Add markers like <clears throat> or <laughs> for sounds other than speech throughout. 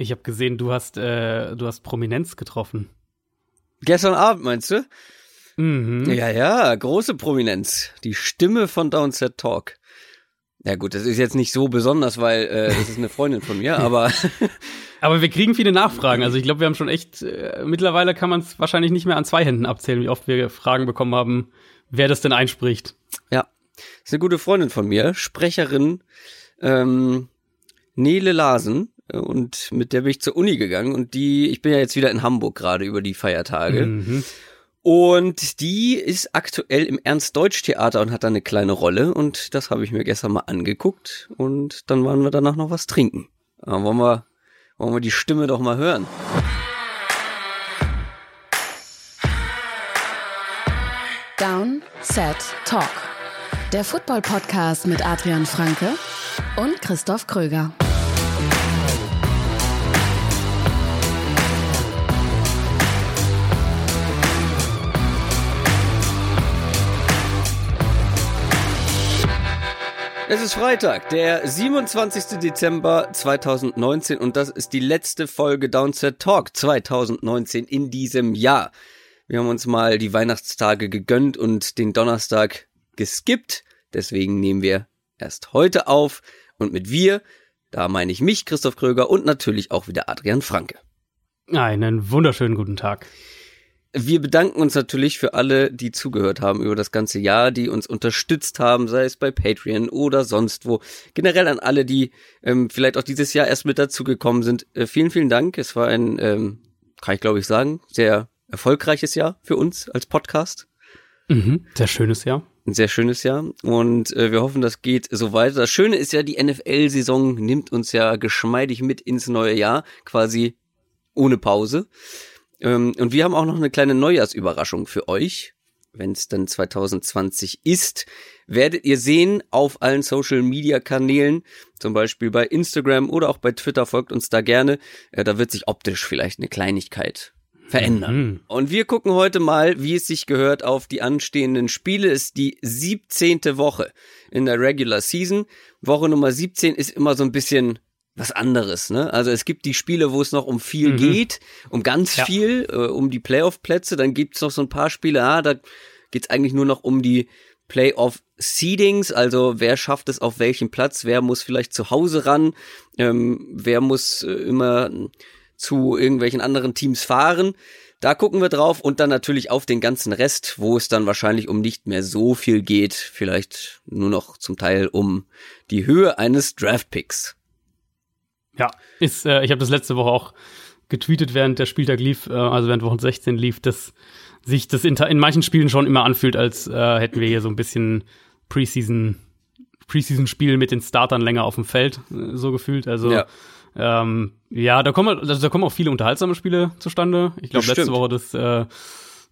Ich habe gesehen, du hast, äh, du hast Prominenz getroffen. Gestern Abend, meinst du? Mhm. Ja, ja, große Prominenz. Die Stimme von Downset Talk. Ja gut, das ist jetzt nicht so besonders, weil äh, das ist eine Freundin von mir, <laughs> aber Aber wir kriegen viele Nachfragen. <laughs> Also ich glaube, wir haben schon echt, äh, mittlerweile kann man es wahrscheinlich nicht mehr an zwei Händen abzählen, wie oft wir Fragen bekommen haben, wer das denn einspricht. ja, ist eine gute Freundin von mir, Sprecherin ähm, Nele Larsen und mit der bin ich zur Uni gegangen und die, ich bin ja jetzt wieder in Hamburg gerade über die Feiertage Mhm. und die ist aktuell im Ernst-Deutsch-Theater und hat da eine kleine Rolle und das habe ich mir gestern mal angeguckt und dann waren wir danach noch was trinken. Aber wollen wir, wollen wir die Stimme doch mal hören? Down, Set, Talk. Der Football-Podcast mit Adrian Franke und Christoph Kröger. Es ist Freitag, der 27. Dezember 2019 und das ist die letzte Folge Downset Talk 2019 in diesem Jahr. Wir haben uns mal die Weihnachtstage gegönnt und den Donnerstag geskippt. Deswegen nehmen wir erst heute auf und mit wir, da meine ich mich, Christoph Kröger und natürlich auch wieder Adrian Franke. Einen wunderschönen guten Tag. Wir bedanken uns natürlich für alle, die zugehört haben über das ganze Jahr, die uns unterstützt haben, sei es bei Patreon oder sonst wo. Generell an alle, die ähm, vielleicht auch dieses Jahr erst mit dazugekommen sind. Äh, vielen, vielen Dank. Es war ein, ähm, kann ich glaube ich sagen, sehr erfolgreiches Jahr für uns als Podcast. Mhm. Sehr schönes Jahr. Ein sehr schönes Jahr und äh, wir hoffen, das geht so weiter. Das Schöne ist ja, die NFL-Saison nimmt uns ja geschmeidig mit ins neue Jahr, quasi ohne Pause. Ähm, und wir haben auch noch eine kleine Neujahrsüberraschung für euch. Wenn es dann 2020 ist, werdet ihr sehen auf allen Social-Media-Kanälen, zum Beispiel bei Instagram oder auch bei Twitter, folgt uns da gerne. Äh, da wird sich optisch vielleicht eine Kleinigkeit verändern. Mhm. Und wir gucken heute mal, wie es sich gehört, auf die anstehenden Spiele. Es ist die 17. Woche in der Regular Season. Woche Nummer 17 ist immer so ein bisschen was anderes, ne? Also es gibt die Spiele, wo es noch um viel Mhm. geht, um ganz Ja. viel, äh, um die Playoff-Plätze. Dann gibt's noch so ein paar Spiele, ah, da geht's eigentlich nur noch um die Playoff-Seedings, also wer schafft es auf welchem Platz, wer muss vielleicht zu Hause ran, ähm, wer muss äh, immer zu irgendwelchen anderen Teams fahren. Da gucken wir drauf und dann natürlich auf den ganzen Rest, wo es dann wahrscheinlich um nicht mehr so viel geht, vielleicht nur noch zum Teil um die Höhe eines Draftpicks. Ja, ist, äh, ich habe das letzte Woche auch getweetet, während der Spieltag lief, äh, also während Wochen 16 lief, dass sich das in, in manchen Spielen schon immer anfühlt, als äh, hätten wir hier so ein bisschen Preseason Preseason-Spiel mit den Startern länger auf dem Feld, äh, so gefühlt. Also Ja. ähm, ja, da kommen also da kommen auch viele unterhaltsame Spiele zustande. Ich glaube, letzte. Woche das äh,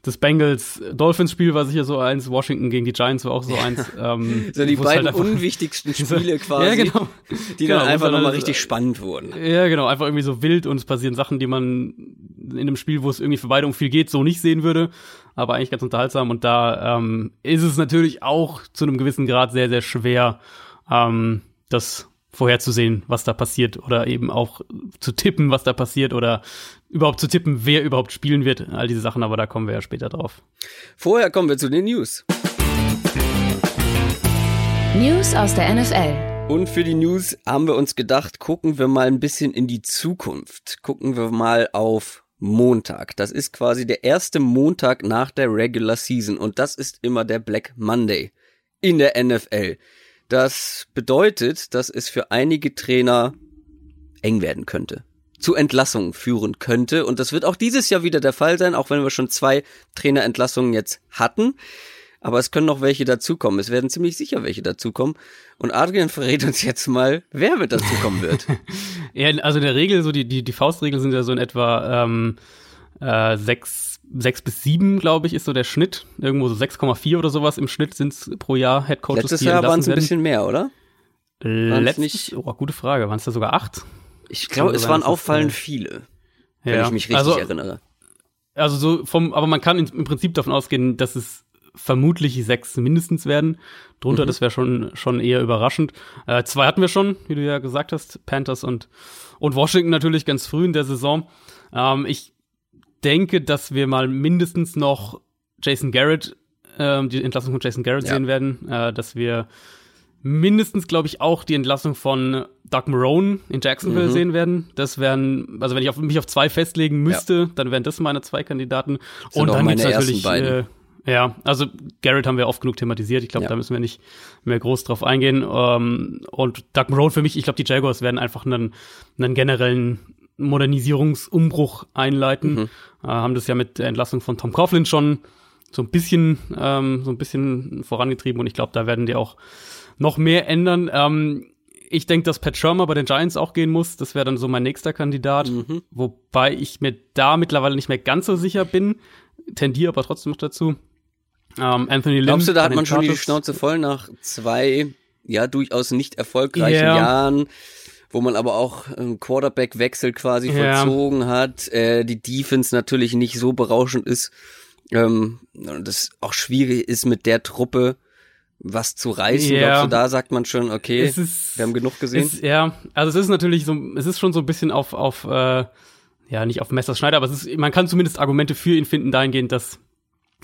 das Bengals Dolphins Spiel war sicher so eins, Washington gegen die Giants war auch so eins. Ähm, <laughs> So die halt beiden einfach- unwichtigsten <laughs> Spiele quasi, Ja, genau. die Genau, dann einfach nochmal richtig spannend wurden. Ja, genau, einfach irgendwie so wild und es passieren Sachen, die man in einem Spiel, wo es irgendwie für beide um viel geht, so nicht sehen würde. Aber eigentlich ganz unterhaltsam. Und da ähm, ist es natürlich auch zu einem gewissen Grad sehr, sehr schwer, ähm, das vorherzusehen, was da passiert oder eben auch zu tippen, was da passiert oder überhaupt zu tippen, wer überhaupt spielen wird. All diese Sachen, aber da kommen wir ja später drauf. Vorher kommen wir zu den News. News aus der NFL. Und für die News haben wir uns gedacht, gucken wir mal ein bisschen in die Zukunft. Gucken wir mal auf Montag. Das ist quasi der erste Montag nach der Regular Season und das ist immer der Black Monday in der NFL. Das bedeutet, dass es für einige Trainer eng werden könnte. Zu Entlassungen führen könnte. Und das wird auch dieses Jahr wieder der Fall sein, auch wenn wir schon zwei Trainerentlassungen jetzt hatten. Aber es können noch welche dazukommen. Es werden ziemlich sicher welche dazukommen. Und Adrian verrät uns jetzt mal, wer mit dazukommen wird. <laughs> Ja, also in der Regel, so die, die, die Faustregeln sind ja so in etwa ähm, äh, sechs, sechs bis sieben, glaube ich, ist so der Schnitt. Irgendwo so 6,4 oder sowas im Schnitt sind es pro Jahr Headcoaches, Letztes Jahr waren es ein bisschen mehr, oder? waren's Letztes, nicht- oh, gute Frage. Waren es da sogar acht? Ich glaube, es waren auffallend viele, wenn Ja. ich mich richtig also, erinnere. Also so vom, aber man kann im Prinzip davon ausgehen, dass es vermutlich sechs mindestens werden. Drunter, mhm. das wäre schon, schon eher überraschend. Äh, zwei hatten wir schon, wie du ja gesagt hast, Panthers und, und Washington natürlich ganz früh in der Saison. Ähm, ich denke, dass wir mal mindestens noch Jason Garrett, ähm, die Entlassung von Jason Garrett ja. sehen werden, äh, dass wir mindestens, glaube ich, auch die Entlassung von Doug Marone in Jacksonville mhm. sehen werden. Das wären, also wenn ich auf, mich auf zwei festlegen müsste, ja. dann wären das meine zwei Kandidaten. Und dann gibt's natürlich, äh, ja, also Garrett haben wir oft genug thematisiert. Ich glaube, ja. da müssen wir nicht mehr groß drauf eingehen. Ähm, und Doug Marone für mich, ich glaube, die Jaguars werden einfach einen, einen generellen Modernisierungsumbruch einleiten. Mhm. Äh, haben das ja mit der Entlassung von Tom Coughlin schon so ein bisschen, ähm, so ein bisschen vorangetrieben und ich glaube, da werden die auch noch mehr ändern. Ähm, ich denke, dass Pat Shermer bei den Giants auch gehen muss. Das wäre dann so mein nächster Kandidat. Mhm. Wobei ich mir da mittlerweile nicht mehr ganz so sicher bin. Tendiere aber trotzdem noch dazu. Ähm, Anthony Lynn. Glaubst du, da hat man schon die Schnauze voll nach zwei, ja, durchaus nicht erfolgreichen yeah. Jahren? Wo man aber auch einen Quarterback-Wechsel quasi ja. vollzogen hat, äh, die Defense natürlich nicht so berauschend ist, ähm, und das auch schwierig ist mit der Truppe was zu reißen. Ja. Glaubst du, da sagt man schon, okay, ist, wir haben genug gesehen? Ist, ja, also es ist natürlich so, es ist schon so ein bisschen auf, auf äh, ja, nicht auf Messerschneider, aber es ist, man kann zumindest Argumente für ihn finden, dahingehend, dass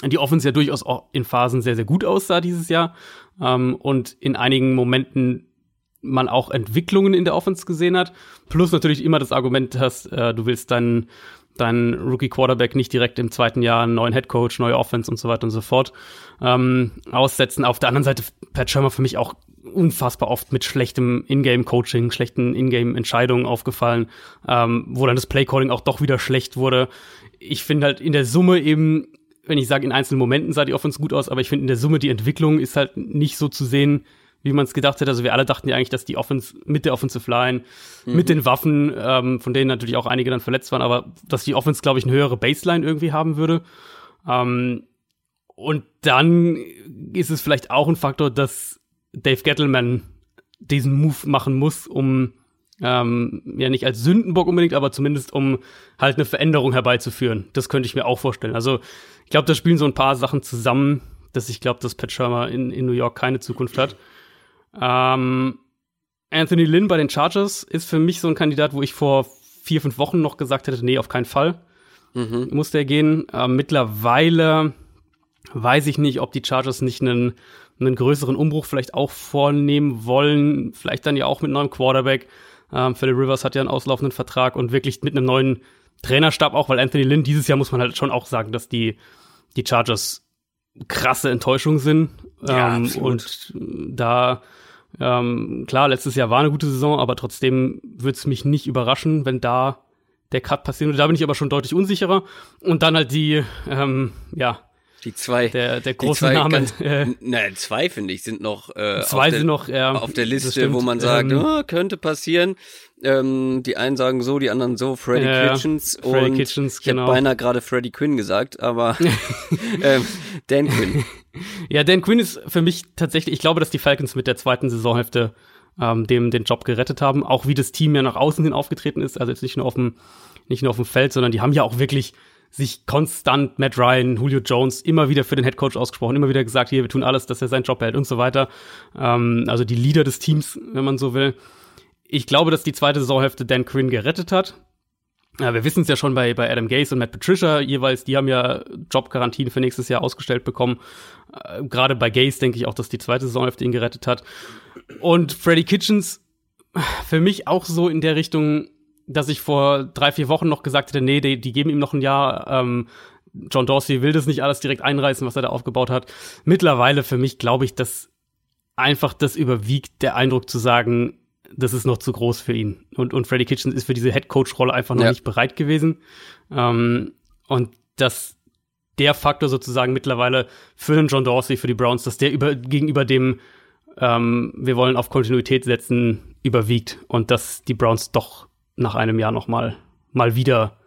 die Offense ja durchaus auch in Phasen sehr, sehr gut aussah dieses Jahr ähm, und in einigen Momenten man auch Entwicklungen in der Offense gesehen hat. Plus natürlich immer das Argument hast, äh, du willst deinen dein Rookie Quarterback nicht direkt im zweiten Jahr einen neuen Head Coach, neue Offense und so weiter und so fort ähm, aussetzen. Auf der anderen Seite Pat Shermer für mich auch unfassbar oft mit schlechtem Ingame-Coaching, schlechten Ingame-Entscheidungen aufgefallen, ähm, wo dann das Play-Calling auch doch wieder schlecht wurde. Ich finde halt in der Summe eben, wenn ich sage, in einzelnen Momenten sah die Offense gut aus, aber ich finde in der Summe die Entwicklung ist halt nicht so zu sehen, wie man es gedacht hätte. Also wir alle dachten ja eigentlich, dass die Offense mit der Offensive Line, mhm. mit den Waffen, ähm, von denen natürlich auch einige dann verletzt waren, aber dass die Offense, glaube ich, eine höhere Baseline irgendwie haben würde. Ähm, und dann ist es vielleicht auch ein Faktor, dass Dave Gettleman diesen Move machen muss, um ähm, ja nicht als Sündenbock unbedingt, aber zumindest um halt eine Veränderung herbeizuführen. Das könnte ich mir auch vorstellen. Also ich glaube, da spielen so ein paar Sachen zusammen, dass ich glaube, dass Pat Shermer in, in New York keine Zukunft hat. Ähm, Anthony Lynn bei den Chargers ist für mich so ein Kandidat, wo ich vor vier, fünf Wochen noch gesagt hätte, nee, auf keinen Fall mhm. muss der gehen. Ähm, mittlerweile weiß ich nicht, ob die Chargers nicht einen, einen größeren Umbruch vielleicht auch vornehmen wollen. Vielleicht dann ja auch mit neuem Quarterback. Ähm, Philip Rivers hat ja einen auslaufenden Vertrag und wirklich mit einem neuen Trainerstab auch, weil Anthony Lynn dieses Jahr muss man halt schon auch sagen, dass die, die Chargers krasse Enttäuschung sind. Ja, ähm, und da ähm, klar, letztes Jahr war eine gute Saison, aber trotzdem würde es mich nicht überraschen, wenn da der Cut passieren würde. Da bin ich aber schon deutlich unsicherer. Und dann halt die, ähm, ja, die zwei. Der, der große Name. <laughs> Äh, nein, zwei finde ich sind noch, äh, zwei sind noch ja, auf der Liste, wo man sagt, ähm, oh, könnte passieren. Ähm, die einen sagen so, die anderen so. Freddy ja, Kitchens Freddy und Kitchens, ich genau. habe beinahe gerade Freddy Quinn gesagt, aber <laughs> <laughs> ähm, Dan Quinn. Ja, Dan Quinn ist für mich tatsächlich. Ich glaube, dass die Falcons mit der zweiten Saisonhälfte ähm, dem den Job gerettet haben. Auch wie das Team ja nach außen hin aufgetreten ist. Also jetzt nicht nur auf dem nicht nur auf dem Feld, sondern die haben ja auch wirklich sich konstant Matt Ryan, Julio Jones immer wieder für den Head Coach ausgesprochen, immer wieder gesagt, hier, wir tun alles, dass er seinen Job hält und so weiter. Ähm, also die Leader des Teams, wenn man so will. Ich glaube, dass die zweite Saisonhälfte Dan Quinn gerettet hat. Ja, wir wissen es ja schon bei, bei Adam Gase und Matt Patricia jeweils, die haben ja Jobgarantien für nächstes Jahr ausgestellt bekommen. Äh, Gerade bei Gase denke ich auch, dass die zweite Saisonhälfte ihn gerettet hat. Und Freddie Kitchens, für mich auch so in der Richtung, dass ich vor drei, vier Wochen noch gesagt hätte, nee, die, die geben ihm noch ein Jahr. Ähm, John Dorsey will das nicht alles direkt einreißen, was er da aufgebaut hat. Mittlerweile für mich glaube ich, dass einfach das überwiegt, der Eindruck zu sagen, das ist noch zu groß für ihn. Und, und Freddie Kitchens ist für diese Head Coach Rolle einfach noch ja. nicht bereit gewesen. Ähm, und dass der Faktor sozusagen mittlerweile für den John Dorsey, für die Browns, dass der über, gegenüber dem, ähm, wir wollen auf Kontinuität setzen, überwiegt und dass die Browns doch nach einem Jahr noch mal, mal wieder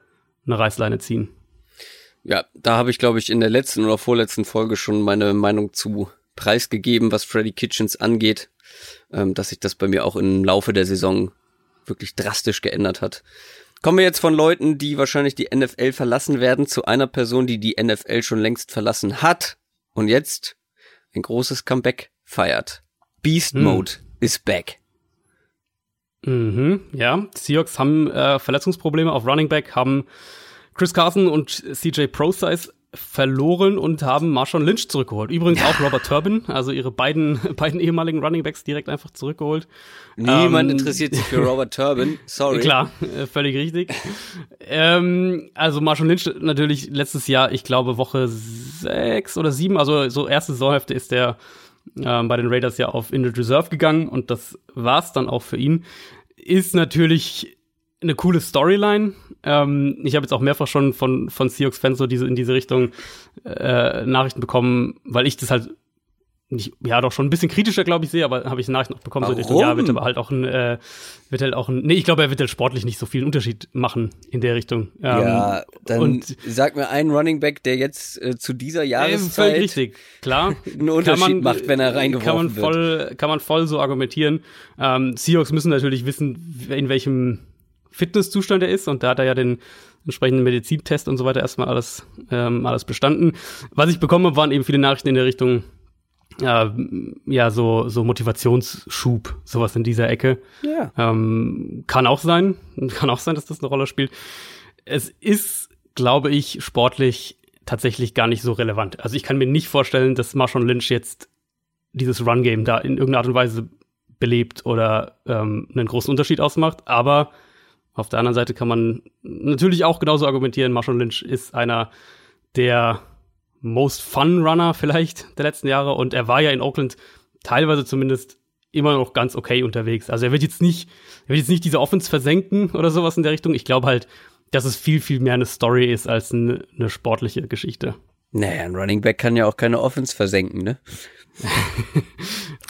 eine Reißleine ziehen. Ja, da habe ich, glaube ich, in der letzten oder vorletzten Folge schon meine Meinung zu preisgegeben, was Freddy Kitchens angeht, ähm, dass sich das bei mir auch im Laufe der Saison wirklich drastisch geändert hat. Kommen wir jetzt von Leuten, die wahrscheinlich die NFL verlassen werden, zu einer Person, die die NFL schon längst verlassen hat und jetzt ein großes Comeback feiert. Beast hm. Mode is back. Mhm, ja, Seahawks haben äh, Verletzungsprobleme auf Running Back, haben Chris Carson und CJ ProSize verloren und haben Marshawn Lynch zurückgeholt. Übrigens auch Robert Turbin, also ihre beiden, <laughs> beiden ehemaligen Running Backs direkt einfach zurückgeholt. Niemand ähm, interessiert sich für Robert Turbin, <laughs> sorry. Klar, äh, völlig richtig. ähm, also Marshawn Lynch natürlich letztes Jahr, ich glaube Woche sechs oder sieben, also so erste Saisonhälfte ist der ähm, bei den Raiders ja auf Injured Reserve gegangen und das war's dann auch für ihn. Ist natürlich eine coole Storyline. Ähm, ich habe jetzt auch mehrfach schon von, von Seahawks-Fans so diese, in diese Richtung äh, Nachrichten bekommen, weil ich das halt nicht, ja doch schon ein bisschen kritischer, glaube ich, sehe, aber habe ich Nachrichten auch bekommen, Warum? so Richtung, ja, wird aber halt auch ein, äh, wird halt auch ein, nee, ich glaube, er wird halt sportlich nicht so viel Unterschied machen in der Richtung. Ähm, ja, dann und, sag mir einen Running Back, der jetzt äh, zu dieser Jahreszeit äh, richtig, klar, <laughs> einen Unterschied man, macht, wenn er reingeworfen kann man voll, wird. Kann man voll so argumentieren. Ähm, Seahawks müssen natürlich wissen, in welchem Fitnesszustand er ist und da hat er ja den entsprechenden Medizintest und so weiter erstmal alles, ähm, alles bestanden. Was ich bekommen habe, waren eben viele Nachrichten in der Richtung, äh, ja, so, so Motivationsschub, sowas in dieser Ecke. Ja. Ähm, kann auch sein, <laughs> kann auch sein, dass das eine Rolle spielt. Es ist, glaube ich, sportlich tatsächlich gar nicht so relevant. Also ich kann mir nicht vorstellen, dass Marshawn Lynch jetzt dieses Run-Game da in irgendeiner Art und Weise belebt oder ähm, einen großen Unterschied ausmacht, aber auf der anderen Seite kann man natürlich auch genauso argumentieren, Marshall Lynch ist einer der most fun Runner vielleicht der letzten Jahre und er war ja in Oakland teilweise zumindest immer noch ganz okay unterwegs. Also er wird jetzt nicht, er wird jetzt nicht diese Offense versenken oder sowas in der Richtung. Ich glaube halt, dass es viel, viel mehr eine Story ist als eine, eine sportliche Geschichte. Naja, ein Running Back kann ja auch keine Offense versenken, ne?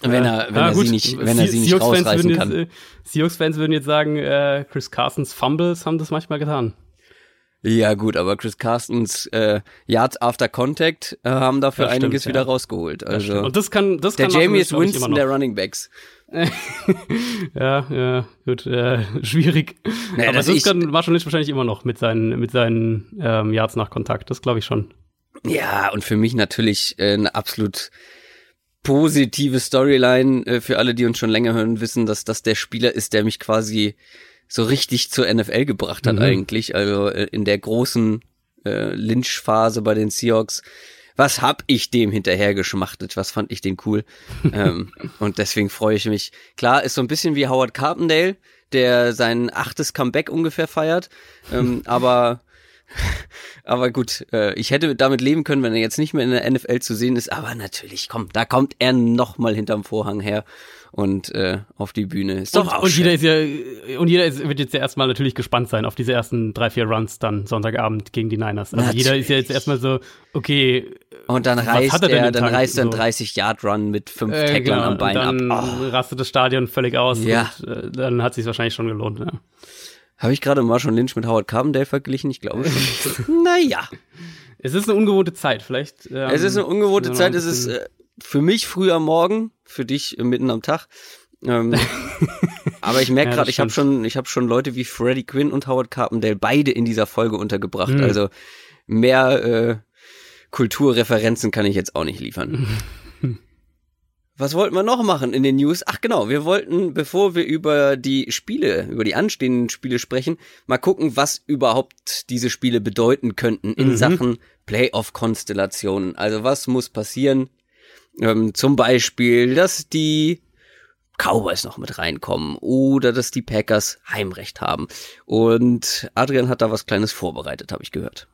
wenn er, <laughs> wenn ja, er sie nicht, wenn er sie nicht rausreißen kann. Jetzt, äh, Seahawks-Fans würden jetzt sagen, äh, Chris Carsons Fumbles haben das manchmal getan. Ja gut, aber Chris Carstens äh, Yards after Contact äh, haben dafür stimmt, einiges ja. wieder rausgeholt. Also und das kann, das der kann Jamie ist Winston der Running Backs. <laughs> ja, ja, gut, äh, <laughs> schwierig. Nee, aber das, das kann war schon nicht wahrscheinlich immer noch mit seinen mit seinen ähm, Yards nach Kontakt. Das glaube ich schon. Ja, und für mich natürlich äh, eine absolut positive Storyline äh, für alle, die uns schon länger hören, wissen, dass das der Spieler ist, der mich quasi so richtig zur NFL gebracht hat mhm. eigentlich. Also äh, in der großen äh, Lynch-Phase bei den Seahawks. Was hab ich dem hinterher geschmachtet? Was fand ich den cool? <laughs> ähm, und deswegen freue ich mich. Klar, ist so ein bisschen wie Howard Carpendale, der sein achtes Comeback ungefähr feiert. Ähm, <laughs> aber <laughs> aber gut, äh, ich hätte damit leben können, wenn er jetzt nicht mehr in der NFL zu sehen ist. Aber natürlich, komm, da kommt er noch mal hinterm Vorhang her und äh, auf die Bühne. Ist doch und, auch und jeder ist ja und jeder ist, wird jetzt ja erstmal natürlich gespannt sein auf diese ersten drei vier Runs dann Sonntagabend gegen die Niners. Also natürlich. jeder ist ja jetzt erstmal so okay. Und dann reißt er, er dann reißt er einen 30 Yard Run mit fünf äh, Tacklern genau, am Bein dann ab. Oh. rastet das Stadion völlig aus. Ja. Und, äh, dann hat sich wahrscheinlich schon gelohnt. Ja. Habe ich gerade Marshall Lynch mit Howard Carbondale verglichen? Ich glaube schon. <laughs> naja. Es ist eine ungewohnte Zeit, vielleicht. Ähm, es ist eine ungewohnte Zeit. Es ist äh, für mich früh am Morgen, für dich äh, mitten am Tag. Ähm, <laughs> aber ich merke ja, gerade, ich habe schon, ich habe schon Leute wie Freddie Quinn und Howard Carpendale beide in dieser Folge untergebracht. Mhm. Also mehr äh, Kulturreferenzen kann ich jetzt auch nicht liefern. <laughs> Was wollten wir noch machen in den News? Ach genau, wir wollten, bevor wir über die Spiele, über die anstehenden Spiele sprechen, mal gucken, was überhaupt diese Spiele bedeuten könnten in mhm. Sachen Playoff-Konstellationen. Also was muss passieren? Ähm, zum Beispiel, dass die Cowboys noch mit reinkommen oder dass die Packers Heimrecht haben. Und Adrian hat da was Kleines vorbereitet, habe ich gehört.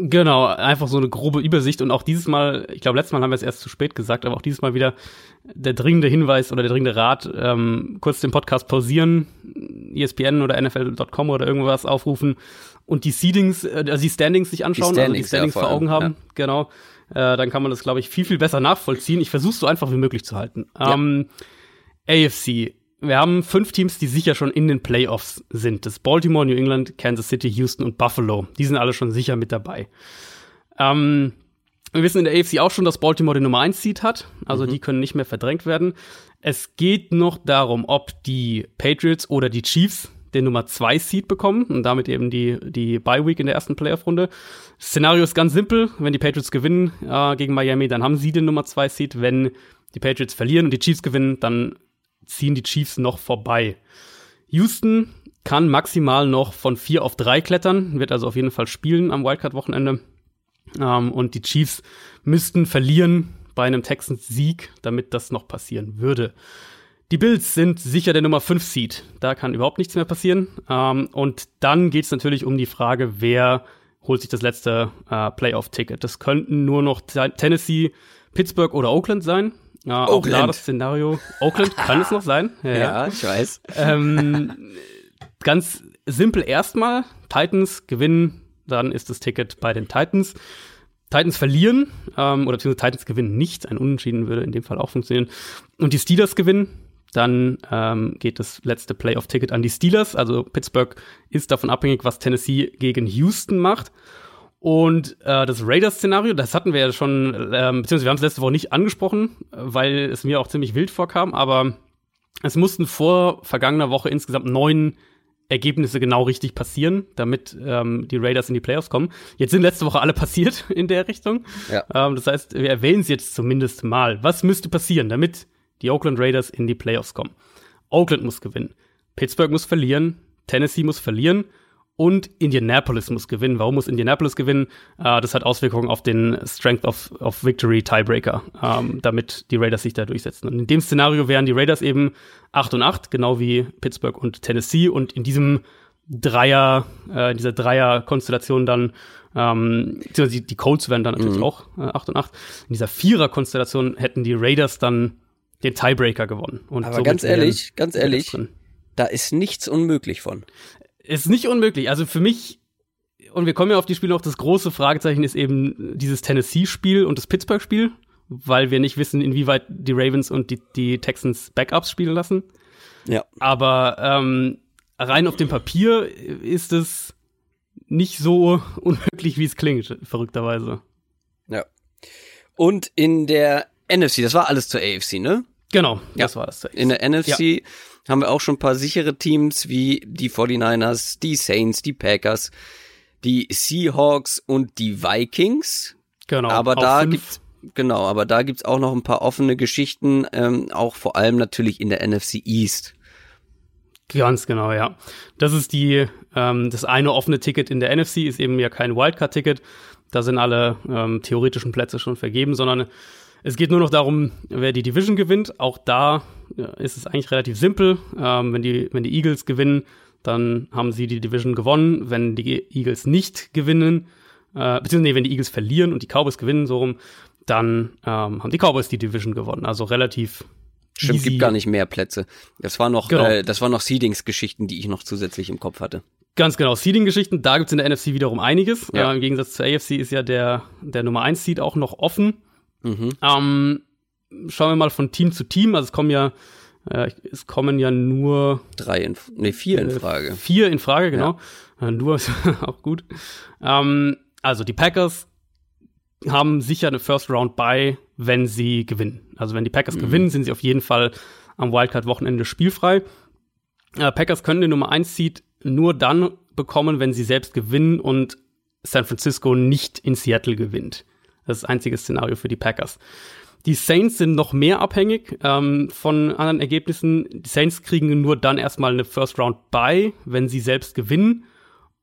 Genau, einfach so eine grobe Übersicht und auch dieses Mal, ich glaube, letztes Mal haben wir es erst zu spät gesagt, aber auch dieses Mal wieder der dringende Hinweis oder der dringende Rat, ähm, kurz den Podcast pausieren, ESPN oder NFL.com oder irgendwas aufrufen und die Seedings, äh, also die Standings sich anschauen, die Standings, also die Standings ja, vor Augen haben, ja. genau. Äh, dann kann man das, glaube ich, viel, viel besser nachvollziehen. Ich versuche so einfach wie möglich zu halten. Ja. Ähm, AFC, wir haben fünf Teams, die sicher schon in den Playoffs sind. Das Baltimore, New England, Kansas City, Houston und Buffalo. Die sind alle schon sicher mit dabei. Ähm, wir wissen in der AFC auch schon, dass Baltimore den Nummer 1 Seed hat. Also mhm. die können nicht mehr verdrängt werden. Es geht noch darum, ob die Patriots oder die Chiefs den Nummer 2 Seed bekommen und damit eben die, die Bye Week in der ersten Playoff-Runde. Szenario ist ganz simpel. Wenn die Patriots gewinnen äh, gegen Miami, dann haben sie den Nummer 2 Seed. Wenn die Patriots verlieren und die Chiefs gewinnen, dann ziehen die Chiefs noch vorbei. Houston kann maximal noch von 4 auf 3 klettern, wird also auf jeden Fall spielen am Wildcard-Wochenende. Ähm, und die Chiefs müssten verlieren bei einem Texans-Sieg, damit das noch passieren würde. Die Bills sind sicher der Nummer 5 Seed. Da kann überhaupt nichts mehr passieren. Ähm, und dann geht es natürlich um die Frage, wer holt sich das letzte äh, Playoff-Ticket. Das könnten nur noch Tennessee, Pittsburgh oder Oakland sein. Äh, auch da das Szenario. Oakland kann es noch sein. Ja, ja ich weiß. Ähm, ganz simpel erstmal. Titans gewinnen, dann ist das Ticket bei den Titans. Titans verlieren, ähm, oder beziehungsweise Titans gewinnen nicht. Ein Unentschieden würde in dem Fall auch funktionieren. Und die Steelers gewinnen, dann ähm, geht das letzte Playoff-Ticket an die Steelers. Also Pittsburgh ist davon abhängig, was Tennessee gegen Houston macht. Und äh, das Raiders-Szenario, das hatten wir ja schon, ähm, beziehungsweise wir haben es letzte Woche nicht angesprochen, weil es mir auch ziemlich wild vorkam, aber es mussten vor vergangener Woche insgesamt neun Ergebnisse genau richtig passieren, damit ähm, die Raiders in die Playoffs kommen. Jetzt sind letzte Woche alle <laughs> passiert in der Richtung. Ja. Ähm, das heißt, wir erwähnen es jetzt zumindest mal. Was müsste passieren, damit die Oakland Raiders in die Playoffs kommen. Oakland muss gewinnen. Pittsburgh muss verlieren. Tennessee muss verlieren. Und Indianapolis muss gewinnen. Warum muss Indianapolis gewinnen? Äh, das hat Auswirkungen auf den Strength of, of Victory Tiebreaker, ähm, damit die Raiders sich da durchsetzen. Und in dem Szenario wären die Raiders eben 8 und 8, genau wie Pittsburgh und Tennessee. Und in diesem Dreier, äh, in dieser Dreier-Konstellation dann, ähm, die, die Colts wären dann natürlich mhm. auch äh, 8 und 8. In dieser Vierer-Konstellation hätten die Raiders dann den Tiebreaker gewonnen. Und Aber ganz ehrlich, ganz ehrlich, da ist nichts unmöglich von. Ist nicht unmöglich. Also für mich, und wir kommen ja auf die Spiele noch, das große Fragezeichen ist eben dieses Tennessee-Spiel und das Pittsburgh-Spiel, weil wir nicht wissen, inwieweit die Ravens und die, die Texans Backups spielen lassen. Ja. Aber ähm, rein auf dem Papier ist es nicht so <laughs> unmöglich, wie es klingt, verrückterweise. Ja. Und in der NFC, das war alles zur AFC, ne? Genau, ja. das war das. In der NFC ja. haben wir auch schon ein paar sichere Teams wie die 49ers, die Saints, die Packers, die Seahawks und die Vikings. Genau. Aber da fünf. gibt's genau, aber da gibt's auch noch ein paar offene Geschichten, ähm, auch vor allem natürlich in der NFC East. Ganz genau, ja. Das ist die, ähm, das eine offene Ticket in der NFC ist eben ja kein Wildcard-Ticket. Da sind alle ähm, theoretischen Plätze schon vergeben, sondern es geht nur noch darum, wer die Division gewinnt. Auch da ist es eigentlich relativ simpel. Ähm, wenn, die, wenn die Eagles gewinnen, dann haben sie die Division gewonnen. Wenn die Eagles nicht gewinnen, äh, beziehungsweise nee, wenn die Eagles verlieren und die Cowboys gewinnen, so rum, dann ähm, haben die Cowboys die Division gewonnen. Also relativ Stimmt, easy. gibt gar nicht mehr Plätze. Das war noch, genau. äh, das waren noch Seedings-Geschichten, die ich noch zusätzlich im Kopf hatte. Ganz genau, Seeding-Geschichten, da gibt's in der NFC wiederum einiges. Ja. Äh, Im Gegensatz zur AFC ist ja der, der Nummer 1 Seed auch noch offen. Mhm. Ähm, schauen wir mal von Team zu Team. Also es kommen ja, äh, es kommen ja nur drei, in, nee, vier in äh, Frage. Äh, vier in Frage, genau. Ja. Äh, nur ist <laughs> auch gut. Ähm, also die Packers haben sicher eine First Round bei, wenn sie gewinnen. Also wenn die Packers mhm. gewinnen, sind sie auf jeden Fall am Wildcard-Wochenende spielfrei. Äh, Packers können den Nummer 1 Seed nur dann bekommen, wenn sie selbst gewinnen und San Francisco nicht in Seattle gewinnt. Das ist das einzige Szenario für die Packers. Die Saints sind noch mehr abhängig ähm, von anderen Ergebnissen. Die Saints kriegen nur dann erstmal eine First Round bei, wenn sie selbst gewinnen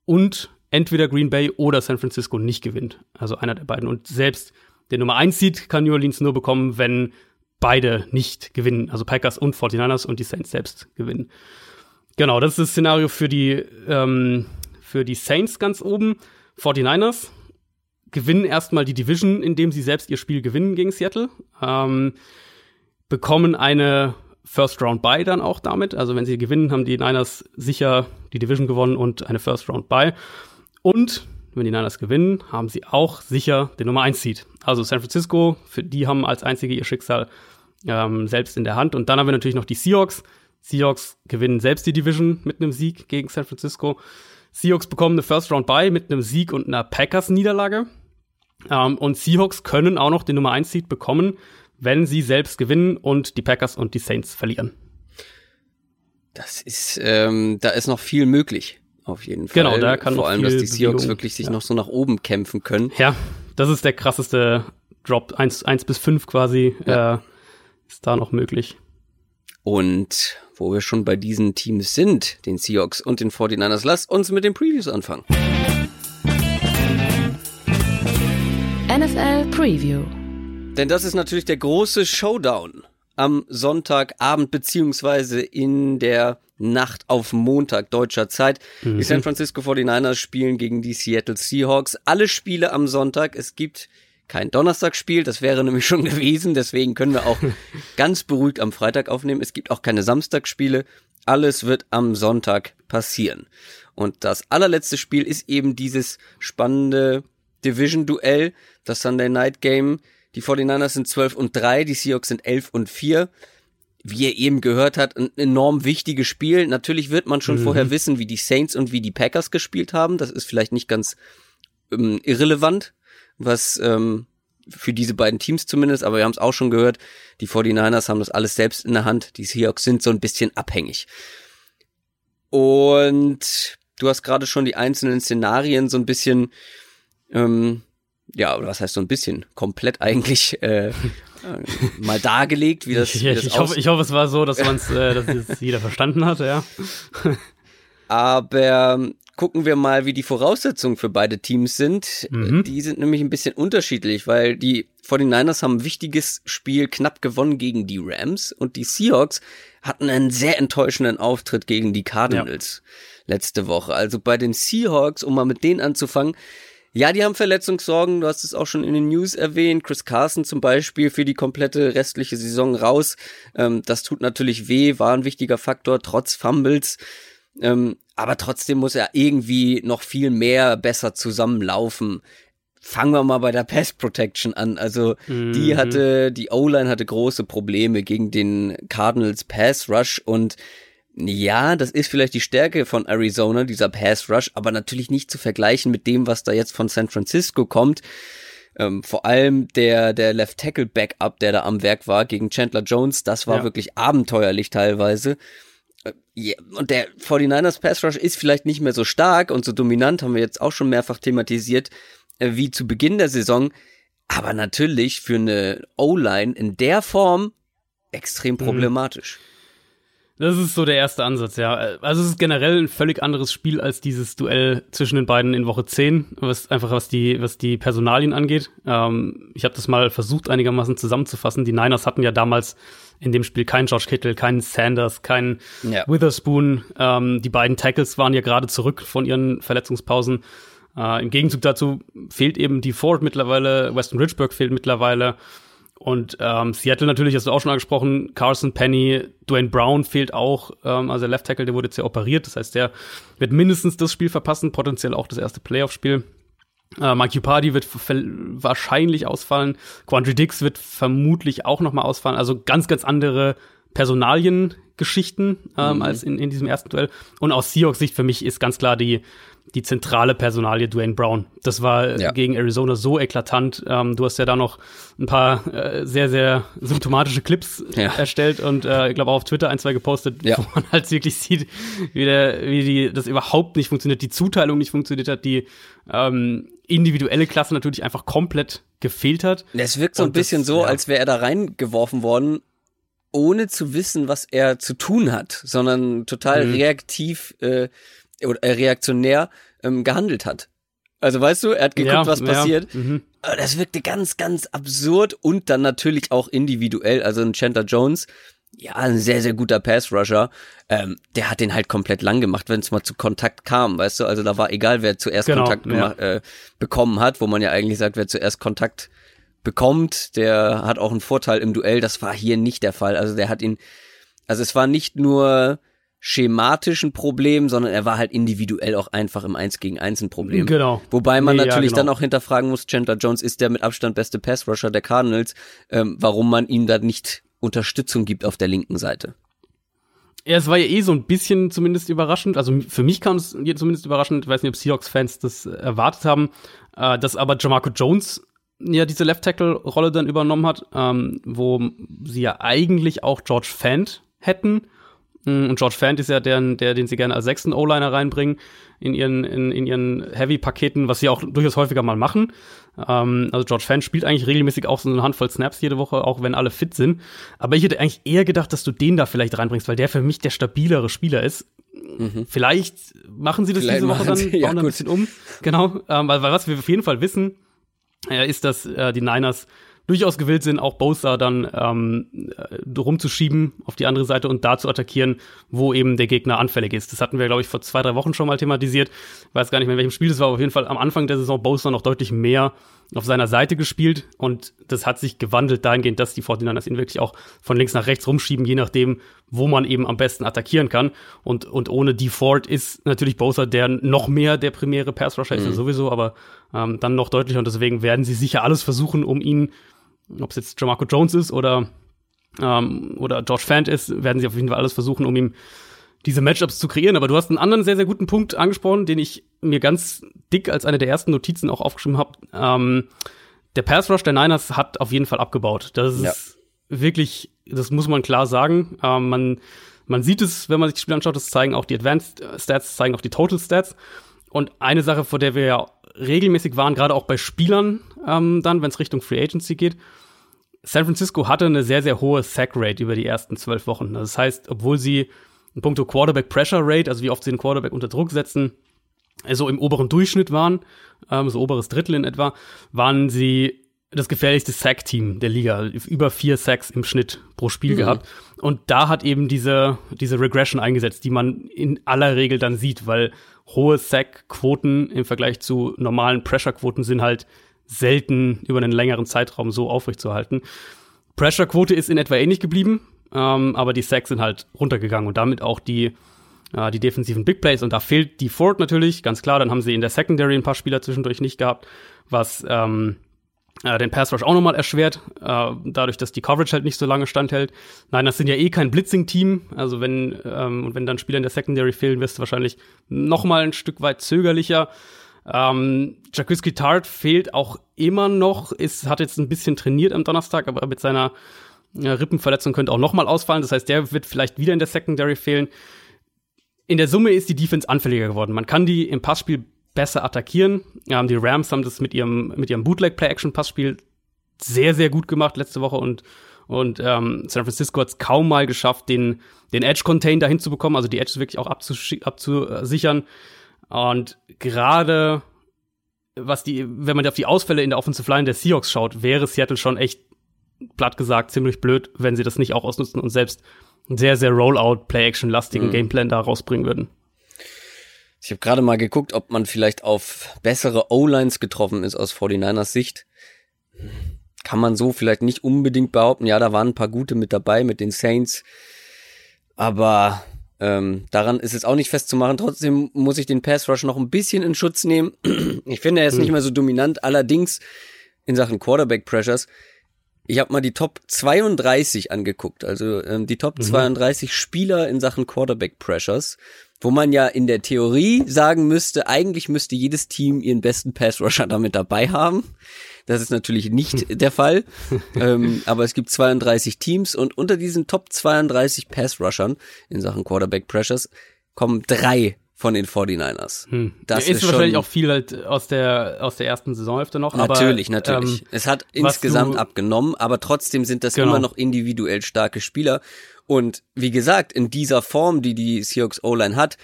und entweder Green Bay oder San Francisco nicht gewinnt. Also einer der beiden. Und selbst der Nummer 1 Seed kann New Orleans nur bekommen, wenn beide nicht gewinnen. Also Packers und 49ers und die Saints selbst gewinnen. Genau, das ist das Szenario für die, ähm, für die Saints ganz oben. 49ers gewinnen erstmal die Division, indem sie selbst ihr Spiel gewinnen gegen Seattle. Ähm, bekommen eine First Round Bye dann auch damit. Also wenn sie gewinnen, haben die Niners sicher die Division gewonnen und eine First Round Bye. Und wenn die Niners gewinnen, haben sie auch sicher den Nummer 1 Seed. Also San Francisco, für die haben als einzige ihr Schicksal ähm, selbst in der Hand. Und dann haben wir natürlich noch die Seahawks. Seahawks gewinnen selbst die Division mit einem Sieg gegen San Francisco. Seahawks bekommen eine First Round Bye mit einem Sieg und einer Packers Niederlage. Ähm, und Seahawks können auch noch den Nummer 1 Seed bekommen, wenn sie selbst gewinnen und die Packers und die Saints verlieren. Das ist, ähm, da ist noch viel möglich. Auf jeden Fall. Genau, da kann Vor allem, dass die Bewegung, Seahawks wirklich sich ja. noch so nach oben kämpfen können. Ja, das ist der krasseste Drop. 1, 1 bis 5 quasi ja. äh, ist da noch möglich. Und wo wir schon bei diesen Teams sind, den Seahawks und den 49ers, lasst uns mit den Previews anfangen. Preview. Denn das ist natürlich der große Showdown am Sonntagabend beziehungsweise in der Nacht auf Montag deutscher Zeit. Mhm. Die San Francisco 49ers spielen gegen die Seattle Seahawks. Alle Spiele am Sonntag. Es gibt kein Donnerstagsspiel, das wäre <laughs> nämlich schon gewesen. Deswegen können wir auch <laughs> ganz beruhigt am Freitag aufnehmen. Es gibt auch keine Samstagsspiele. Alles wird am Sonntag passieren. Und das allerletzte Spiel ist eben dieses spannende Division-Duell, das Sunday Night Game. Die 49ers sind 12 und 3, die Seahawks sind 11 und 4. Wie ihr eben gehört habt, ein enorm wichtiges Spiel. Natürlich wird man schon mhm. vorher wissen, wie die Saints und wie die Packers gespielt haben. Das ist vielleicht nicht ganz ähm, irrelevant, was ähm, für diese beiden Teams zumindest, aber wir haben es auch schon gehört, die 49ers haben das alles selbst in der Hand. Die Seahawks sind so ein bisschen abhängig. Und du hast gerade schon die einzelnen Szenarien so ein bisschen ähm, ja, oder was heißt so ein bisschen, komplett eigentlich äh, mal dargelegt, wie das, <laughs> ich, wie das ich, hoffe, ich hoffe, es war so, dass man es, äh, dass es jeder verstanden hat, ja. <laughs> Aber ähm, gucken wir mal, wie die Voraussetzungen für beide Teams sind. Mhm. Die sind nämlich ein bisschen unterschiedlich, weil die 49ers haben ein wichtiges Spiel knapp gewonnen gegen die Rams und die Seahawks hatten einen sehr enttäuschenden Auftritt gegen die Cardinals ja. letzte Woche. Also bei den Seahawks, um mal mit denen anzufangen, ja, die haben Verletzungssorgen, du hast es auch schon in den News erwähnt. Chris Carson zum Beispiel für die komplette restliche Saison raus. Ähm, das tut natürlich weh, war ein wichtiger Faktor, trotz Fumbles. Ähm, aber trotzdem muss er irgendwie noch viel mehr besser zusammenlaufen. Fangen wir mal bei der Pass Protection an. Also mhm. die hatte, die O-Line hatte große Probleme gegen den Cardinals Pass Rush und ja, das ist vielleicht die Stärke von Arizona, dieser Pass Rush, aber natürlich nicht zu vergleichen mit dem, was da jetzt von San Francisco kommt. Ähm, vor allem der, der Left Tackle Backup, der da am Werk war gegen Chandler Jones, das war ja. wirklich abenteuerlich teilweise. Äh, yeah. Und der 49ers Pass Rush ist vielleicht nicht mehr so stark und so dominant, haben wir jetzt auch schon mehrfach thematisiert, äh, wie zu Beginn der Saison. Aber natürlich für eine O-Line in der Form extrem mhm. problematisch. Mhm. Das ist so der erste Ansatz, ja. Also es ist generell ein völlig anderes Spiel als dieses Duell zwischen den beiden in Woche 10, was einfach was die, was die Personalien angeht. Ähm, ich habe das mal versucht einigermaßen zusammenzufassen. Die Niners hatten ja damals in dem Spiel keinen George Kittle, keinen Sanders, keinen ja. Witherspoon. Ähm, die beiden Tackles waren ja gerade zurück von ihren Verletzungspausen. Äh, Im Gegenzug dazu fehlt eben die Ford mittlerweile, Weston Richburg fehlt mittlerweile. Und ähm, Seattle natürlich, hast du auch schon angesprochen, Carson Penny, Dwayne Brown fehlt auch, ähm, also der Left Tackle, der wurde jetzt ja operiert, das heißt, der wird mindestens das Spiel verpassen, potenziell auch das erste Playoff-Spiel. Äh, Mike Upardi wird wahrscheinlich ausfallen, Quandry Dix wird vermutlich auch noch mal ausfallen, also ganz, ganz andere Personaliengeschichten ähm, mhm. als in, in diesem ersten Duell. Und aus Seahawks Sicht für mich ist ganz klar die die zentrale Personalie Dwayne Brown. Das war ja. gegen Arizona so eklatant. Ähm, du hast ja da noch ein paar äh, sehr, sehr symptomatische Clips ja. erstellt und äh, ich glaube auch auf Twitter ein, zwei gepostet, ja. wo man halt wirklich sieht, wie, der, wie die, das überhaupt nicht funktioniert, die Zuteilung nicht funktioniert hat, die ähm, individuelle Klasse natürlich einfach komplett gefehlt hat. Es wirkt so ein bisschen das, so, als wäre er da reingeworfen worden, ohne zu wissen, was er zu tun hat, sondern total mhm. reaktiv äh, äh, reaktionär ähm, gehandelt hat. Also weißt du, er hat geguckt, ja, was passiert. Ja, mhm. Das wirkte ganz, ganz absurd und dann natürlich auch individuell. Also ein Chandler Jones, ja, ein sehr, sehr guter Pass-Rusher, ähm, der hat den halt komplett lang gemacht, wenn es mal zu Kontakt kam, weißt du? Also da war egal, wer zuerst genau, Kontakt gemacht, ja. äh, bekommen hat, wo man ja eigentlich sagt, wer zuerst Kontakt bekommt, der hat auch einen Vorteil im Duell. Das war hier nicht der Fall. Also der hat ihn, also es war nicht nur schematischen Problem, sondern er war halt individuell auch einfach im Eins gegen Eins ein Problem. Genau. Wobei man nee, natürlich ja, genau. dann auch hinterfragen muss, Chandler Jones ist der mit Abstand beste Pass-Rusher der Cardinals, ähm, warum man ihm da nicht Unterstützung gibt auf der linken Seite. Ja, es war ja eh so ein bisschen zumindest überraschend. Also für mich kam es zumindest überraschend. Ich weiß nicht, ob Seahawks-Fans das erwartet haben, äh, dass aber Jamarco Jones ja diese Left Tackle-Rolle dann übernommen hat, ähm, wo sie ja eigentlich auch George Fant hätten und George Fant ist ja der, der den sie gerne als sechsten O-Liner reinbringen in ihren, in, in ihren Heavy-Paketen, was sie auch durchaus häufiger mal machen. Ähm, also George Fant spielt eigentlich regelmäßig auch so eine Handvoll Snaps jede Woche, auch wenn alle fit sind. Aber ich hätte eigentlich eher gedacht, dass du den da vielleicht reinbringst, weil der für mich der stabilere Spieler ist. Mhm. Vielleicht machen sie das vielleicht diese Woche dann, sie, ja, bauen ein bisschen um. Genau, ähm, weil, weil was wir auf jeden Fall wissen, äh, ist, dass äh, die Niners durchaus gewillt sind, auch Bosa dann ähm, äh, rumzuschieben auf die andere Seite und da zu attackieren, wo eben der Gegner anfällig ist. Das hatten wir, glaube ich, vor zwei, drei Wochen schon mal thematisiert. Weiß gar nicht mehr, in welchem Spiel das war, aber auf jeden Fall am Anfang der Saison Bosa noch deutlich mehr auf seiner Seite gespielt und das hat sich gewandelt dahingehend, dass die 49ers ihn wirklich auch von links nach rechts rumschieben, je nachdem, wo man eben am besten attackieren kann. Und, und ohne die Ford ist natürlich Bosa der noch mehr der primäre Pass-Rusher, ist mhm. ja sowieso, aber ähm, dann noch deutlicher und deswegen werden sie sicher alles versuchen, um ihn ob es jetzt Jamarco Jones ist oder, ähm, oder George Fant ist, werden sie auf jeden Fall alles versuchen, um ihm diese Matchups zu kreieren. Aber du hast einen anderen sehr, sehr guten Punkt angesprochen, den ich mir ganz dick als eine der ersten Notizen auch aufgeschrieben habe. Ähm, der Pass Rush der Niners hat auf jeden Fall abgebaut. Das ist ja. wirklich, das muss man klar sagen. Ähm, man, man sieht es, wenn man sich das Spiel anschaut, das zeigen auch die Advanced Stats, zeigen auch die Total Stats. Und eine Sache, vor der wir ja regelmäßig waren, gerade auch bei Spielern ähm, dann, wenn es Richtung Free Agency geht, San Francisco hatte eine sehr, sehr hohe Sack Rate über die ersten zwölf Wochen. Das heißt, obwohl sie in puncto Quarterback Pressure Rate, also wie oft sie den Quarterback unter Druck setzen, so im oberen Durchschnitt waren, ähm, so oberes Drittel in etwa, waren sie das gefährlichste Sack-Team der Liga. Über vier Sacks im Schnitt pro Spiel mhm. gehabt. Und da hat eben diese, diese Regression eingesetzt, die man in aller Regel dann sieht, weil hohe Sack-Quoten im Vergleich zu normalen Pressure-Quoten sind halt selten über einen längeren Zeitraum so aufrechtzuerhalten. Pressure-Quote ist in etwa ähnlich geblieben, ähm, aber die Sacks sind halt runtergegangen und damit auch die, äh, die defensiven Big Plays. Und da fehlt die Ford natürlich, ganz klar. Dann haben sie in der Secondary ein paar Spieler zwischendurch nicht gehabt, was ähm, äh, den Pass Rush auch nochmal erschwert, äh, dadurch, dass die Coverage halt nicht so lange standhält. Nein, das sind ja eh kein Blitzing-Team. Also wenn, ähm, und wenn dann Spieler in der Secondary fehlen, wirst du wahrscheinlich nochmal ein Stück weit zögerlicher. Ähm, Jaquiski Tart fehlt auch immer noch, ist, hat jetzt ein bisschen trainiert am Donnerstag, aber mit seiner Rippenverletzung könnte auch nochmal ausfallen. Das heißt, der wird vielleicht wieder in der Secondary fehlen. In der Summe ist die Defense anfälliger geworden. Man kann die im Passspiel besser attackieren. Ähm, die Rams haben das mit ihrem, mit ihrem Bootleg-Play-Action-Passspiel sehr, sehr gut gemacht letzte Woche und und ähm, San Francisco hat es kaum mal geschafft, den, den Edge-Contain dahin zu bekommen, also die Edge wirklich auch abzusichern. Und gerade was die, wenn man auf die Ausfälle in der Offensive Line der Seahawks schaut, wäre Seattle schon echt platt gesagt ziemlich blöd, wenn sie das nicht auch ausnutzen und selbst einen sehr, sehr Rollout, Play-Action-lastigen mhm. Gameplan da rausbringen würden. Ich habe gerade mal geguckt, ob man vielleicht auf bessere O-Lines getroffen ist aus 49ers Sicht. Kann man so vielleicht nicht unbedingt behaupten. Ja, da waren ein paar gute mit dabei mit den Saints. Aber ähm, daran ist es auch nicht festzumachen. Trotzdem muss ich den Pass Rush noch ein bisschen in Schutz nehmen. <clears throat> ich finde, er ist hm. nicht mehr so dominant. Allerdings in Sachen Quarterback Pressures. Ich habe mal die Top 32 angeguckt, also ähm, die Top mhm. 32 Spieler in Sachen Quarterback Pressures, wo man ja in der Theorie sagen müsste, eigentlich müsste jedes Team ihren besten Pass Rusher damit dabei haben. Das ist natürlich nicht der Fall. <laughs> ähm, aber es gibt 32 Teams und unter diesen Top 32 Pass-Rushern in Sachen Quarterback Pressures kommen drei von den 49ers. Hm. Das ist, ist wahrscheinlich auch viel halt aus der aus der ersten Saisonhälfte noch. Natürlich, aber, natürlich. Ähm, es hat insgesamt abgenommen, aber trotzdem sind das genau. immer noch individuell starke Spieler. Und wie gesagt, in dieser Form, die die Seahawks O-Line hat,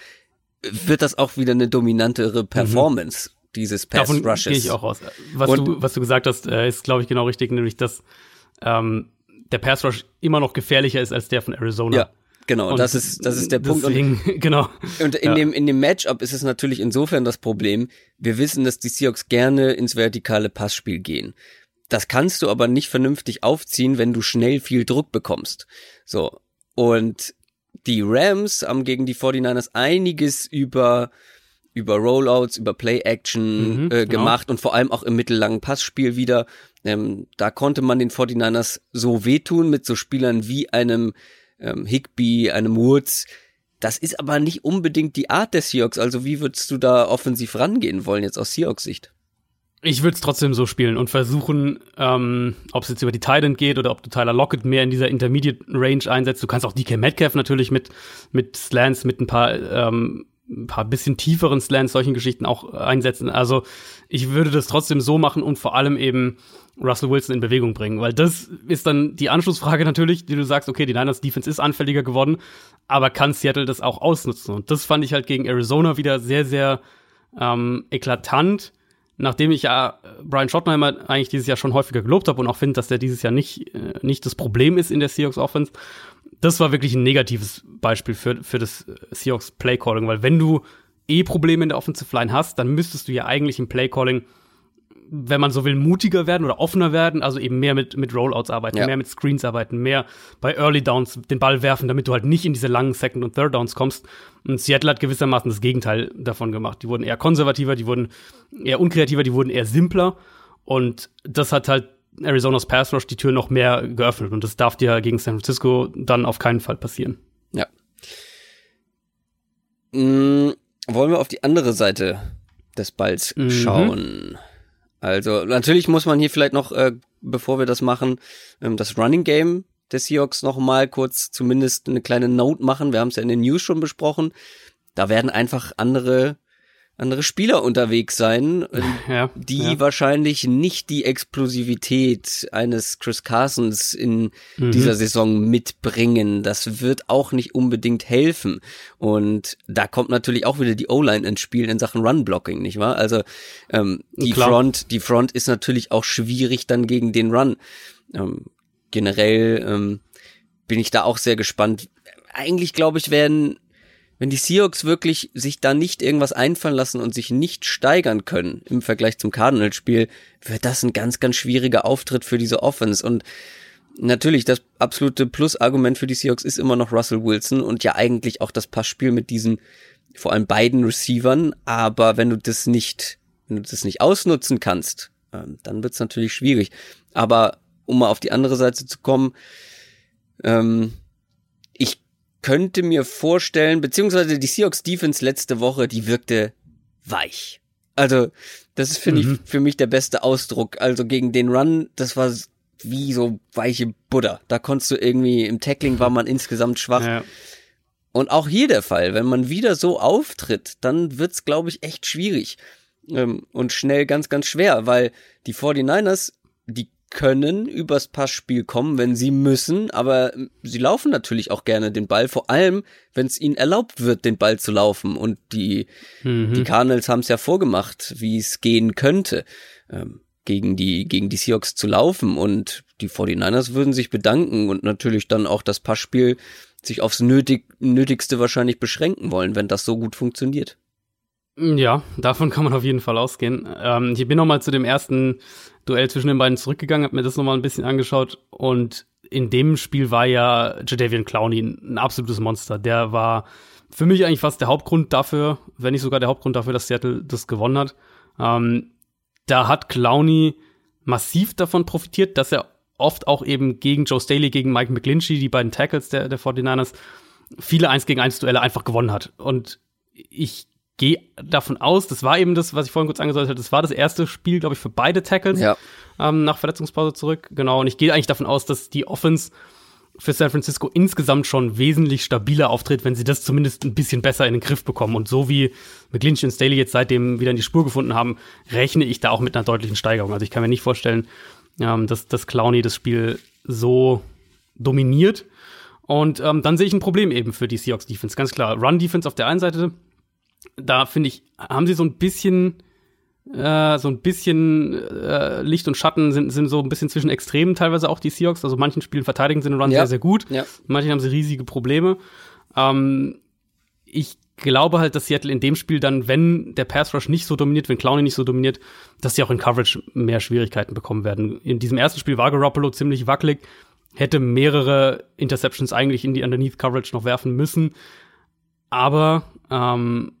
wird das auch wieder eine dominantere mhm. Performance. Mhm dieses Pass Davon Rushes. gehe ich auch raus. Was und, du was du gesagt hast, äh, ist glaube ich genau richtig, nämlich dass ähm, der Pass Rush immer noch gefährlicher ist als der von Arizona. Ja. Genau, und das ist das ist der Punkt. Deswegen, und, <laughs> genau. Und in ja. dem in dem Matchup ist es natürlich insofern das Problem. Wir wissen, dass die Seahawks gerne ins vertikale Passspiel gehen. Das kannst du aber nicht vernünftig aufziehen, wenn du schnell viel Druck bekommst. So und die Rams haben gegen die 49ers einiges über über Rollouts, über Play-Action mhm, äh, genau. gemacht genau. und vor allem auch im mittellangen Passspiel wieder. Ähm, da konnte man den 49ers so wehtun mit so Spielern wie einem ähm, Higby, einem Woods. Das ist aber nicht unbedingt die Art der Seahawks. Also wie würdest du da offensiv rangehen wollen jetzt aus Seahawks Sicht? Ich würde es trotzdem so spielen und versuchen, ähm, ob es jetzt über die Titan geht oder ob du Tyler Lockett mehr in dieser Intermediate Range einsetzt. Du kannst auch DK Metcalf natürlich mit, mit Slants, mit ein paar, ähm, ein paar bisschen tieferen Slants, solchen Geschichten auch einsetzen. Also ich würde das trotzdem so machen und vor allem eben Russell Wilson in Bewegung bringen, weil das ist dann die Anschlussfrage <laughs> natürlich, die du sagst, okay, die Niners Defense ist anfälliger geworden, aber kann Seattle das auch ausnutzen? Und das fand ich halt gegen Arizona wieder sehr, sehr ähm, eklatant nachdem ich ja Brian Schottenheimer eigentlich dieses Jahr schon häufiger gelobt habe und auch finde, dass der dieses Jahr nicht, äh, nicht das Problem ist in der Seahawks Offense, das war wirklich ein negatives Beispiel für, für das Seahawks Play Calling, weil wenn du eh Probleme in der Offensive Line hast, dann müsstest du ja eigentlich im Play Calling wenn man so will, mutiger werden oder offener werden, also eben mehr mit, mit Rollouts arbeiten, ja. mehr mit Screens arbeiten, mehr bei Early Downs den Ball werfen, damit du halt nicht in diese langen Second- und Third-Downs kommst. Und Seattle hat gewissermaßen das Gegenteil davon gemacht. Die wurden eher konservativer, die wurden eher unkreativer, die wurden eher simpler. Und das hat halt Arizonas Pass Rush die Tür noch mehr geöffnet. Und das darf dir gegen San Francisco dann auf keinen Fall passieren. Ja. Mhm. Wollen wir auf die andere Seite des Balls mhm. schauen? Also natürlich muss man hier vielleicht noch, äh, bevor wir das machen, ähm, das Running Game des Seahawks noch mal kurz zumindest eine kleine Note machen. Wir haben es ja in den News schon besprochen. Da werden einfach andere andere Spieler unterwegs sein, äh, <laughs> ja, die ja. wahrscheinlich nicht die Explosivität eines Chris Carsons in mhm. dieser Saison mitbringen. Das wird auch nicht unbedingt helfen. Und da kommt natürlich auch wieder die O-Line ins Spiel in Sachen Run-Blocking, nicht wahr? Also ähm, die Klar. Front, die Front ist natürlich auch schwierig dann gegen den Run. Ähm, generell ähm, bin ich da auch sehr gespannt. Eigentlich glaube ich, werden wenn die Seahawks wirklich sich da nicht irgendwas einfallen lassen und sich nicht steigern können im Vergleich zum Cardinals-Spiel, wird das ein ganz, ganz schwieriger Auftritt für diese Offense. Und natürlich, das absolute Plus-Argument für die Seahawks ist immer noch Russell Wilson und ja eigentlich auch das Passspiel mit diesen vor allem beiden Receivern. Aber wenn du das nicht, wenn du das nicht ausnutzen kannst, ähm, dann wird's natürlich schwierig. Aber um mal auf die andere Seite zu kommen, ähm, könnte mir vorstellen, beziehungsweise die Seahawks Defense letzte Woche, die wirkte weich. Also, das ist, finde mhm. ich, für mich der beste Ausdruck. Also gegen den Run, das war wie so weiche Butter. Da konntest du irgendwie, im Tackling war man insgesamt schwach. Ja. Und auch hier der Fall, wenn man wieder so auftritt, dann wird's, glaube ich, echt schwierig. Ähm, und schnell ganz, ganz schwer, weil die 49ers, die können übers Passspiel kommen, wenn sie müssen, aber sie laufen natürlich auch gerne den Ball, vor allem, wenn es ihnen erlaubt wird, den Ball zu laufen. Und die, mhm. die Cardinals haben es ja vorgemacht, wie es gehen könnte, ähm, gegen die, gegen die Seahawks zu laufen. Und die 49ers würden sich bedanken und natürlich dann auch das Passspiel sich aufs Nötig, Nötigste wahrscheinlich beschränken wollen, wenn das so gut funktioniert. Ja, davon kann man auf jeden Fall ausgehen. Ähm, ich bin noch mal zu dem ersten Duell zwischen den beiden zurückgegangen, habe mir das noch mal ein bisschen angeschaut und in dem Spiel war ja Jadavian Clowney ein absolutes Monster. Der war für mich eigentlich fast der Hauptgrund dafür, wenn nicht sogar der Hauptgrund dafür, dass Seattle das gewonnen hat. Ähm, da hat Clowney massiv davon profitiert, dass er oft auch eben gegen Joe Staley, gegen Mike McGlinchey, die beiden Tackles der, der 49ers, viele 1 gegen 1 Duelle einfach gewonnen hat. Und ich gehe davon aus, das war eben das, was ich vorhin kurz angedeutet habe, das war das erste Spiel, glaube ich, für beide Tackles ja. ähm, nach Verletzungspause zurück. Genau, und ich gehe eigentlich davon aus, dass die Offense für San Francisco insgesamt schon wesentlich stabiler auftritt, wenn sie das zumindest ein bisschen besser in den Griff bekommen. Und so wie McGlinchey und Staley jetzt seitdem wieder in die Spur gefunden haben, rechne ich da auch mit einer deutlichen Steigerung. Also ich kann mir nicht vorstellen, ähm, dass, dass Clowney das Spiel so dominiert. Und ähm, dann sehe ich ein Problem eben für die Seahawks Defense. Ganz klar, Run Defense auf der einen Seite, da finde ich, haben sie so ein bisschen, äh, so ein bisschen äh, Licht und Schatten sind, sind so ein bisschen zwischen Extremen teilweise auch die Seahawks. Also manchen Spielen verteidigen sie den Run ja. sehr, sehr gut. Ja. Manchen haben sie riesige Probleme. Ähm, ich glaube halt, dass Seattle in dem Spiel dann, wenn der Pass Rush nicht so dominiert, wenn Clowney nicht so dominiert, dass sie auch in Coverage mehr Schwierigkeiten bekommen werden. In diesem ersten Spiel war Garoppolo ziemlich wackelig, hätte mehrere Interceptions eigentlich in die Underneath Coverage noch werfen müssen. Aber ähm,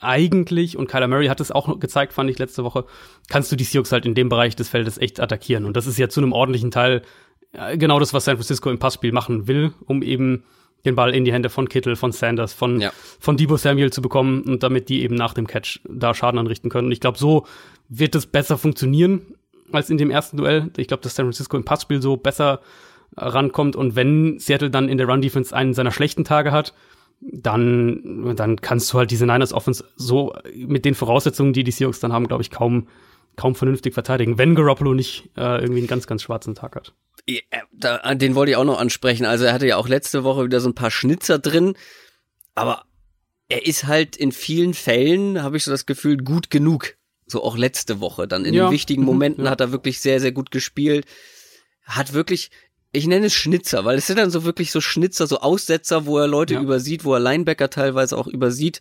eigentlich, und Kyler Murray hat es auch gezeigt, fand ich letzte Woche, kannst du die Seahawks halt in dem Bereich des Feldes echt attackieren. Und das ist ja zu einem ordentlichen Teil genau das, was San Francisco im Passspiel machen will, um eben den Ball in die Hände von Kittel, von Sanders, von, ja. von Debo Samuel zu bekommen und damit die eben nach dem Catch da Schaden anrichten können. Und ich glaube, so wird es besser funktionieren als in dem ersten Duell. Ich glaube, dass San Francisco im Passspiel so besser rankommt und wenn Seattle dann in der Run Defense einen seiner schlechten Tage hat, dann, dann kannst du halt diese Niners Offense so mit den Voraussetzungen, die die Seahawks dann haben, glaube ich, kaum, kaum vernünftig verteidigen, wenn Garoppolo nicht äh, irgendwie einen ganz, ganz schwarzen Tag hat. Ja, da, den wollte ich auch noch ansprechen. Also er hatte ja auch letzte Woche wieder so ein paar Schnitzer drin, aber er ist halt in vielen Fällen, habe ich so das Gefühl, gut genug. So auch letzte Woche. Dann in ja. den wichtigen mhm. Momenten ja. hat er wirklich sehr, sehr gut gespielt. Hat wirklich, ich nenne es Schnitzer, weil es sind dann so wirklich so Schnitzer, so Aussetzer, wo er Leute ja. übersieht, wo er Linebacker teilweise auch übersieht.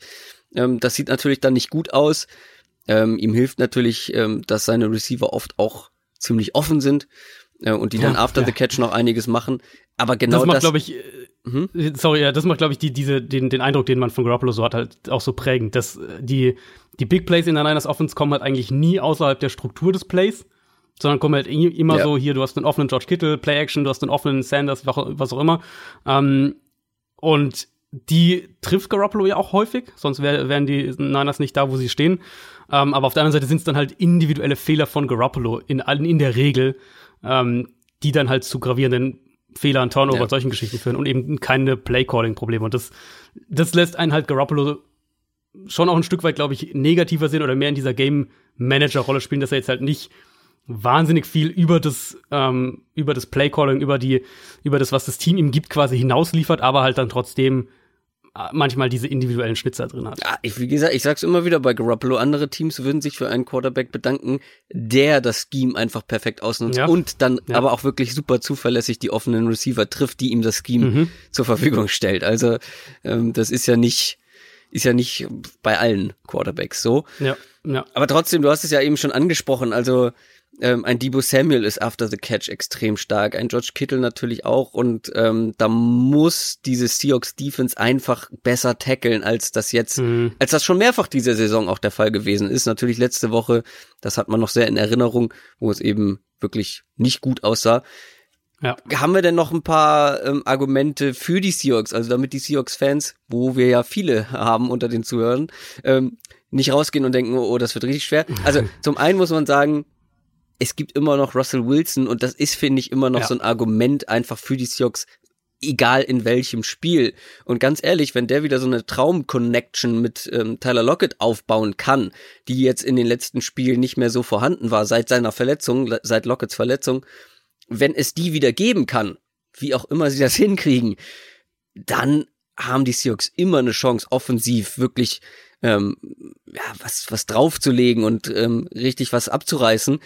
Ähm, das sieht natürlich dann nicht gut aus. Ähm, ihm hilft natürlich, ähm, dass seine Receiver oft auch ziemlich offen sind äh, und die ja, dann after ja. the catch noch einiges machen. Aber genau das macht, glaube ich, mhm. sorry, ja, das macht, glaube ich, die, diese, den, den Eindruck, den man von Garoppolo so hat, halt auch so prägend, dass äh, die, die Big Plays in der Niners Offense kommen halt eigentlich nie außerhalb der Struktur des Plays sondern kommen halt immer ja. so, hier, du hast einen offenen George Kittle, Play-Action, du hast einen offenen Sanders, was auch immer. Ähm, und die trifft Garoppolo ja auch häufig, sonst wär, wären die Niners nicht da, wo sie stehen. Ähm, aber auf der anderen Seite sind es dann halt individuelle Fehler von Garoppolo in, in der Regel, ähm, die dann halt zu gravierenden Fehlern, Turnover, ja. solchen Geschichten führen und eben keine Play-Calling-Probleme. Und das, das lässt einen halt Garoppolo schon auch ein Stück weit, glaube ich, negativer sehen oder mehr in dieser Game-Manager-Rolle spielen, dass er jetzt halt nicht wahnsinnig viel über das ähm, über das Playcalling, über die über das was das Team ihm gibt quasi hinausliefert, aber halt dann trotzdem äh, manchmal diese individuellen Schnitzer drin hat. Ja, ich, wie gesagt, ich sag's immer wieder bei Garoppolo, andere Teams würden sich für einen Quarterback bedanken, der das Scheme einfach perfekt ausnutzt ja. und dann ja. aber auch wirklich super zuverlässig die offenen Receiver trifft, die ihm das Scheme mhm. zur Verfügung stellt. Also ähm, das ist ja nicht ist ja nicht bei allen Quarterbacks so. Ja, ja. Aber trotzdem, du hast es ja eben schon angesprochen, also ähm, ein Debo Samuel ist after the catch extrem stark, ein George Kittle natürlich auch und ähm, da muss diese Seahawks Defense einfach besser tackeln, als das jetzt, mhm. als das schon mehrfach diese Saison auch der Fall gewesen ist. Natürlich letzte Woche, das hat man noch sehr in Erinnerung, wo es eben wirklich nicht gut aussah. Ja. Haben wir denn noch ein paar ähm, Argumente für die Seahawks, also damit die Seahawks-Fans, wo wir ja viele <laughs> haben unter den Zuhörern, ähm, nicht rausgehen und denken, oh, das wird richtig schwer. Also <laughs> zum einen muss man sagen, es gibt immer noch Russell Wilson und das ist, finde ich, immer noch ja. so ein Argument einfach für die Seahawks, egal in welchem Spiel. Und ganz ehrlich, wenn der wieder so eine Traum-Connection mit ähm, Tyler Lockett aufbauen kann, die jetzt in den letzten Spielen nicht mehr so vorhanden war, seit seiner Verletzung, seit Lockets Verletzung, wenn es die wieder geben kann, wie auch immer sie das <laughs> hinkriegen, dann haben die Seahawks immer eine Chance, offensiv wirklich ähm, ja, was, was draufzulegen und ähm, richtig was abzureißen.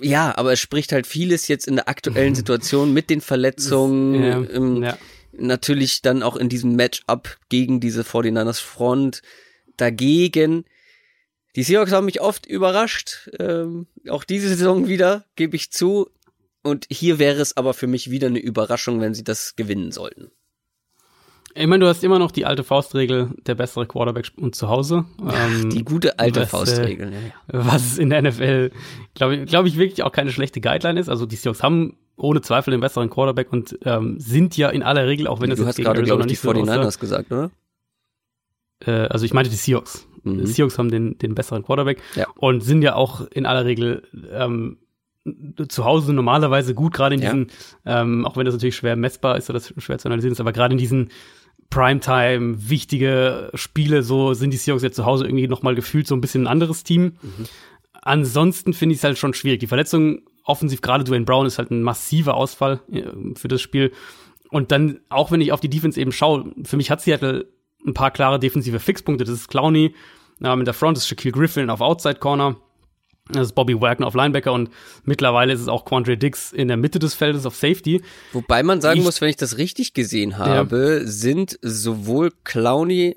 Ja, aber es spricht halt vieles jetzt in der aktuellen Situation mit den Verletzungen, ja, ähm, ja. natürlich dann auch in diesem Matchup gegen diese 49ers Front dagegen. Die Seahawks haben mich oft überrascht, ähm, auch diese Saison wieder, gebe ich zu. Und hier wäre es aber für mich wieder eine Überraschung, wenn sie das gewinnen sollten. Ich meine, du hast immer noch die alte Faustregel, der bessere Quarterback und zu Hause. Ähm, die gute alte was, äh, Faustregel. Äh, was in der NFL, glaube ich, glaube ich, wirklich auch keine schlechte Guideline ist. Also die Seahawks haben ohne Zweifel den besseren Quarterback und ähm, sind ja in aller Regel, auch wenn es Du hast gerade, glaube ich, die 49ers so gesagt, oder? Äh, also ich meinte die Seahawks. Mhm. Die Seahawks haben den, den besseren Quarterback ja. und sind ja auch in aller Regel ähm, zu Hause normalerweise gut, gerade in diesen, ja. ähm, auch wenn das natürlich schwer messbar ist oder schwer zu analysieren ist, aber gerade in diesen Primetime, wichtige Spiele, so sind die Seahawks jetzt zu Hause irgendwie nochmal gefühlt so ein bisschen ein anderes Team. Mhm. Ansonsten finde ich es halt schon schwierig. Die Verletzung offensiv, gerade Dwayne Brown, ist halt ein massiver Ausfall äh, für das Spiel. Und dann, auch wenn ich auf die Defense eben schaue, für mich hat Seattle ein paar klare defensive Fixpunkte. Das ist Clowney, äh, mit der Front ist Shaquille Griffin auf Outside Corner. Das ist Bobby Wagner auf Linebacker und mittlerweile ist es auch Quandre Dix in der Mitte des Feldes auf Safety. Wobei man sagen ich, muss, wenn ich das richtig gesehen habe, ja. sind sowohl Clowney,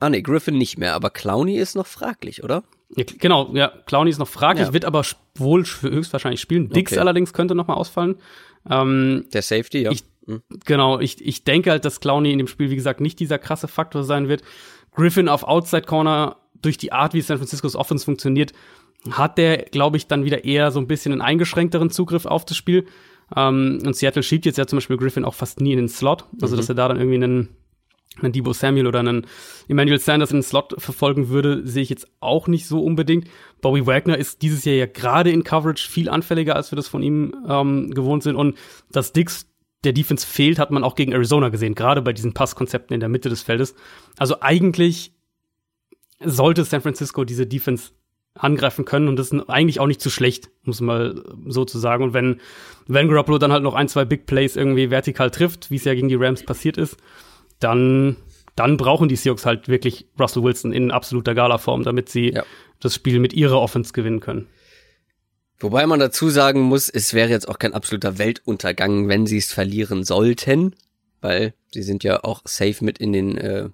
ah nee, Griffin nicht mehr, aber Clowney ist noch fraglich, oder? Ja, genau, ja, Clowney ist noch fraglich, ja. wird aber wohl höchstwahrscheinlich spielen. Dix okay. allerdings könnte noch mal ausfallen. Ähm, der Safety, ja. Ich, hm. Genau, ich, ich denke halt, dass Clowney in dem Spiel, wie gesagt, nicht dieser krasse Faktor sein wird. Griffin auf Outside Corner durch die Art, wie San Franciscos Offense funktioniert, hat der, glaube ich, dann wieder eher so ein bisschen einen eingeschränkteren Zugriff auf das Spiel. Ähm, und Seattle schiebt jetzt ja zum Beispiel Griffin auch fast nie in den Slot. Also, mhm. dass er da dann irgendwie einen, einen Debo Samuel oder einen Emmanuel Sanders in den Slot verfolgen würde, sehe ich jetzt auch nicht so unbedingt. Bobby Wagner ist dieses Jahr ja gerade in Coverage viel anfälliger, als wir das von ihm ähm, gewohnt sind. Und dass Dix der Defense fehlt, hat man auch gegen Arizona gesehen, gerade bei diesen Passkonzepten in der Mitte des Feldes. Also eigentlich sollte San Francisco diese Defense angreifen können und das ist eigentlich auch nicht zu schlecht, muss man mal so zu sagen. Und wenn, wenn Garoppolo dann halt noch ein, zwei Big Plays irgendwie vertikal trifft, wie es ja gegen die Rams passiert ist, dann, dann brauchen die Seahawks halt wirklich Russell Wilson in absoluter Gala-Form, damit sie ja. das Spiel mit ihrer Offense gewinnen können. Wobei man dazu sagen muss, es wäre jetzt auch kein absoluter Weltuntergang, wenn sie es verlieren sollten, weil sie sind ja auch safe mit in den äh,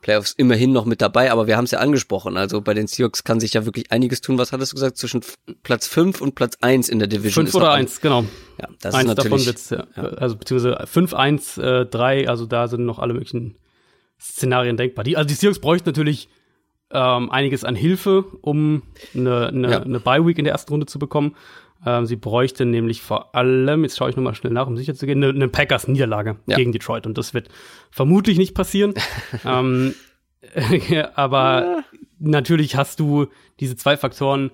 Playoffs immerhin noch mit dabei, aber wir haben es ja angesprochen. Also bei den Seahawks kann sich ja wirklich einiges tun. Was hattest du gesagt? Zwischen Platz 5 und Platz 1 in der Division. 5 oder 1, genau. Ja, das eins ist natürlich, davon wird's, ja. ja. Also beziehungsweise 5, 1, äh, 3, also da sind noch alle möglichen Szenarien denkbar. Die, also die Seahawks bräuchten natürlich ähm, einiges an Hilfe, um eine, eine, ja. eine Bye-Week in der ersten Runde zu bekommen. Ähm, sie bräuchte nämlich vor allem, jetzt schaue ich nochmal schnell nach, um sicher zu gehen, eine, eine Packers-Niederlage ja. gegen Detroit. Und das wird vermutlich nicht passieren. <laughs> ähm, <laughs> aber ja. natürlich hast du diese zwei Faktoren,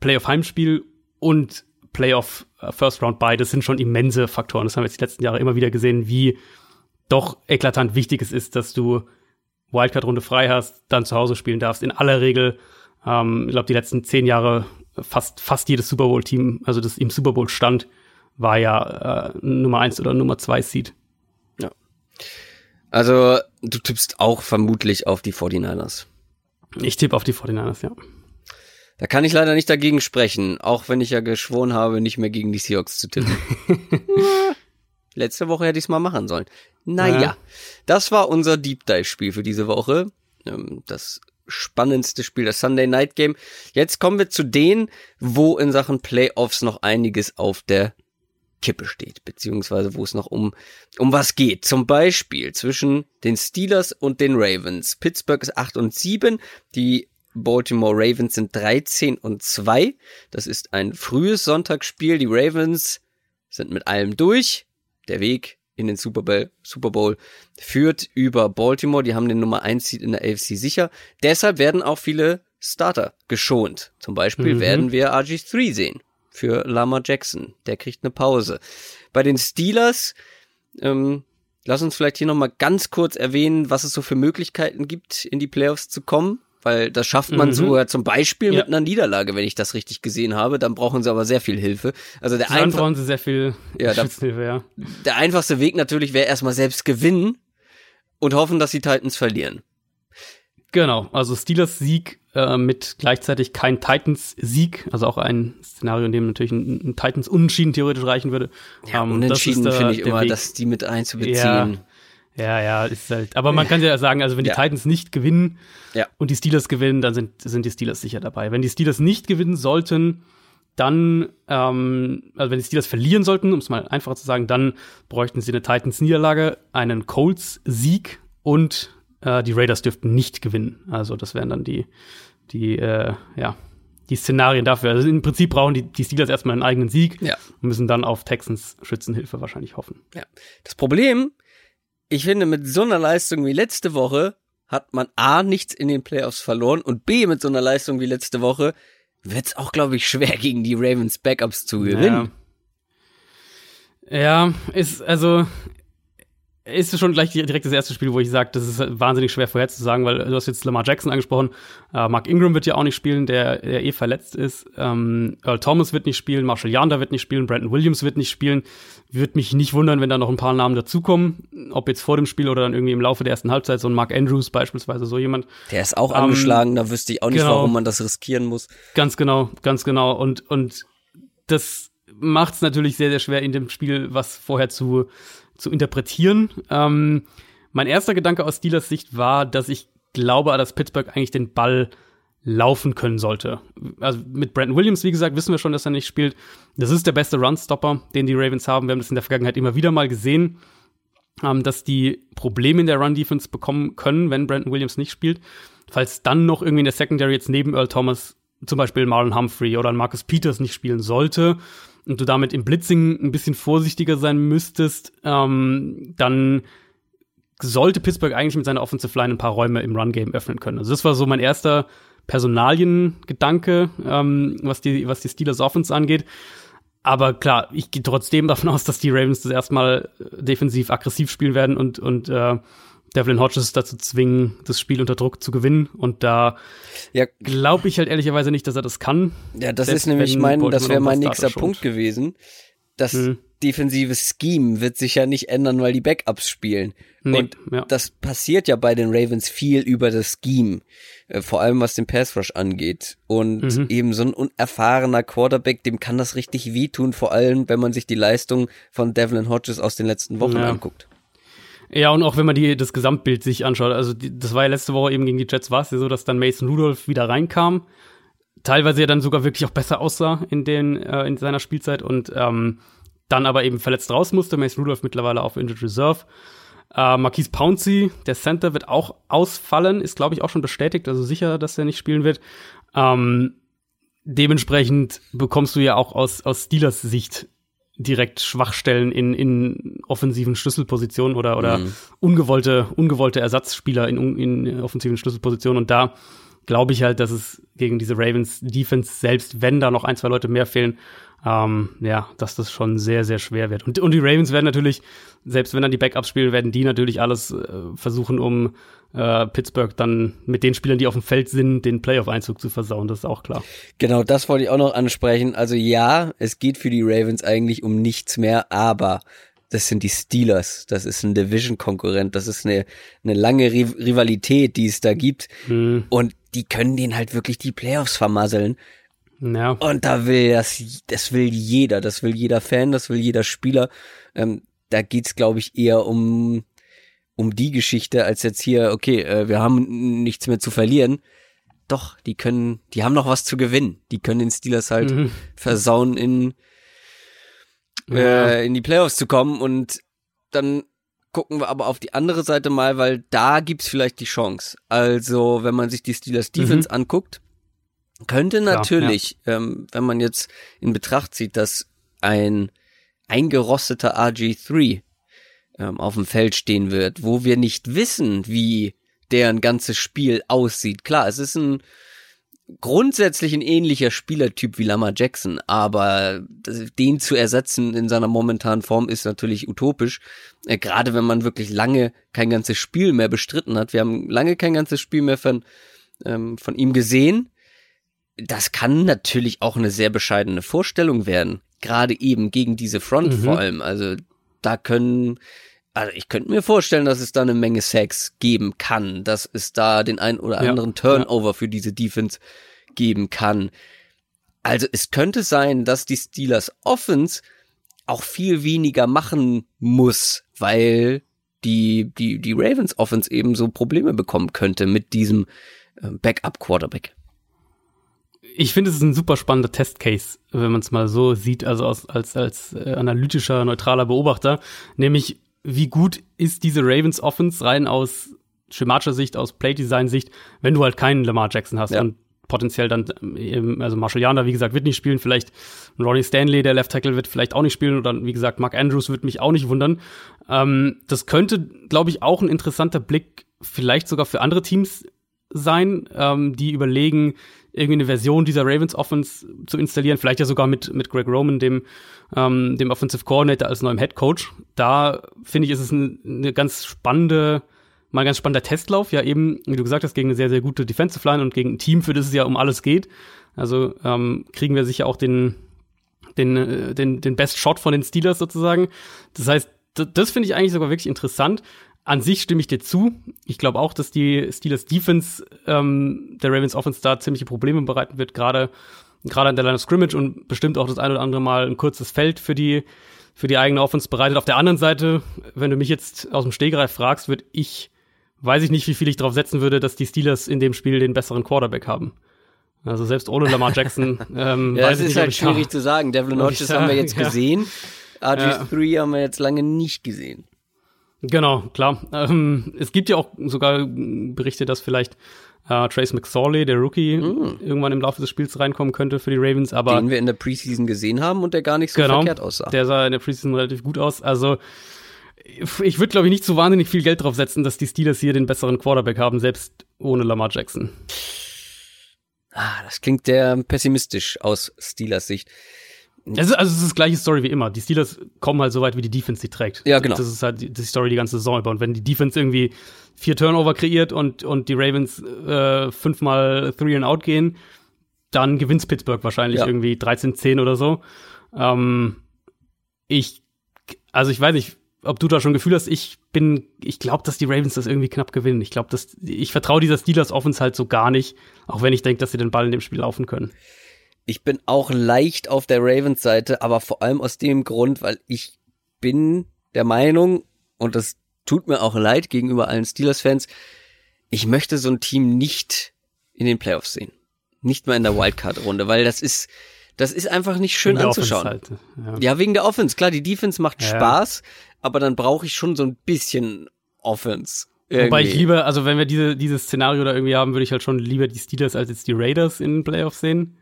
Playoff-Heimspiel und Playoff äh, First Round Bye, das sind schon immense Faktoren. Das haben wir jetzt die letzten Jahre immer wieder gesehen, wie doch eklatant wichtig es ist, dass du Wildcard-Runde frei hast, dann zu Hause spielen darfst. In aller Regel, ähm, ich glaube, die letzten zehn Jahre fast, fast jedes Super Bowl-Team, also das im Super Bowl stand, war ja äh, Nummer eins oder Nummer zwei Seed. Ja. Also, du tippst auch vermutlich auf die 49ers. Ich tippe auf die 49ers, ja. Da kann ich leider nicht dagegen sprechen, auch wenn ich ja geschworen habe, nicht mehr gegen die Seahawks zu tippen. <laughs> Letzte Woche hätte ich es mal machen sollen. Naja, ja. das war unser Deep Dive-Spiel für diese Woche. Ähm, das spannendste Spiel, das Sunday Night Game. Jetzt kommen wir zu denen, wo in Sachen Playoffs noch einiges auf der Kippe steht, beziehungsweise wo es noch um, um was geht. Zum Beispiel zwischen den Steelers und den Ravens. Pittsburgh ist 8 und 7, die Baltimore Ravens sind 13 und 2. Das ist ein frühes Sonntagsspiel. Die Ravens sind mit allem durch. Der Weg in den Super Bowl, Super Bowl führt über Baltimore. Die haben den Nummer 1 Seed in der AFC sicher. Deshalb werden auch viele Starter geschont. Zum Beispiel mhm. werden wir RG3 sehen für Lama Jackson. Der kriegt eine Pause. Bei den Steelers, ähm, lass uns vielleicht hier nochmal ganz kurz erwähnen, was es so für Möglichkeiten gibt, in die Playoffs zu kommen weil das schafft man mhm. sogar zum Beispiel ja. mit einer Niederlage, wenn ich das richtig gesehen habe. Dann brauchen sie aber sehr viel Hilfe. Also der Dann brauchen sie sehr viel ja, da, Hilfe, ja. Der einfachste Weg natürlich wäre erstmal selbst gewinnen und hoffen, dass die Titans verlieren. Genau, also Steelers Sieg äh, mit gleichzeitig kein Titans Sieg, also auch ein Szenario, in dem natürlich ein, ein Titans Unentschieden theoretisch reichen würde. Ja, ähm, Unentschieden finde ich immer, Weg. dass die mit einzubeziehen. Ja. Ja, ja, ist halt. Aber man kann ja sagen, also wenn die ja. Titans nicht gewinnen ja. und die Steelers gewinnen, dann sind, sind die Steelers sicher dabei. Wenn die Steelers nicht gewinnen sollten, dann, ähm, also wenn die Steelers verlieren sollten, um es mal einfacher zu sagen, dann bräuchten sie eine Titans-Niederlage, einen Colts-Sieg und äh, die Raiders dürften nicht gewinnen. Also das wären dann die, die, äh, ja, die Szenarien dafür. Also im Prinzip brauchen die, die Steelers erstmal einen eigenen Sieg ja. und müssen dann auf Texans Schützenhilfe wahrscheinlich hoffen. Ja. Das Problem ich finde, mit so einer Leistung wie letzte Woche hat man A, nichts in den Playoffs verloren und B, mit so einer Leistung wie letzte Woche wird es auch, glaube ich, schwer gegen die Ravens Backups zu gewinnen. Ja. ja, ist, also, ist schon gleich direkt das erste Spiel, wo ich sage, das ist wahnsinnig schwer vorherzusagen, weil du hast jetzt Lamar Jackson angesprochen. Äh, Mark Ingram wird ja auch nicht spielen, der, der eh verletzt ist. Ähm, Earl Thomas wird nicht spielen, Marshall Yanda wird nicht spielen, Brandon Williams wird nicht spielen. Würde mich nicht wundern, wenn da noch ein paar Namen dazukommen. Ob jetzt vor dem Spiel oder dann irgendwie im Laufe der ersten Halbzeit, so ein Mark Andrews beispielsweise, so jemand. Der ist auch ähm, angeschlagen, da wüsste ich auch nicht, genau, warum man das riskieren muss. Ganz genau, ganz genau. Und, und das macht es natürlich sehr, sehr schwer in dem Spiel, was vorher zu zu interpretieren. Ähm, mein erster Gedanke aus Steelers Sicht war, dass ich glaube, dass Pittsburgh eigentlich den Ball laufen können sollte. Also mit Brandon Williams, wie gesagt, wissen wir schon, dass er nicht spielt. Das ist der beste Runstopper, den die Ravens haben. Wir haben das in der Vergangenheit immer wieder mal gesehen, ähm, dass die Probleme in der Run-Defense bekommen können, wenn Brandon Williams nicht spielt. Falls dann noch irgendwie in der Secondary jetzt neben Earl Thomas zum Beispiel Marlon Humphrey oder Marcus Peters nicht spielen sollte, und du damit im Blitzing ein bisschen vorsichtiger sein müsstest, ähm, dann sollte Pittsburgh eigentlich mit seiner Offensive Line ein paar Räume im Run-Game öffnen können. Also das war so mein erster Personaliengedanke, ähm, was die, was die Steelers Offense angeht. Aber klar, ich gehe trotzdem davon aus, dass die Ravens das erstmal äh, defensiv aggressiv spielen werden und, und äh, Devlin Hodges dazu zwingen, das Spiel unter Druck zu gewinnen. Und da ja. glaube ich halt ehrlicherweise nicht, dass er das kann. Ja, das ist nämlich mein, das wäre mein nächster Punkt gewesen. Das hm. defensive Scheme wird sich ja nicht ändern, weil die Backups spielen. Nee, und ja. das passiert ja bei den Ravens viel über das Scheme, äh, vor allem was den Pass Rush angeht. Und mhm. eben so ein unerfahrener Quarterback, dem kann das richtig wehtun, vor allem wenn man sich die Leistung von Devlin Hodges aus den letzten Wochen ja. anguckt. Ja, und auch wenn man die, das Gesamtbild sich anschaut, also die, das war ja letzte Woche eben gegen die Jets, war es ja so, dass dann Mason Rudolph wieder reinkam, teilweise ja dann sogar wirklich auch besser aussah in, den, äh, in seiner Spielzeit und ähm, dann aber eben verletzt raus musste. Mason Rudolph mittlerweile auf Injured Reserve. Äh, Marquise Pouncey, der Center, wird auch ausfallen, ist glaube ich auch schon bestätigt, also sicher, dass er nicht spielen wird. Ähm, dementsprechend bekommst du ja auch aus, aus Steelers Sicht direkt Schwachstellen in, in offensiven Schlüsselpositionen oder, oder mhm. ungewollte, ungewollte Ersatzspieler in, in offensiven Schlüsselpositionen. Und da glaube ich halt, dass es gegen diese Ravens Defense, selbst wenn da noch ein, zwei Leute mehr fehlen, ähm, ja, dass das schon sehr, sehr schwer wird. Und, und die Ravens werden natürlich, selbst wenn dann die Backups spielen, werden die natürlich alles äh, versuchen, um äh, Pittsburgh dann mit den Spielern, die auf dem Feld sind, den Playoff-Einzug zu versauen. Das ist auch klar. Genau, das wollte ich auch noch ansprechen. Also ja, es geht für die Ravens eigentlich um nichts mehr, aber das sind die Steelers. Das ist ein Division-Konkurrent. Das ist eine, eine lange Rivalität, die es da gibt. Hm. Und die können denen halt wirklich die Playoffs vermasseln. Ja. Und da will das, das will jeder, das will jeder Fan, das will jeder Spieler. Ähm, da geht's, glaube ich, eher um, um die Geschichte, als jetzt hier, okay, äh, wir haben nichts mehr zu verlieren. Doch, die können, die haben noch was zu gewinnen. Die können den Steelers halt mhm. versauen, in, äh, in die Playoffs zu kommen und dann gucken wir aber auf die andere Seite mal, weil da gibt's vielleicht die Chance. Also, wenn man sich die Steelers Defense mhm. anguckt, könnte natürlich, ja, ja. Ähm, wenn man jetzt in Betracht zieht, dass ein eingerosteter RG3 ähm, auf dem Feld stehen wird, wo wir nicht wissen, wie deren ganzes Spiel aussieht. Klar, es ist ein grundsätzlich ein ähnlicher Spielertyp wie Lama Jackson, aber den zu ersetzen in seiner momentanen Form ist natürlich utopisch. Äh, Gerade wenn man wirklich lange kein ganzes Spiel mehr bestritten hat. Wir haben lange kein ganzes Spiel mehr von, ähm, von ihm gesehen das kann natürlich auch eine sehr bescheidene Vorstellung werden. Gerade eben gegen diese Front mhm. vor allem. Also da können, also ich könnte mir vorstellen, dass es da eine Menge Sex geben kann, dass es da den ein oder anderen ja, Turnover ja. für diese Defense geben kann. Also es könnte sein, dass die Steelers Offense auch viel weniger machen muss, weil die, die, die Ravens Offense eben so Probleme bekommen könnte mit diesem äh, Backup Quarterback ich finde, es ist ein super spannender Testcase, wenn man es mal so sieht, also aus, als, als äh, analytischer, neutraler Beobachter. Nämlich, wie gut ist diese Ravens Offense rein aus schematischer Sicht, aus Playdesign-Sicht, wenn du halt keinen Lamar Jackson hast ja. und potenziell dann, eben, also Marshall Yanda, wie gesagt, wird nicht spielen, vielleicht Ronnie Stanley, der Left Tackle, wird vielleicht auch nicht spielen oder wie gesagt, Mark Andrews wird mich auch nicht wundern. Ähm, das könnte, glaube ich, auch ein interessanter Blick vielleicht sogar für andere Teams sein, ähm, die überlegen, irgendwie eine Version dieser Ravens Offense zu installieren, vielleicht ja sogar mit, mit Greg Roman, dem, ähm, dem Offensive Coordinator als neuem Head Coach. Da finde ich, ist es ein, eine ganz spannende, mal ein ganz spannender Testlauf, ja eben, wie du gesagt hast, gegen eine sehr, sehr gute Defensive Line und gegen ein Team, für das es ja um alles geht. Also ähm, kriegen wir sicher auch den, den, äh, den, den Best Shot von den Steelers sozusagen. Das heißt, das finde ich eigentlich sogar wirklich interessant. An sich stimme ich dir zu. Ich glaube auch, dass die Steelers Defense ähm, der Ravens Offense da ziemliche Probleme bereiten wird, gerade gerade an der Line of Scrimmage und bestimmt auch das ein oder andere Mal ein kurzes Feld für die für die eigene Offense bereitet. Auf der anderen Seite, wenn du mich jetzt aus dem Stegreif fragst, würde ich weiß ich nicht, wie viel ich darauf setzen würde, dass die Steelers in dem Spiel den besseren Quarterback haben. Also selbst ohne Lamar Jackson. <laughs> Ähm, ja, das ist nicht, halt schwierig zu sagen. Devlin Hodges haben wir jetzt ja. gesehen. RG3 ja. haben wir jetzt lange nicht gesehen. Genau, klar. Ähm, es gibt ja auch sogar Berichte, dass vielleicht äh, Trace McSorley, der Rookie, mm. irgendwann im Laufe des Spiels reinkommen könnte für die Ravens. Aber den wir in der Preseason gesehen haben und der gar nicht so genau, verkehrt aussah. Der sah in der Preseason relativ gut aus. Also ich würde, glaube ich, nicht so wahnsinnig viel Geld drauf setzen, dass die Steelers hier den besseren Quarterback haben, selbst ohne Lamar Jackson. Ah, das klingt sehr pessimistisch aus Steelers Sicht. Also, also es ist die gleiche Story wie immer. Die Steelers kommen halt so weit, wie die Defense sie trägt. Ja, genau. Das ist halt die, die Story die ganze Saison über. Und wenn die Defense irgendwie vier Turnover kreiert und, und die Ravens äh, fünfmal Three and Out gehen, dann gewinnt Pittsburgh wahrscheinlich ja. irgendwie 13-10 oder so. Ähm, ich, also ich weiß nicht, ob du da schon ein Gefühl hast, ich bin, ich glaube, dass die Ravens das irgendwie knapp gewinnen. Ich glaube, dass ich vertraue dieser Steelers Offense halt so gar nicht, auch wenn ich denke, dass sie den Ball in dem Spiel laufen können. Ich bin auch leicht auf der Ravens Seite, aber vor allem aus dem Grund, weil ich bin der Meinung und das tut mir auch leid gegenüber allen Steelers Fans, ich möchte so ein Team nicht in den Playoffs sehen. Nicht mal in der Wildcard Runde, weil das ist das ist einfach nicht schön anzuschauen. Halt, ja. ja. wegen der Offense. Klar, die Defense macht ja. Spaß, aber dann brauche ich schon so ein bisschen Offense. Irgendwie. Wobei ich lieber, also wenn wir diese, dieses Szenario da irgendwie haben, würde ich halt schon lieber die Steelers als jetzt die Raiders in den Playoffs sehen.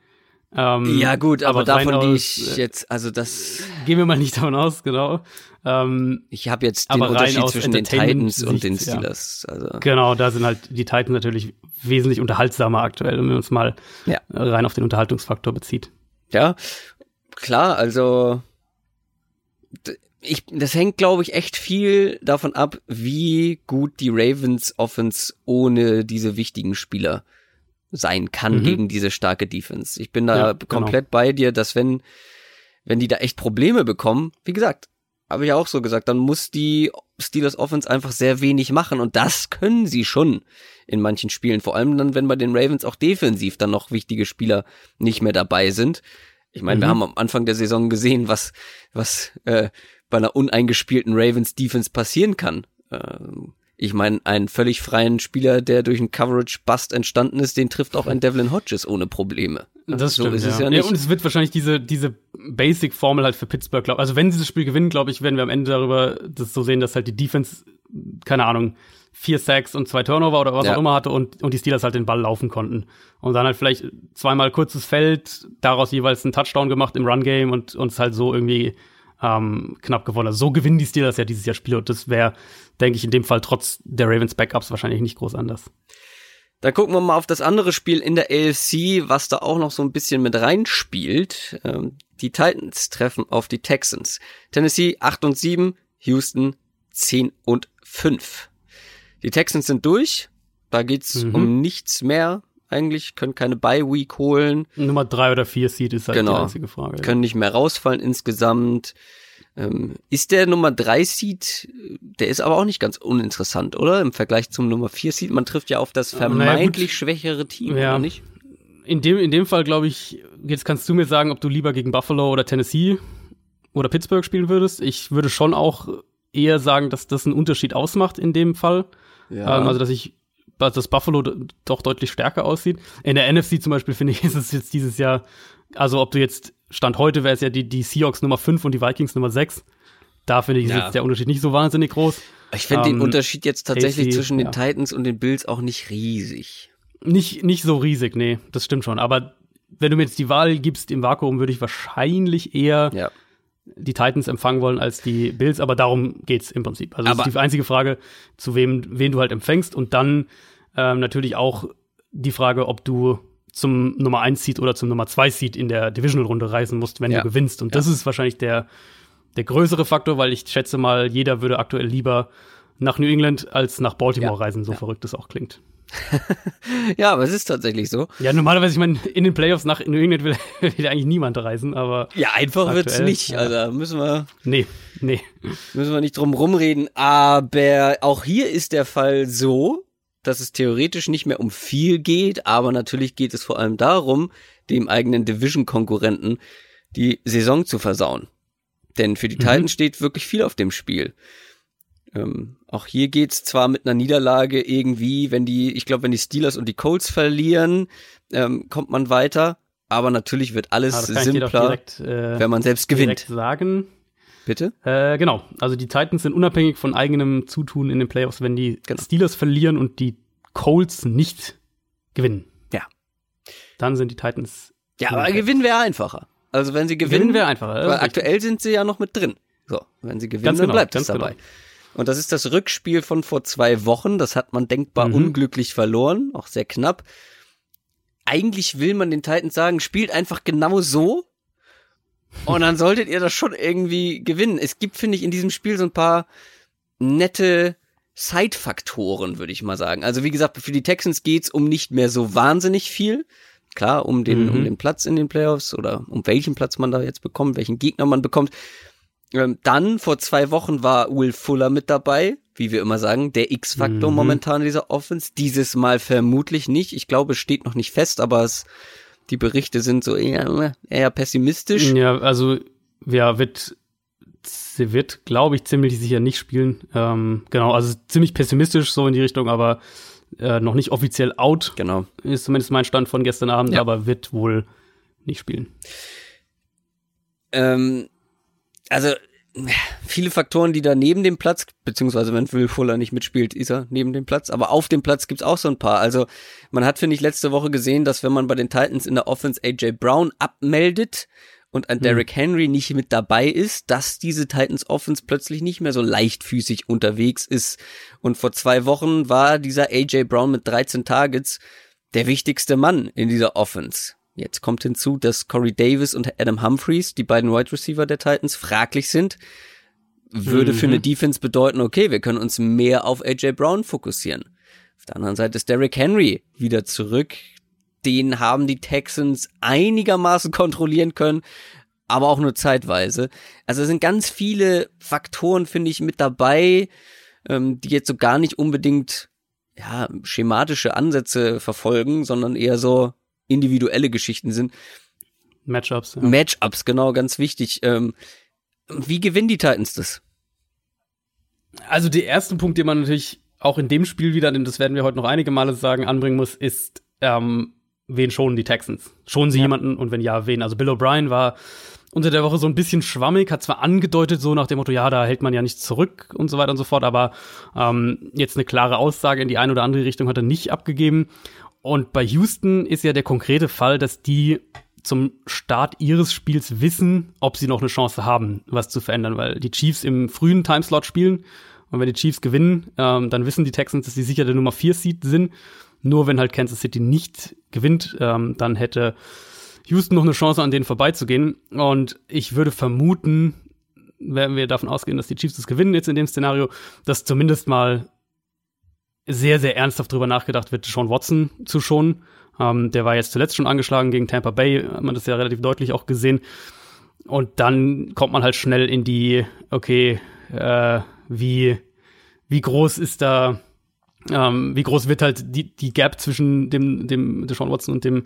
Ähm, ja gut, aber, aber davon gehe ich äh, jetzt, also das gehen wir mal nicht davon aus, genau. Ähm, ich habe jetzt den Unterschied zwischen den Titans und den Steelers. Ja. Also. Genau, da sind halt die Titans natürlich wesentlich unterhaltsamer aktuell, wenn man uns mal ja. rein auf den Unterhaltungsfaktor bezieht. Ja, klar, also ich, das hängt, glaube ich, echt viel davon ab, wie gut die Ravens Offense ohne diese wichtigen Spieler sein kann mhm. gegen diese starke Defense. Ich bin da ja, genau. komplett genau. bei dir, dass wenn, wenn die da echt Probleme bekommen, wie gesagt, habe ich auch so gesagt, dann muss die Steelers Offense einfach sehr wenig machen und das können sie schon in manchen Spielen. Vor allem dann, wenn bei den Ravens auch defensiv dann noch wichtige Spieler nicht mehr dabei sind. Ich meine, mhm. wir haben am Anfang der Saison gesehen, was, was äh, bei einer uneingespielten Ravens Defense passieren kann. Ähm, ich meine, einen völlig freien Spieler, der durch einen Coverage-Bust entstanden ist, den trifft auch ein Devlin Hodges ohne Probleme. Das so stimmt, ist ja. es ja nicht. Ja, und es wird wahrscheinlich diese, diese Basic-Formel halt für Pittsburgh, glaub, also wenn sie das Spiel gewinnen, glaube ich, werden wir am Ende darüber das so sehen, dass halt die Defense, keine Ahnung, vier Sacks und zwei Turnover oder was ja. auch immer hatte und, und die Steelers halt den Ball laufen konnten. Und dann halt vielleicht zweimal kurzes Feld, daraus jeweils einen Touchdown gemacht im Run-Game und uns halt so irgendwie ähm, knapp gewonnen. Also so gewinnen die Steelers ja dieses Jahr Spiele und das wäre, denke ich, in dem Fall trotz der Ravens Backups wahrscheinlich nicht groß anders. Dann gucken wir mal auf das andere Spiel in der AFC, was da auch noch so ein bisschen mit reinspielt. Ähm, die Titans treffen auf die Texans. Tennessee 8 und 7, Houston 10 und 5. Die Texans sind durch. Da geht's mhm. um nichts mehr eigentlich, können keine Bye-Week holen. Nummer drei oder vier Seed ist halt genau. die einzige Frage. Können nicht mehr rausfallen insgesamt. Ähm, ist der Nummer drei Seed, der ist aber auch nicht ganz uninteressant, oder? Im Vergleich zum Nummer vier Seed. Man trifft ja auf das vermeintlich naja, schwächere Team, ja. oder nicht? In dem, in dem Fall, glaube ich, jetzt kannst du mir sagen, ob du lieber gegen Buffalo oder Tennessee oder Pittsburgh spielen würdest. Ich würde schon auch eher sagen, dass das einen Unterschied ausmacht in dem Fall. Ja. Ähm, also, dass ich dass Buffalo doch deutlich stärker aussieht. In der NFC zum Beispiel finde ich, <laughs> ist es jetzt dieses Jahr, also ob du jetzt, Stand heute wäre es ja die, die Seahawks Nummer 5 und die Vikings Nummer 6. Da finde ich, ist ja. jetzt der Unterschied nicht so wahnsinnig groß. Ich finde ähm, den Unterschied jetzt tatsächlich AC, zwischen den ja. Titans und den Bills auch nicht riesig. Nicht, nicht so riesig, nee, das stimmt schon. Aber wenn du mir jetzt die Wahl gibst im Vakuum, würde ich wahrscheinlich eher ja. Die Titans empfangen wollen als die Bills, aber darum geht's im Prinzip. Also aber das ist die einzige Frage, zu wem, wen du halt empfängst und dann ähm, natürlich auch die Frage, ob du zum Nummer 1 Seed oder zum Nummer 2 Seed in der Divisional-Runde reisen musst, wenn ja. du gewinnst. Und ja. das ist wahrscheinlich der, der größere Faktor, weil ich schätze mal, jeder würde aktuell lieber nach New England als nach Baltimore ja. reisen, so verrückt es auch klingt. <laughs> ja, aber es ist tatsächlich so. Ja, normalerweise, ich meine, in den Playoffs nach New England will, <laughs> will eigentlich niemand reisen, aber. Ja, einfach wird es nicht. Ja. Also müssen wir. Nee, nee. Müssen wir nicht drum rumreden. Aber auch hier ist der Fall so, dass es theoretisch nicht mehr um viel geht, aber natürlich geht es vor allem darum, dem eigenen Division-Konkurrenten die Saison zu versauen. Denn für die mhm. Titans steht wirklich viel auf dem Spiel. Ähm, auch hier geht's zwar mit einer Niederlage irgendwie, wenn die, ich glaube, wenn die Steelers und die Colts verlieren, ähm, kommt man weiter. Aber natürlich wird alles simpler, direkt, äh, wenn man selbst gewinnt. sagen. Bitte? Äh, genau. Also die Titans sind unabhängig von eigenem Zutun in den Playoffs. Wenn die genau. Steelers verlieren und die Colts nicht gewinnen. Ja. Dann sind die Titans. Ja, aber gewinnen wäre einfacher. Also wenn sie gewinnen, Gewinnen wäre einfacher. weil aktuell sind sie ja noch mit drin. So, wenn sie gewinnen, Ganz dann genau, bleibt es ganz dabei. genau. Und das ist das Rückspiel von vor zwei Wochen. Das hat man denkbar Mhm. unglücklich verloren, auch sehr knapp. Eigentlich will man den Titans sagen, spielt einfach genau so. Und dann solltet ihr das schon irgendwie gewinnen. Es gibt, finde ich, in diesem Spiel so ein paar nette Side-Faktoren, würde ich mal sagen. Also wie gesagt, für die Texans geht's um nicht mehr so wahnsinnig viel. Klar, um den, Mhm. um den Platz in den Playoffs oder um welchen Platz man da jetzt bekommt, welchen Gegner man bekommt. Ähm, dann, vor zwei Wochen war Will Fuller mit dabei, wie wir immer sagen, der X-Faktor Mhm. momentan in dieser Offense. Dieses Mal vermutlich nicht. Ich glaube, es steht noch nicht fest, aber es, die Berichte sind so eher, eher pessimistisch. Ja, also, ja, wird, sie wird, glaube ich, ziemlich sicher nicht spielen. Ähm, genau, also ziemlich pessimistisch so in die Richtung, aber äh, noch nicht offiziell out, Genau. ist zumindest mein Stand von gestern Abend, Ja. aber wird wohl nicht spielen. Ähm, also viele Faktoren, die da neben dem Platz, beziehungsweise wenn Will Fuller nicht mitspielt, ist er neben dem Platz, aber auf dem Platz gibt's auch so ein paar. Also man hat, finde ich, letzte Woche gesehen, dass wenn man bei den Titans in der Offense AJ Brown abmeldet und ein Derrick Henry nicht mit dabei ist, dass diese Titans Offense plötzlich nicht mehr so leichtfüßig unterwegs ist. Und vor zwei Wochen war dieser AJ Brown mit 13 Targets der wichtigste Mann in dieser Offense. Jetzt kommt hinzu, dass Corey Davis und Adam Humphreys, die beiden Wide Receiver der Titans, fraglich sind. Würde für Mhm. eine Defense bedeuten, okay, wir können uns mehr auf AJ Brown fokussieren. Auf der anderen Seite ist Derrick Henry wieder zurück. Den haben die Texans einigermaßen kontrollieren können, aber auch nur zeitweise. Also es sind ganz viele Faktoren, finde ich, mit dabei, ähm, die jetzt so gar nicht unbedingt ja, schematische Ansätze verfolgen, sondern eher so individuelle Geschichten sind. Matchups. Ja. Matchups, genau, ganz wichtig. Ähm, wie gewinnen die Titans das? Also der erste Punkt, den man natürlich auch in dem Spiel wieder, denn das werden wir heute noch einige Male sagen, anbringen muss, ist, ähm, wen schonen die Texans? Schonen sie Ja. jemanden und wenn ja, wen? Also Bill O'Brien war unter der Woche so ein bisschen schwammig, hat zwar angedeutet, so nach dem Motto, ja, da hält man ja nichts zurück und so weiter und so fort, aber ähm, jetzt eine klare Aussage in die eine oder andere Richtung hat er nicht abgegeben. Und bei Houston ist ja der konkrete Fall, dass die zum Start ihres Spiels wissen, ob sie noch eine Chance haben, was zu verändern, weil die Chiefs im frühen Timeslot spielen und wenn die Chiefs gewinnen, ähm, dann wissen die Texans, dass sie sicher der Nummer 4 Seed sind. Nur wenn halt Kansas City nicht gewinnt, ähm, dann hätte Houston noch eine Chance, an denen vorbeizugehen. Und ich würde vermuten, werden wir davon ausgehen, dass die Chiefs das gewinnen jetzt in dem Szenario, dass zumindest mal sehr, sehr ernsthaft drüber nachgedacht wird, Sean Watson zu schonen. Ähm, der war jetzt zuletzt schon angeschlagen gegen Tampa Bay, hat man das ja relativ deutlich auch gesehen. Und dann kommt man halt schnell in die, okay, äh, wie, wie groß ist da, ähm, wie groß wird halt die, die Gap zwischen dem, dem Deshaun Watson und dem,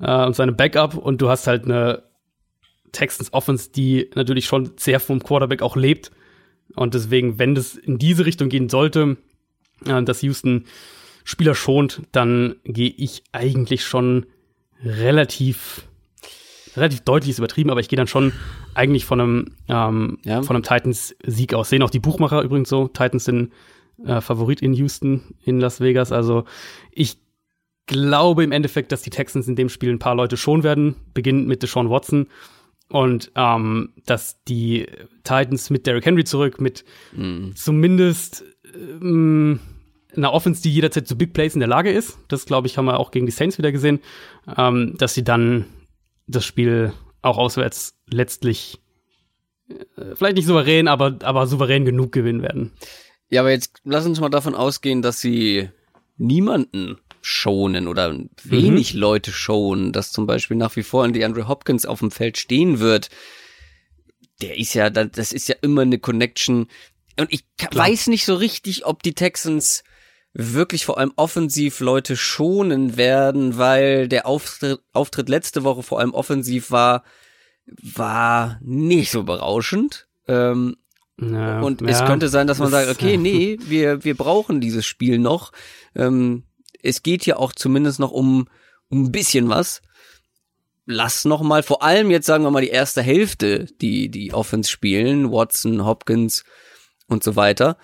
äh, und seinem Backup und du hast halt eine Texans Offense, die natürlich schon sehr vom Quarterback auch lebt. Und deswegen, wenn das in diese Richtung gehen sollte, äh, dass Houston Spieler schont, dann gehe ich eigentlich schon relativ relativ deutlich ist übertrieben, aber ich gehe dann schon eigentlich von einem ähm, Ja. von einem Titans Sieg aus. Sehen auch die Buchmacher übrigens so. Titans sind äh, Favorit in Houston, in Las Vegas. Also ich glaube im Endeffekt, dass die Texans in dem Spiel ein paar Leute schon werden, beginnend mit Deshaun Watson und ähm, dass die Titans mit Derrick Henry zurück, mit zumindest ähm, einer Offense, die jederzeit zu Big Plays in der Lage ist. Das, glaube ich, haben wir auch gegen die Saints wieder gesehen, ähm, dass sie dann das Spiel auch auswärts letztlich äh, vielleicht nicht souverän, aber, aber souverän genug gewinnen werden. Ja, aber jetzt lass uns mal davon ausgehen, dass sie niemanden schonen oder wenig Leute schonen, dass zum Beispiel nach wie vor die Andrew Hopkins auf dem Feld stehen wird. Der ist ja, da- das ist ja immer eine Connection. Und ich Klar. weiß nicht so richtig, ob die Texans wirklich vor allem offensiv Leute schonen werden, weil der Auftritt, Auftritt letzte Woche vor allem offensiv war, war nicht so berauschend. Ähm, Ja, und es ja, könnte sein, dass man sagt, okay, <laughs> nee, wir, wir brauchen dieses Spiel noch. Ähm, es geht ja auch zumindest noch um, um ein bisschen was. Lass noch mal, vor allem jetzt sagen wir mal die erste Hälfte, die, die Offense spielen, Watson, Hopkins und so weiter.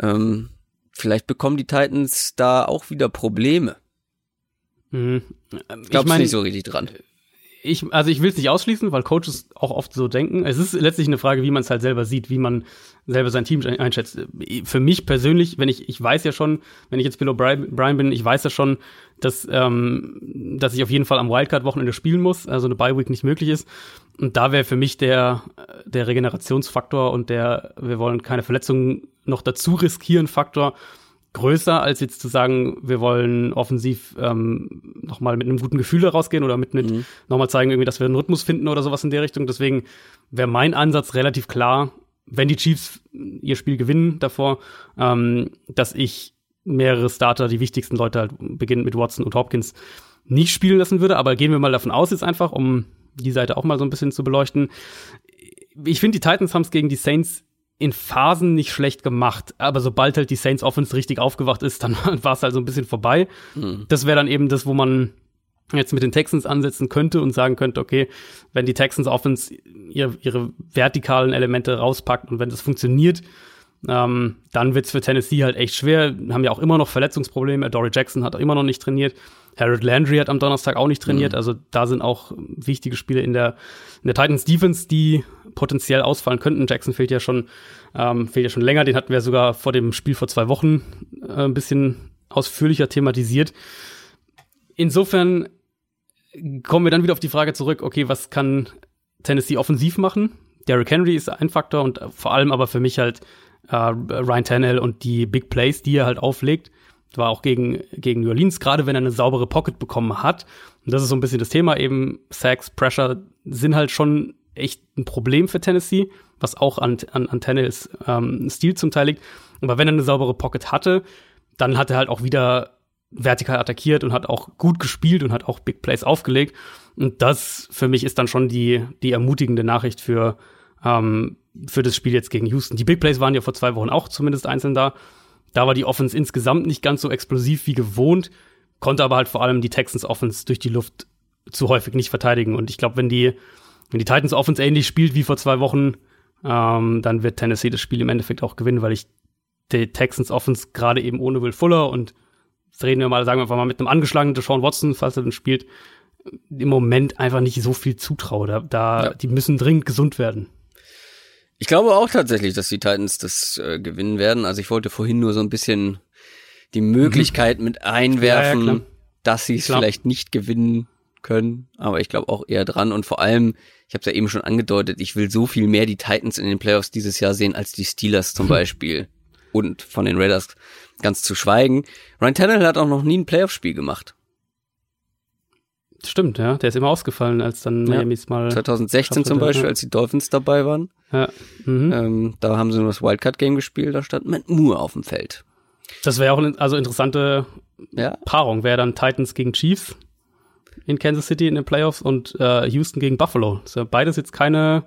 Ähm, vielleicht bekommen die Titans da auch wieder Probleme. Mhm. Ich mein, nicht so richtig dran? Ich, also ich will es nicht ausschließen, weil Coaches auch oft so denken. Es ist letztlich eine Frage, wie man es halt selber sieht, wie man selber sein Team einschätzt. Für mich persönlich, wenn ich, ich weiß ja schon, wenn ich jetzt Bill O'Brien bin, ich weiß ja schon, dass, ähm, dass ich auf jeden Fall am Wildcard-Wochenende spielen muss, also eine Bye-Week nicht möglich ist. Und da wäre für mich der, der Regenerationsfaktor und der, wir wollen keine Verletzungen noch dazu riskieren, Faktor größer, als jetzt zu sagen, wir wollen offensiv ähm, nochmal mit einem guten Gefühl rausgehen oder mit, mit mhm. nochmal zeigen, irgendwie, dass wir einen Rhythmus finden oder sowas in der Richtung. Deswegen wäre mein Ansatz relativ klar, wenn die Chiefs ihr Spiel gewinnen davor, ähm, dass ich mehrere Starter, die wichtigsten Leute halt beginnend mit Watson und Hopkins, nicht spielen lassen würde. Aber gehen wir mal davon aus jetzt einfach, um die Seite auch mal so ein bisschen zu beleuchten. Ich finde, die Titans haben es gegen die Saints in Phasen nicht schlecht gemacht, aber sobald halt die Saints Offense richtig aufgewacht ist, dann <laughs> war es halt so ein bisschen vorbei. Mhm. Das wäre dann eben das, wo man jetzt mit den Texans ansetzen könnte und sagen könnte, okay, wenn die Texans Offense ihre, ihre vertikalen Elemente rauspackt und wenn das funktioniert, ähm, dann wird's für Tennessee halt echt schwer. Haben ja auch immer noch Verletzungsprobleme. Dory Jackson hat auch immer noch nicht trainiert. Harold Landry hat am Donnerstag auch nicht trainiert. Mhm. Also da sind auch wichtige Spiele in der, in der Titans Defense, die potenziell ausfallen könnten. Jackson fehlt ja schon, ähm, fehlt ja schon länger. Den hatten wir sogar vor dem Spiel vor zwei Wochen äh, ein bisschen ausführlicher thematisiert. Insofern kommen wir dann wieder auf die Frage zurück, okay, was kann Tennessee offensiv machen? Derrick Henry ist ein Faktor und vor allem aber für mich halt äh, Ryan Tannehill und die Big Plays, die er halt auflegt war auch gegen, gegen New Orleans, gerade wenn er eine saubere Pocket bekommen hat. Und das ist so ein bisschen das Thema eben. Sacks, Pressure sind halt schon echt ein Problem für Tennessee, was auch an, an, an Tannehills ähm, Stil zum Teil liegt. Aber wenn er eine saubere Pocket hatte, dann hat er halt auch wieder vertikal attackiert und hat auch gut gespielt und hat auch Big Plays aufgelegt. Und das für mich ist dann schon die, die ermutigende Nachricht für, ähm, für das Spiel jetzt gegen Houston. Die Big Plays waren ja vor zwei Wochen auch zumindest einzeln da. Da war die Offense insgesamt nicht ganz so explosiv wie gewohnt, konnte aber halt vor allem die Texans Offense durch die Luft zu häufig nicht verteidigen. Und ich glaube, wenn die, wenn die Titans Offense ähnlich spielt wie vor zwei Wochen, ähm, dann wird Tennessee das Spiel im Endeffekt auch gewinnen, weil ich die Texans Offense gerade eben ohne Will Fuller und jetzt reden wir mal, sagen wir einfach mal mit einem angeschlagenen Deshaun Watson, falls er dann spielt, im Moment einfach nicht so viel zutraue. Da, da ja. die müssen dringend gesund werden. Ich glaube auch tatsächlich, dass die Titans das äh, gewinnen werden. Also ich wollte vorhin nur so ein bisschen die Möglichkeit mhm. mit einwerfen, ja, ja, dass sie es vielleicht nicht gewinnen können. Aber ich glaube auch eher dran. Und vor allem, ich habe es ja eben schon angedeutet, ich will so viel mehr die Titans in den Playoffs dieses Jahr sehen als die Steelers zum <laughs> Beispiel. Und von den Raiders ganz zu schweigen. Ryan Tannehill hat auch noch nie ein Playoff-Spiel gemacht. Stimmt, ja. Der ist immer ausgefallen, als dann ja. Miami's mal. 2016 zum Beispiel, ja. als die Dolphins dabei waren. Ja. Mhm. Ähm, da haben sie nur das Wildcard-Game gespielt, da stand Matt Moore auf dem Feld. Das wäre auch eine also interessante ja. Paarung. Wäre dann Titans gegen Chiefs in Kansas City in den Playoffs und äh, Houston gegen Buffalo. Das beides jetzt keine,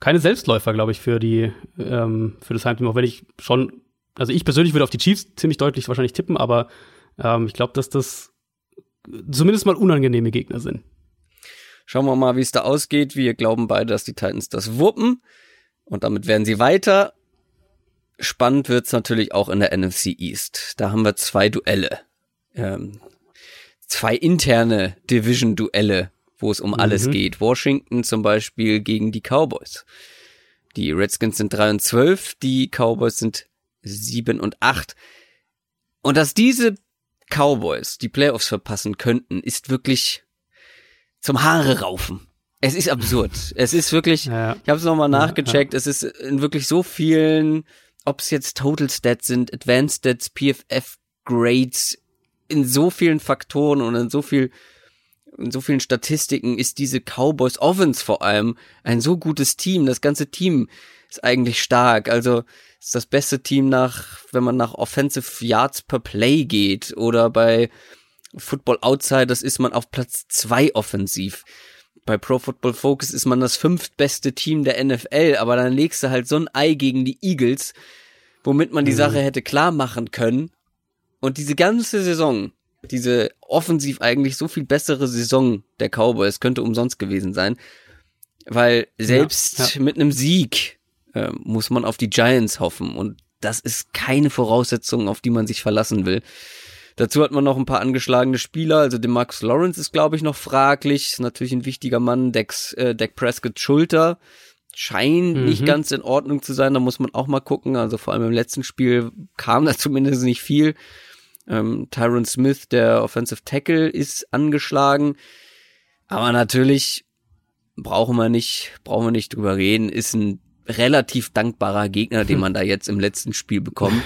keine Selbstläufer, glaube ich, für die, ähm, für das Heimteam. Auch wenn ich schon, also ich persönlich würde auf die Chiefs ziemlich deutlich wahrscheinlich tippen, aber ähm, ich glaube, dass das zumindest mal unangenehme Gegner sind. Schauen wir mal, wie es da ausgeht. Wir glauben beide, dass die Titans das wuppen. Und damit werden sie weiter. Spannend wird's natürlich auch in der NFC East. Da haben wir zwei Duelle. Ähm, zwei interne Division-Duelle, wo es um mhm. alles geht. Washington zum Beispiel gegen die Cowboys. Die Redskins sind 3 und 12, die Cowboys sind 7 und 8. Und dass diese Cowboys die Playoffs verpassen könnten, ist wirklich zum Haare raufen. Es ist absurd. <laughs> Es ist wirklich, ja. ich habe es nochmal nachgecheckt, ja, ja. es ist in wirklich so vielen, ob es jetzt Total Stats sind, Advanced Stats, PFF Grades, in so vielen Faktoren und in so viel in so vielen Statistiken ist diese Cowboys Offense vor allem ein so gutes Team. Das ganze Team ist eigentlich stark. Also ist das beste Team nach, wenn man nach Offensive Yards per Play geht oder bei Football Outsiders ist man auf Platz zwei offensiv. Bei Pro Football Focus ist man das fünftbeste Team der NFL, aber dann legst du halt so ein Ei gegen die Eagles, womit man die mhm. Sache hätte klar machen können. Und diese ganze Saison, diese offensiv eigentlich so viel bessere Saison der Cowboys könnte umsonst gewesen sein, weil selbst ja, ja. mit einem Sieg äh, muss man auf die Giants hoffen und das ist keine Voraussetzung, auf die man sich verlassen will. Dazu hat man noch ein paar angeschlagene Spieler. Also der Max Lawrence ist, glaube ich, noch fraglich. Ist natürlich ein wichtiger Mann. Dex, äh, Dak Prescott Schulter scheint mhm. nicht ganz in Ordnung zu sein. Da muss man auch mal gucken. Also vor allem im letzten Spiel kam da <laughs> zumindest nicht viel. Ähm, Tyron Smith, der Offensive Tackle, ist angeschlagen. Aber natürlich brauchen wir nicht, brauchen wir nicht drüber reden, ist ein relativ dankbarer Gegner, den <laughs> man da jetzt im letzten Spiel bekommt.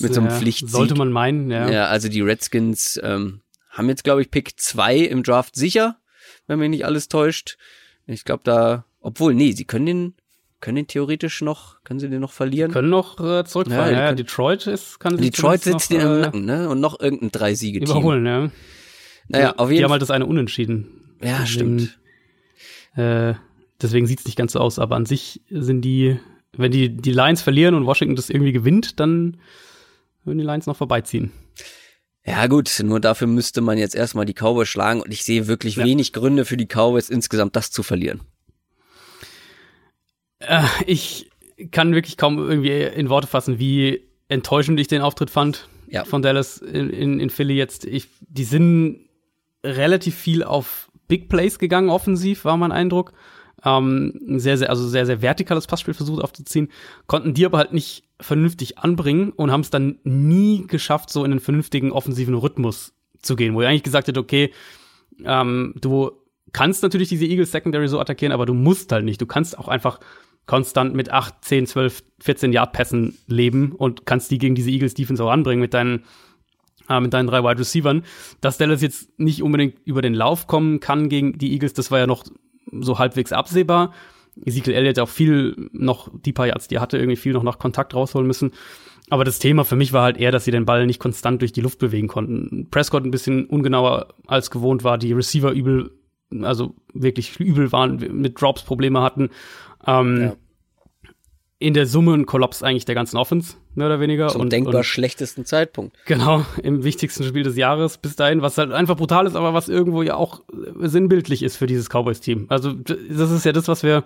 mit so einem ja, Pflichtsieg. Sollte man meinen, ja. Ja, also die Redskins ähm, haben jetzt, glaube ich, Pick 2 im Draft sicher, wenn mich nicht alles täuscht. Ich glaube da, obwohl, nee, sie können den, können den theoretisch noch, können sie den noch verlieren? können noch äh, zurückfallen. Ja, ja, Detroit ist, kann sie Detroit sitzt noch, im äh, Nacken, ne? Und noch irgendein drei Siege -Team. Überholen, ja. Naja, auf jeden Fall. Die haben halt das eine unentschieden. Ja, stimmt. Äh, deswegen sieht's nicht ganz so aus, aber an sich sind die, wenn die, die Lions verlieren und Washington das irgendwie gewinnt, dann würden die Lions noch vorbeiziehen. Ja gut, nur dafür müsste man jetzt erstmal die Cowboys schlagen und ich sehe wirklich ja. wenig Gründe für die Cowboys insgesamt das zu verlieren. Äh, ich kann wirklich kaum irgendwie in Worte fassen, wie enttäuschend ich den Auftritt fand ja. von Dallas in, in, in Philly jetzt. Ich, die sind relativ viel auf Big Plays gegangen, offensiv, war mein Eindruck. Ähm, sehr, sehr, also sehr, sehr vertikales Passspiel versucht aufzuziehen, konnten die aber halt nicht vernünftig anbringen und haben es dann nie geschafft, so in einen vernünftigen offensiven Rhythmus zu gehen, wo ihr eigentlich gesagt hätte, okay, ähm, du kannst natürlich diese Eagles Secondary so attackieren, aber du musst halt nicht. Du kannst auch einfach konstant mit 8, 10, 12, 14 Yard Pässen leben und kannst die gegen diese Eagles Defense auch anbringen mit deinen äh, mit deinen drei Wide Receivern. Dass Dallas jetzt nicht unbedingt über den Lauf kommen kann gegen die Eagles, das war ja noch so halbwegs absehbar. Ezekiel Elliott auch viel noch, die paar Yards, die hatte, irgendwie viel noch nach Kontakt rausholen müssen. Aber das Thema für mich war halt eher, dass sie den Ball nicht konstant durch die Luft bewegen konnten. Prescott ein bisschen ungenauer als gewohnt war, die Receiver übel, also wirklich übel waren, mit Drops Probleme hatten. Ähm, ja in der Summe ein Kollaps eigentlich der ganzen Offense, mehr oder weniger. Zum und, denkbar und, schlechtesten Zeitpunkt. Genau, im wichtigsten Spiel des Jahres bis dahin, was halt einfach brutal ist, aber was irgendwo ja auch sinnbildlich ist für dieses Cowboys-Team. Also das ist ja das, was wir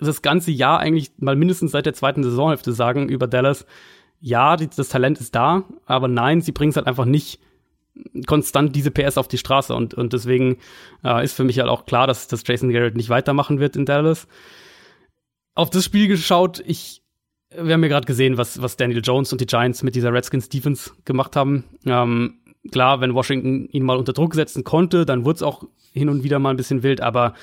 das ganze Jahr eigentlich mal mindestens seit der zweiten Saisonhälfte sagen über Dallas. Ja, die, das Talent ist da, aber nein, sie bringen es halt einfach nicht konstant diese PS auf die Straße und, und deswegen äh, ist für mich halt auch klar, dass, dass Jason Garrett nicht weitermachen wird in Dallas auf das Spiel geschaut. Ich, wir haben ja gerade gesehen, was, was Daniel Jones und die Giants mit dieser Redskins Defense gemacht haben. Ähm, klar, wenn Washington ihn mal unter Druck setzen konnte, dann wurde es auch hin und wieder mal ein bisschen wild, aber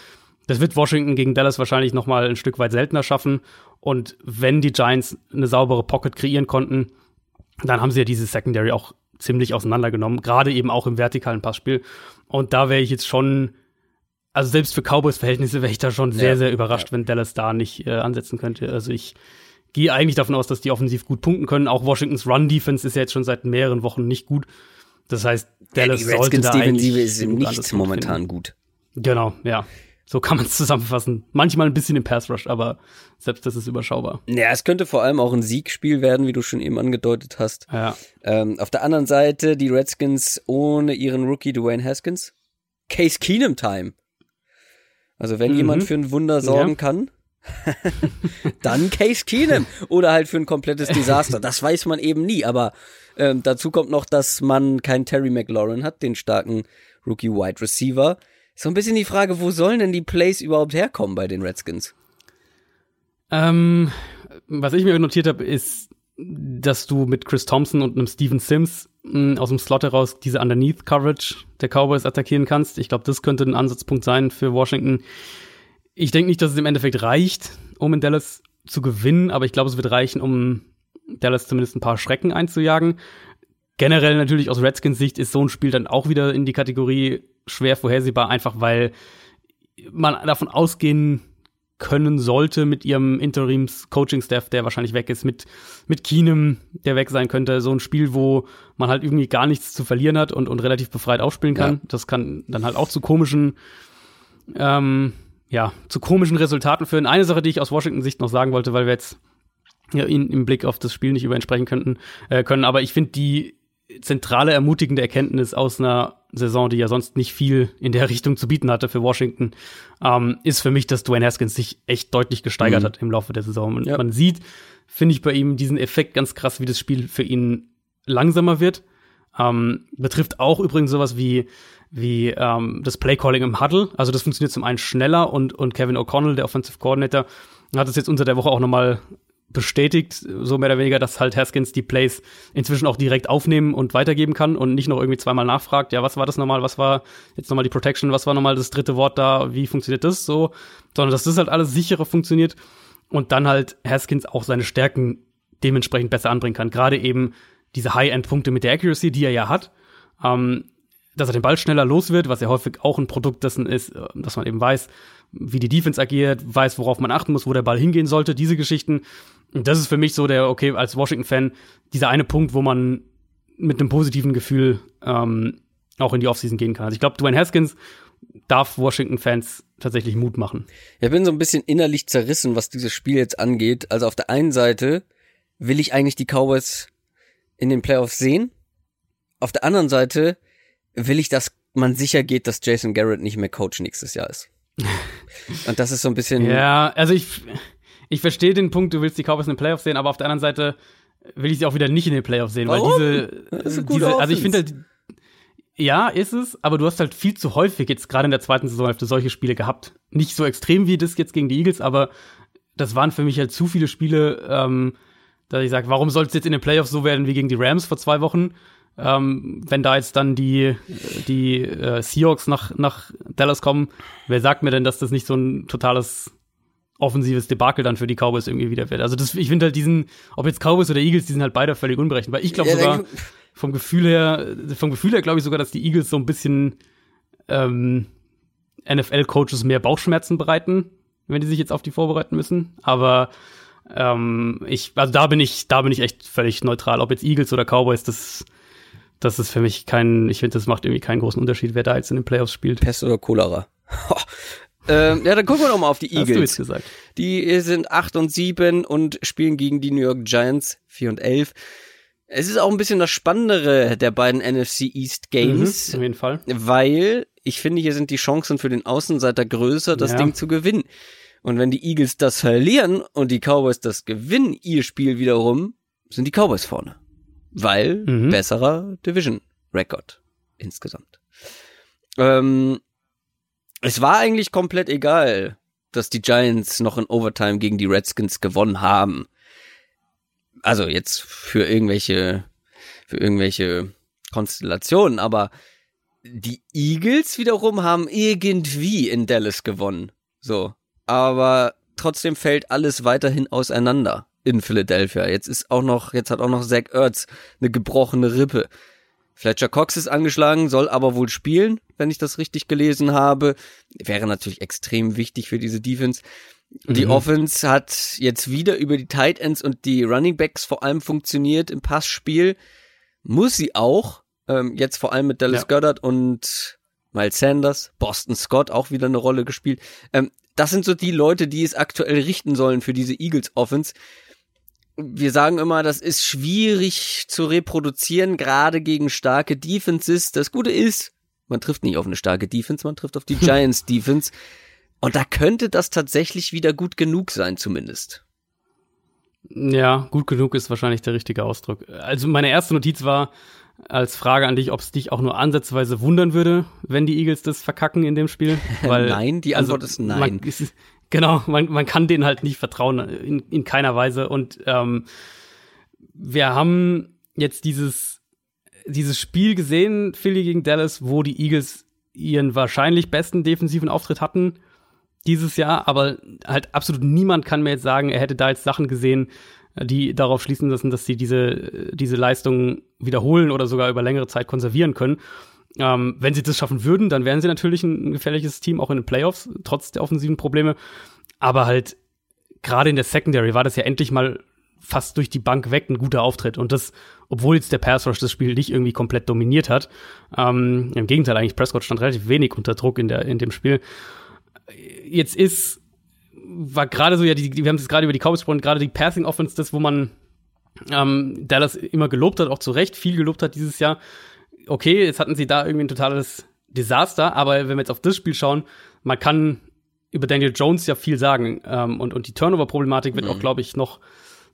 das wird Washington gegen Dallas wahrscheinlich noch mal ein Stück weit seltener schaffen. Und wenn die Giants eine saubere Pocket kreieren konnten, dann haben sie ja diese Secondary auch ziemlich auseinandergenommen, gerade eben auch im vertikalen Passspiel. Und da wäre ich jetzt schon also selbst für Cowboys-Verhältnisse wäre ich da schon sehr, ja, sehr überrascht, ja. wenn Dallas da nicht äh, ansetzen könnte. Also ich gehe eigentlich davon aus, dass die offensiv gut punkten können. Auch Washingtons Run-Defense ist ja jetzt schon seit mehreren Wochen nicht gut. Das heißt, Dallas ja, die sollte da Defensive ist nicht momentan gut. Genau, ja. So kann man es <laughs> zusammenfassen. Manchmal ein bisschen im Pass Rush, aber selbst das ist überschaubar. Ja, es könnte vor allem auch ein Siegspiel werden, wie du schon eben angedeutet hast. Ja. Ähm, auf der anderen Seite die Redskins ohne ihren Rookie Dwayne Haskins. Case Keenum Time. Also wenn mhm. jemand für ein Wunder sorgen ja. kann, <laughs> dann Case Keenum oder halt für ein komplettes <laughs> Desaster. Das weiß man eben nie. Aber ähm, dazu kommt noch, dass man keinen Terry McLaurin hat, den starken Rookie Wide Receiver. So ein bisschen die Frage, wo sollen denn die Plays überhaupt herkommen bei den Redskins? Ähm, was ich mir notiert habe, ist, dass du mit Chris Thompson und einem Steven Sims mh, aus dem Slot heraus diese Underneath Coverage der Cowboys attackieren kannst. Ich glaube, das könnte ein Ansatzpunkt sein für Washington. Ich denke nicht, dass es im Endeffekt reicht, um in Dallas zu gewinnen, aber ich glaube, es wird reichen, um Dallas zumindest ein paar Schrecken einzujagen. Generell natürlich aus Redskins Sicht ist so ein Spiel dann auch wieder in die Kategorie schwer vorhersehbar, einfach weil man davon ausgehen können sollte mit ihrem Interims-Coaching-Staff, der wahrscheinlich weg ist, mit, mit Keenum, der weg sein könnte. So ein Spiel, wo man halt irgendwie gar nichts zu verlieren hat und, und relativ befreit aufspielen kann. Ja. Das kann dann halt auch zu komischen, ähm, ja, zu komischen Resultaten führen. Eine Sache, die ich aus Washington-Sicht noch sagen wollte, weil wir jetzt ja, ihn im Blick auf das Spiel nicht über könnten, äh, können, aber ich finde die zentrale ermutigende Erkenntnis aus einer Saison, die ja sonst nicht viel in der Richtung zu bieten hatte für Washington, ähm, ist für mich, dass Dwayne Haskins sich echt deutlich gesteigert mhm. hat im Laufe der Saison. Und ja. man sieht, finde ich bei ihm diesen Effekt ganz krass, wie das Spiel für ihn langsamer wird. Ähm, betrifft auch übrigens sowas wie wie ähm, das Playcalling im Huddle. Also das funktioniert zum einen schneller und, und Kevin O'Connell, der Offensive Coordinator, hat es jetzt unter der Woche auch nochmal bestätigt, so mehr oder weniger, dass halt Haskins die Plays inzwischen auch direkt aufnehmen und weitergeben kann und nicht noch irgendwie zweimal nachfragt, ja, was war das nochmal, was war jetzt nochmal die Protection, was war nochmal das dritte Wort da, wie funktioniert das so, sondern dass das halt alles sicherer funktioniert und dann halt Haskins auch seine Stärken dementsprechend besser anbringen kann. Gerade eben diese High-End-Punkte mit der Accuracy, die er ja hat, ähm, dass er den Ball schneller los wird, was ja häufig auch ein Produkt dessen ist, äh, dass man eben weiß, wie die Defense agiert, weiß, worauf man achten muss, wo der Ball hingehen sollte, diese Geschichten. Und das ist für mich so der, okay, als Washington-Fan, dieser eine Punkt, wo man mit einem positiven Gefühl ähm, auch in die Offseason gehen kann. Also ich glaube, Dwayne Haskins darf Washington-Fans tatsächlich Mut machen. Ich bin so ein bisschen innerlich zerrissen, was dieses Spiel jetzt angeht. Also auf der einen Seite will ich eigentlich die Cowboys in den Playoffs sehen. Auf der anderen Seite will ich, dass man sicher geht, dass Jason Garrett nicht mehr Coach nächstes Jahr ist. <laughs> Und das ist so ein bisschen. Ja, also ich, ich verstehe den Punkt, du willst die Cowboys in den Playoffs sehen, aber auf der anderen Seite will ich sie auch wieder nicht in den Playoffs sehen, Warum? weil diese, diese also ich finde halt, ja, ist es, aber du hast halt viel zu häufig jetzt gerade in der zweiten Saisonhälfte solche Spiele gehabt. Nicht so extrem wie das jetzt gegen die Eagles, aber das waren für mich halt zu viele Spiele, ähm, dass ich sage, warum soll es jetzt in den Playoffs so werden wie gegen die Rams vor zwei Wochen? Ähm, wenn da jetzt dann die, die äh, Seahawks nach, nach Dallas kommen, wer sagt mir denn, dass das nicht so ein totales offensives Debakel dann für die Cowboys irgendwie wieder wird? Also das, ich finde halt diesen, ob jetzt Cowboys oder Eagles, die sind halt beide völlig unberechenbar. Ich glaube ja, sogar, vom Gefühl her, vom Gefühl her glaube ich sogar, dass die Eagles so ein bisschen ähm, NFL-Coaches mehr Bauchschmerzen bereiten, wenn die sich jetzt auf die vorbereiten müssen. Aber ähm, ich, also da bin ich, da bin ich echt völlig neutral. Ob jetzt Eagles oder Cowboys, das das ist für mich kein, ich finde, das macht irgendwie keinen großen Unterschied, wer da jetzt in den Playoffs spielt. Pest oder Cholera. <laughs> ähm, ja, dann gucken wir doch mal auf die Eagles. Hast du jetzt gesagt. Die sind 8 und 7 und spielen gegen die New York Giants 4 und 11. Es ist auch ein bisschen das Spannendere der beiden NFC East Games. Mhm, auf jeden Fall. Weil ich finde, hier sind die Chancen für den Außenseiter größer, das ja. Ding zu gewinnen. Und wenn die Eagles das verlieren und die Cowboys das gewinnen, ihr Spiel wiederum, sind die Cowboys vorne weil mhm. besserer Division Record insgesamt. Ähm, es war eigentlich komplett egal, dass die Giants noch in Overtime gegen die Redskins gewonnen haben. Also jetzt für irgendwelche, für irgendwelche Konstellationen, aber die Eagles wiederum haben irgendwie in Dallas gewonnen. So. Aber trotzdem fällt alles weiterhin auseinander in Philadelphia. Jetzt ist auch noch, jetzt hat auch noch Zach Ertz eine gebrochene Rippe. Fletcher Cox ist angeschlagen, soll aber wohl spielen, wenn ich das richtig gelesen habe. Wäre natürlich extrem wichtig für diese Defense. Die mhm. Offense hat jetzt wieder über die Tight Ends und die Running Backs vor allem funktioniert im Passspiel. Muss sie auch. Ähm, jetzt vor allem mit Dallas ja. Goddard und Miles Sanders, Boston Scott auch wieder eine Rolle gespielt. Ähm, das sind so die Leute, die es aktuell richten sollen für diese Eagles Offense wir sagen immer, das ist schwierig zu reproduzieren, gerade gegen starke Defenses. Das Gute ist, man trifft nicht auf eine starke Defense, man trifft auf die <laughs> Giants Defense. Und da könnte das tatsächlich wieder gut genug sein, zumindest. Ja, gut genug ist wahrscheinlich der richtige Ausdruck. Also meine erste Notiz war als Frage an dich, ob es dich auch nur ansatzweise wundern würde, wenn die Eagles das verkacken in dem Spiel. <laughs> Weil, nein, die Antwort also, ist nein. Man, ist, Genau, man, man kann denen halt nicht vertrauen, in, in keiner Weise. Und ähm, wir haben jetzt dieses, dieses Spiel gesehen, Philly gegen Dallas, wo die Eagles ihren wahrscheinlich besten defensiven Auftritt hatten dieses Jahr, aber halt absolut niemand kann mir jetzt sagen, er hätte da jetzt Sachen gesehen, die darauf schließen lassen, dass sie diese, diese Leistung wiederholen oder sogar über längere Zeit konservieren können. Ähm, wenn sie das schaffen würden, dann wären sie natürlich ein gefährliches Team, auch in den Playoffs, trotz der offensiven Probleme. Aber halt, gerade in der Secondary war das ja endlich mal fast durch die Bank weg ein guter Auftritt. Und das, obwohl jetzt der Pass Rush das Spiel nicht irgendwie komplett dominiert hat. Ähm, Im Gegenteil, eigentlich Prescott stand relativ wenig unter Druck in, der, in dem Spiel. Jetzt ist, war gerade so, ja, die, wir haben es gerade über die Cowboys gesprochen, gerade die Passing Offense, das, wo man ähm, Dallas immer gelobt hat, auch zu Recht viel gelobt hat dieses Jahr okay, jetzt hatten sie da irgendwie ein totales Desaster, aber wenn wir jetzt auf das Spiel schauen, man kann über Daniel Jones ja viel sagen. Ähm, und, und die Turnover-Problematik wird mhm. auch, glaube ich, noch,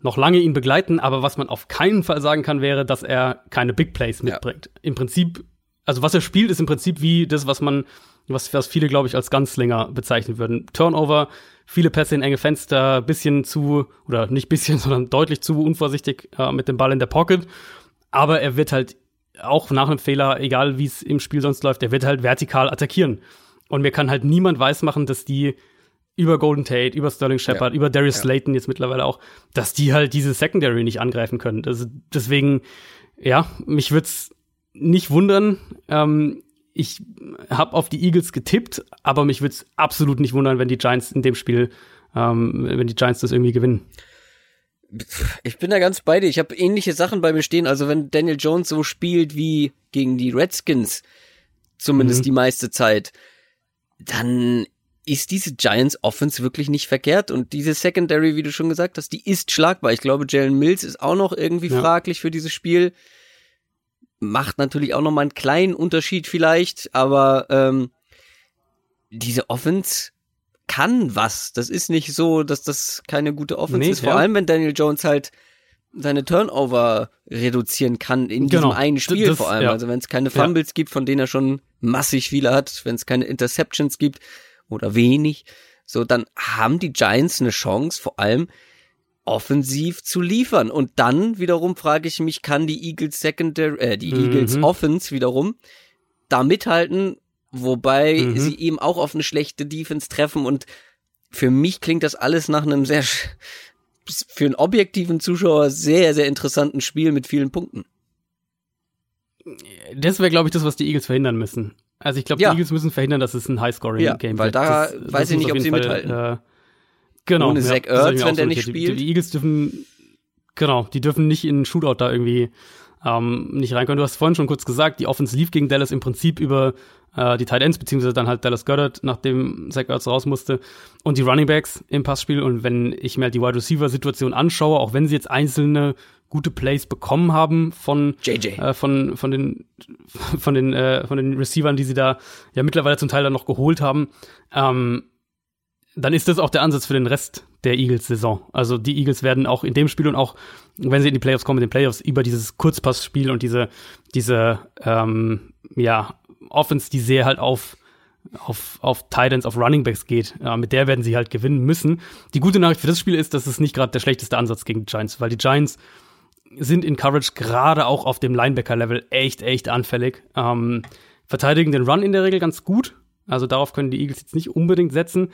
noch lange ihn begleiten, aber was man auf keinen Fall sagen kann, wäre, dass er keine Big Plays mitbringt. Ja. Im Prinzip, also was er spielt, ist im Prinzip wie das, was man, was, was viele, glaube ich, als Ganzlinger bezeichnen würden. Turnover, viele Pässe in enge Fenster, bisschen zu, oder nicht bisschen, <laughs> sondern deutlich zu unvorsichtig äh, mit dem Ball in der Pocket. Aber er wird halt auch nach einem Fehler, egal wie es im Spiel sonst läuft, er wird halt vertikal attackieren. Und mir kann halt niemand weismachen, dass die über Golden Tate, über Sterling Shepard, ja. über Darius ja. Slayton jetzt mittlerweile auch, dass die halt diese Secondary nicht angreifen können. Also deswegen, ja, mich wird's nicht wundern. Ähm, ich habe auf die Eagles getippt, aber mich würde es absolut nicht wundern, wenn die Giants in dem Spiel, ähm, wenn die Giants das irgendwie gewinnen. Ich bin da ganz bei dir. Ich habe ähnliche Sachen bei mir stehen. Also wenn Daniel Jones so spielt wie gegen die Redskins, zumindest mhm. die meiste Zeit, dann ist diese Giants Offense wirklich nicht verkehrt und diese Secondary, wie du schon gesagt hast, die ist schlagbar. Ich glaube, Jalen Mills ist auch noch irgendwie ja. fraglich für dieses Spiel macht natürlich auch nochmal einen kleinen Unterschied vielleicht, aber ähm, diese Offense kann was. Das ist nicht so, dass das keine gute Offense nee, ist. Vor ja. allem, wenn Daniel Jones halt seine Turnover reduzieren kann in genau. diesem einen Spiel das, vor allem. Ja. Also wenn es keine Fumbles ja. gibt, von denen er schon massig viele hat, wenn es keine Interceptions gibt oder wenig, so dann haben die Giants eine Chance, vor allem offensiv zu liefern. Und dann wiederum frage ich mich, kann die Eagles Secondary, äh, die mhm. Eagles Offense wiederum da mithalten, wobei mhm. sie eben auch auf eine schlechte Defense treffen und für mich klingt das alles nach einem sehr, für einen objektiven Zuschauer sehr, sehr interessanten Spiel mit vielen Punkten. Das wäre, glaube ich, das, was die Eagles verhindern müssen. Also ich glaube, ja. die Eagles müssen verhindern, dass es ein High-Scoring-Game ja, weil da das, weiß das ich nicht, ob sie Fall, mithalten. Äh, Genau. Ohne ja, Zach Ertz, wenn der nicht spielt. Die, die, Eagles dürfen, genau, die dürfen nicht in einen Shootout da irgendwie ähm, nicht reinkommen. Du hast vorhin schon kurz gesagt, die Offense lief gegen Dallas im Prinzip über äh, die Tight Ends, beziehungsweise dann halt Dallas Goddard, nachdem Zach Ertz raus musste, und die Running Backs im Passspiel. Und wenn ich mir halt die Wide Receiver Situation anschaue, auch wenn sie jetzt einzelne gute Plays bekommen haben von JJ. Äh, von von den <laughs> von den äh, von den Receivern, die sie da ja mittlerweile zum Teil dann noch geholt haben, ähm, dann ist das auch der Ansatz für den Rest der Eagles-Saison. Also die Eagles werden auch in dem Spiel und auch, wenn sie in die Playoffs kommen, in den Playoffs über dieses Kurzpassspiel und diese, diese, ähm, ja, Offense, die sehr halt auf, auf, auf Titans, auf Running Backs geht, äh, mit der werden sie halt gewinnen müssen. Die gute Nachricht für das Spiel ist, dass es nicht gerade der schlechteste Ansatz gegen die Giants, weil die Giants sind in Coverage gerade auch auf dem Linebacker-Level echt, echt anfällig. Ähm, verteidigen den Run in der Regel ganz gut. Also darauf können die Eagles jetzt nicht unbedingt setzen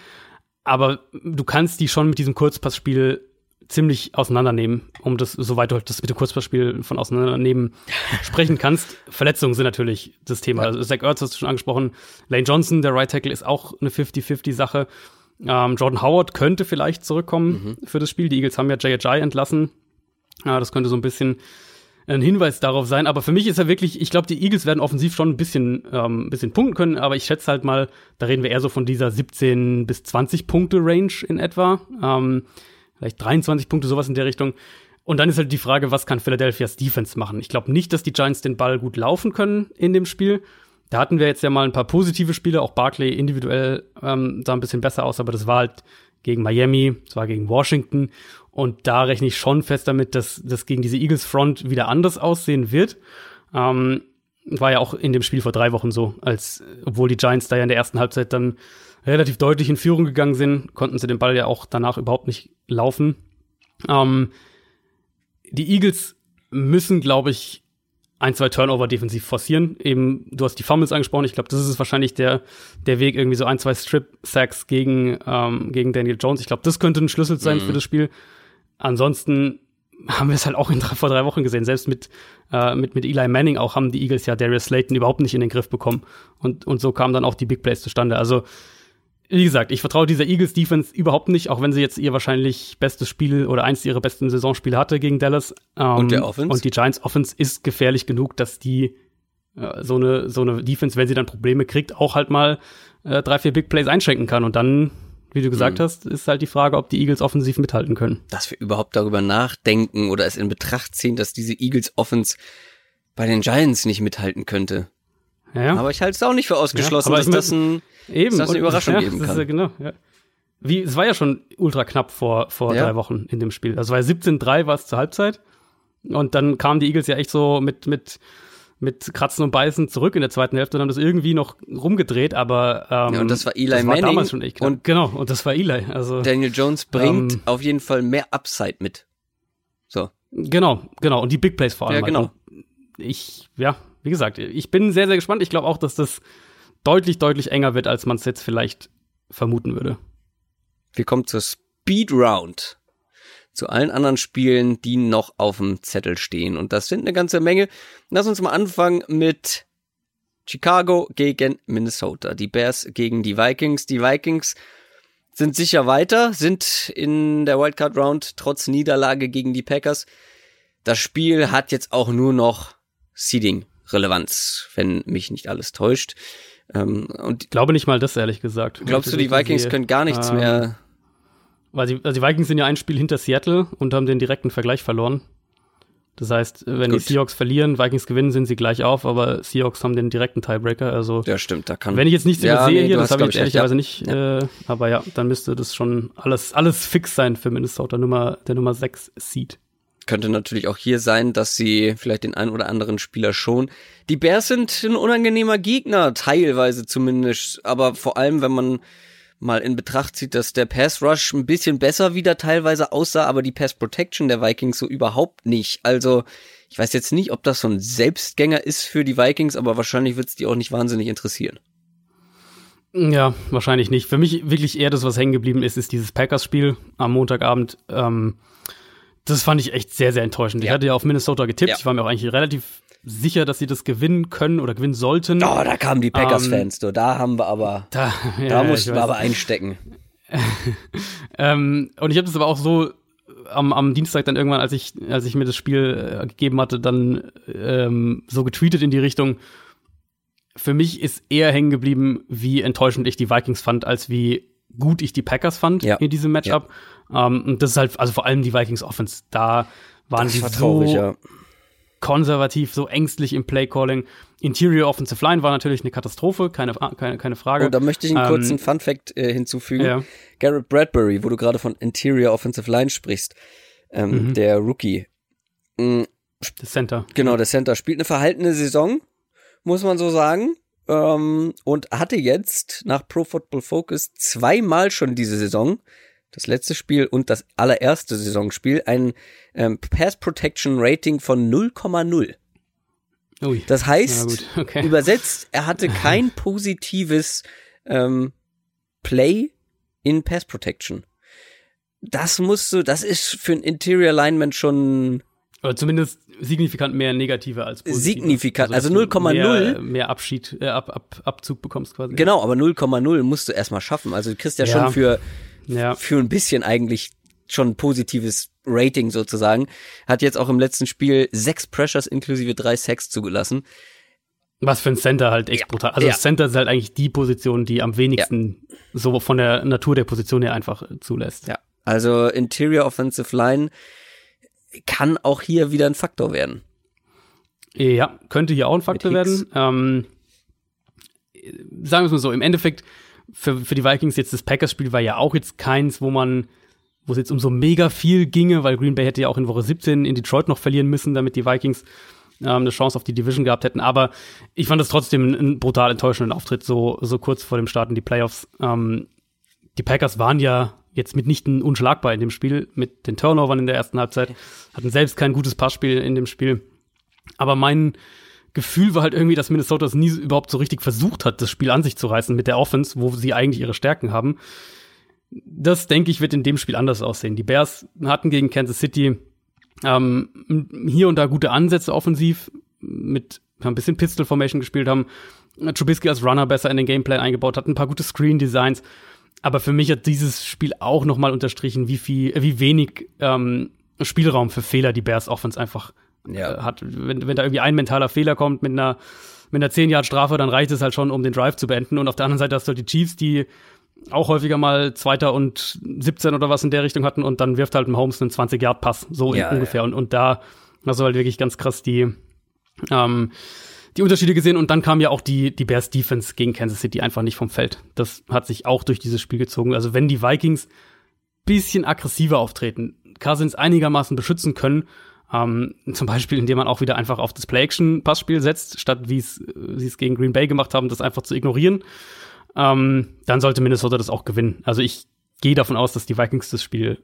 aber du kannst die schon mit diesem Kurzpassspiel ziemlich auseinandernehmen, um das, soweit du das mit dem Kurzpassspiel von auseinandernehmen <laughs> sprechen kannst. Verletzungen sind natürlich das Thema. Ja. Also Zach Ertz hast du schon angesprochen. Lane Johnson, der Right Tackle, ist auch eine 50-50-Sache. Ähm, Jordan Howard könnte vielleicht zurückkommen mhm. für das Spiel. Die Eagles haben ja J.J. entlassen. Ja, das könnte so ein bisschen ein Hinweis darauf sein. Aber für mich ist er wirklich, ich glaube, die Eagles werden offensiv schon ein bisschen, ähm, ein bisschen punkten können, aber ich schätze halt mal, da reden wir eher so von dieser 17 bis 20 Punkte Range in etwa. Ähm, vielleicht 23 Punkte, sowas in der Richtung. Und dann ist halt die Frage, was kann Philadelphia's Defense machen? Ich glaube nicht, dass die Giants den Ball gut laufen können in dem Spiel. Da hatten wir jetzt ja mal ein paar positive Spiele, auch Barkley individuell ähm, sah ein bisschen besser aus, aber das war halt gegen Miami, es war gegen Washington und da rechne ich schon fest damit, dass das gegen diese Eagles Front wieder anders aussehen wird. Ähm, war ja auch in dem Spiel vor drei Wochen so, als obwohl die Giants da ja in der ersten Halbzeit dann relativ deutlich in Führung gegangen sind, konnten sie den Ball ja auch danach überhaupt nicht laufen. Ähm, die Eagles müssen, glaube ich, ein, zwei Turnover defensiv forcieren. Eben, du hast die Fumbles angesprochen. Ich glaube, das ist wahrscheinlich der, der Weg, irgendwie so ein, zwei Strip-Sacks gegen, ähm, gegen Daniel Jones. Ich glaube, das könnte ein Schlüssel sein mhm. für das Spiel. Ansonsten haben wir es halt auch in, vor drei Wochen gesehen. Selbst mit, äh, mit, mit Eli Manning auch haben die Eagles ja Darius Slayton überhaupt nicht in den Griff bekommen. Und, und so kamen dann auch die Big Plays zustande. Also, wie gesagt, ich vertraue dieser Eagles Defense überhaupt nicht, auch wenn sie jetzt ihr wahrscheinlich bestes Spiel oder eins ihrer besten Saisonspiele hatte gegen Dallas. Ähm, und der Offense? Und die Giants Offense ist gefährlich genug, dass die äh, so eine so eine Defense, wenn sie dann Probleme kriegt, auch halt mal äh, drei vier Big Plays einschränken kann und dann wie du gesagt mhm. hast, ist halt die Frage, ob die Eagles offensiv mithalten können. Dass wir überhaupt darüber nachdenken oder es in Betracht ziehen, dass diese Eagles Offense bei den Giants nicht mithalten könnte. Ja. Aber ich halte es auch nicht für ausgeschlossen, ja, dass, das, ein, eben, dass das eine Überraschung <laughs> ja, geben kann. Das genau, ja. wie, es war ja schon ultra knapp vor, vor drei Wochen in dem Spiel. Also war 17-3 war es zur Halbzeit. Und dann kamen die Eagles ja echt so mit, mit, mit Kratzen und Beißen zurück in der zweiten Hälfte und haben das irgendwie noch rumgedreht, aber ähm, ja, und das war Eli das war Manning damals schon echt knapp. Und genau, und das war Eli. Also Daniel Jones bringt ähm, auf jeden Fall mehr Upside mit. So. Genau, genau. Und die Big Plays vor allem. Ja, genau. Und ich, ja, wie gesagt, ich bin sehr, sehr gespannt. Ich glaube auch, dass das deutlich, deutlich enger wird, als man es jetzt vielleicht vermuten würde. Wir kommen zur Speed Round. Zu allen anderen Spielen, die noch auf dem Zettel stehen. Und das sind eine ganze Menge. Lass uns mal anfangen mit Chicago gegen Minnesota. Die Bears gegen die Vikings. Die Vikings sind sicher weiter, sind in der Wildcard Round trotz Niederlage gegen die Packers. Das Spiel hat jetzt auch nur noch Seeding Relevanz, wenn mich nicht alles täuscht. Ähm, und ich glaube nicht mal das, ehrlich gesagt. Glaubst du, die Vikings können gar nichts ähm, mehr? Weil die, also die Vikings sind ja ein Spiel hinter Seattle und haben den direkten Vergleich verloren. Das heißt, wenn Gut. die Seahawks verlieren, Vikings gewinnen, sind sie gleich auf, aber Seahawks haben den direkten Tiebreaker. Also ja, stimmt, da kann. Wenn ich jetzt nichts ja, übersehe nee, hier, das habe ich jetzt ehrlicherweise ja. nicht, ja. Äh, aber ja, dann müsste das schon alles alles fix sein für Minnesota Nummer der Nummer 6 Seed. Könnte natürlich auch hier sein, dass sie vielleicht den einen oder anderen Spieler schon. Die Bears sind ein unangenehmer Gegner, teilweise zumindest, aber vor allem, wenn man mal in Betracht zieht, dass der Pass Rush ein bisschen besser wieder teilweise aussah, aber die Pass Protection der Vikings so überhaupt nicht. Also, ich weiß jetzt nicht, ob das so ein Selbstgänger ist für die Vikings, aber wahrscheinlich wird es die auch nicht wahnsinnig interessieren. Ja, wahrscheinlich nicht. Für mich wirklich eher das, was hängen geblieben ist, ist dieses Packers-Spiel am Montagabend. Ähm, das fand ich echt sehr, sehr enttäuschend. Ja. Ich hatte ja auf Minnesota getippt. Ja. Ich war mir auch eigentlich relativ sicher, dass sie das gewinnen können oder gewinnen sollten. Oh, da kamen die Packers-Fans, ähm, da haben wir aber, da, <laughs> ja, da mussten wir aber einstecken. <laughs> ähm, und ich habe das aber auch so am, am Dienstag dann irgendwann, als ich, als ich mir das Spiel äh, gegeben hatte, dann ähm, so getweetet in die Richtung. Für mich ist eher hängen geblieben, wie enttäuschend ich die Vikings fand, als wie gut ich die Packers fand ja. in diesem Matchup. Ja. Um, ähm, und das ist halt, also vor allem die Vikings Offense, da waren das die war so traurig, ja konservativ, so ängstlich im Playcalling. Interior Offensive Line war natürlich eine Katastrophe, keine, keine, keine Frage. Und oh, da möchte ich einen ähm, kurzen Fun Fact äh, hinzufügen. Ja. Garrett Bradbury, wo du gerade von Interior Offensive Line sprichst, ähm, mhm. der Rookie. Mhm. Der Center. Genau, der Center spielt eine verhaltene Saison, muss man so sagen. Ähm, und hatte jetzt nach Pro Football Focus zweimal schon diese Saison das letzte Spiel und das allererste Saisonspiel ein ähm, Pass Protection Rating von 0,0. Das heißt, okay. übersetzt, er hatte <laughs> kein positives ähm, Play in Pass Protection. Das musst du, das ist für ein Interior Lineman schon oder zumindest signifikant mehr negative als positive. Signifikant, also, also 0,0. Mehr, mehr, Abschied, äh, Ab, Ab, Abzug bekommst quasi. Genau, aber 0,0 musst du erstmal schaffen. Also du kriegst ja, ja. schon für ja. für ein bisschen eigentlich schon ein positives Rating sozusagen. Hat jetzt auch im letzten Spiel sechs Pressures inklusive drei Sacks zugelassen. Was für ein Center halt echt ja. brutal. Also ja. Center ist halt eigentlich die Position, die am wenigsten ja. so von der Natur der Position her einfach zulässt. Ja. Also Interior Offensive Line kann auch hier wieder ein Faktor werden. Ja, könnte hier auch ein Faktor werden. Ähm, sagen wir es mal so, im Endeffekt für, für die Vikings jetzt das Packers-Spiel war ja auch jetzt keins, wo man, wo es jetzt um so mega viel ginge, weil Green Bay hätte ja auch in Woche 17 in Detroit noch verlieren müssen, damit die Vikings ähm, eine Chance auf die Division gehabt hätten. Aber ich fand es trotzdem einen brutal enttäuschenden Auftritt, so, so kurz vor dem Start in die Playoffs. Ähm, die Packers waren ja jetzt mitnichten unschlagbar in dem Spiel, mit den Turnovern in der ersten Halbzeit, hatten selbst kein gutes Passspiel in dem Spiel. Aber mein, Gefühl war halt irgendwie, dass Minnesota es nie überhaupt so richtig versucht hat, das Spiel an sich zu reißen mit der Offense, wo sie eigentlich ihre Stärken haben. Das, denke ich, wird in dem Spiel anders aussehen. Die Bears hatten gegen Kansas City ähm, hier und da gute Ansätze offensiv, mit ein bisschen Pistol Formation gespielt haben, Trubisky als Runner besser in den Gameplan eingebaut hat, ein paar gute Screen Designs. Aber für mich hat dieses Spiel auch noch mal unterstrichen, wie viel, wie wenig ähm, Spielraum für Fehler die Bears Offense einfach ja. Äh, hat, wenn, wenn da irgendwie ein mentaler Fehler kommt mit einer, mit einer 10 Yard Strafe, dann reicht es halt schon, um den Drive zu beenden. Und auf der anderen Seite hast du halt die Chiefs, die auch häufiger mal Zweiter und 17 oder was in der Richtung hatten und dann wirft halt ein Holmes einen 20 Yard Pass, so ja, ungefähr. Ja. Und, und da hast du halt wirklich ganz krass die, ähm, die Unterschiede gesehen und dann kam ja auch die, die Bears Defense gegen Kansas City einfach nicht vom Feld. Das hat sich auch durch dieses Spiel gezogen. Also wenn die Vikings bisschen aggressiver auftreten, Cousins einigermaßen beschützen können, ähm, zum Beispiel, indem man auch wieder einfach auf das Play-Action-Passspiel setzt, statt wie es sie es gegen Green Bay gemacht haben, das einfach zu ignorieren, ähm, dann sollte Minnesota das auch gewinnen. Also ich gehe davon aus, dass die Vikings das Spiel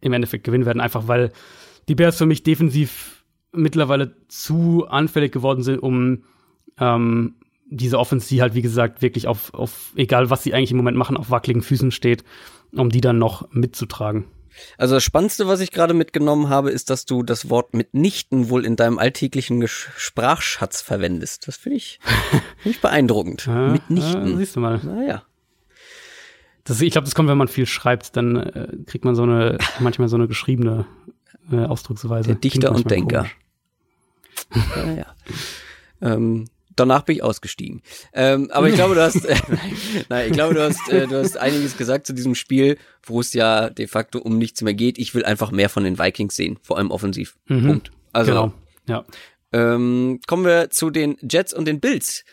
im Endeffekt gewinnen werden, einfach weil die Bears für mich defensiv mittlerweile zu anfällig geworden sind, um ähm, diese Offense, die halt, wie gesagt, wirklich auf, auf, egal was sie eigentlich im Moment machen, auf wackeligen Füßen steht, um die dann noch mitzutragen. Also das Spannendste, was ich gerade mitgenommen habe, ist, dass du das Wort mitnichten wohl in deinem alltäglichen Sprachschatz verwendest. Das finde ich, <laughs> find ich beeindruckend. Ja, mitnichten. Ja, siehst du mal. Naja. Das, ich glaube, das kommt, wenn man viel schreibt, dann äh, kriegt man so eine, <laughs> manchmal so eine geschriebene äh, Ausdrucksweise. Der Dichter und Denker. Naja. ähm, danach bin ich ausgestiegen. Ähm, aber ich glaube, du hast, äh, <laughs> <laughs> nein, ich glaube, du hast, äh, du hast einiges gesagt zu diesem Spiel, wo es ja de facto um nichts mehr geht. Ich will einfach mehr von den Vikings sehen, vor allem offensiv. Mhm. Punkt. Also, genau. ja. Ähm, kommen wir zu den Jets und den Bills.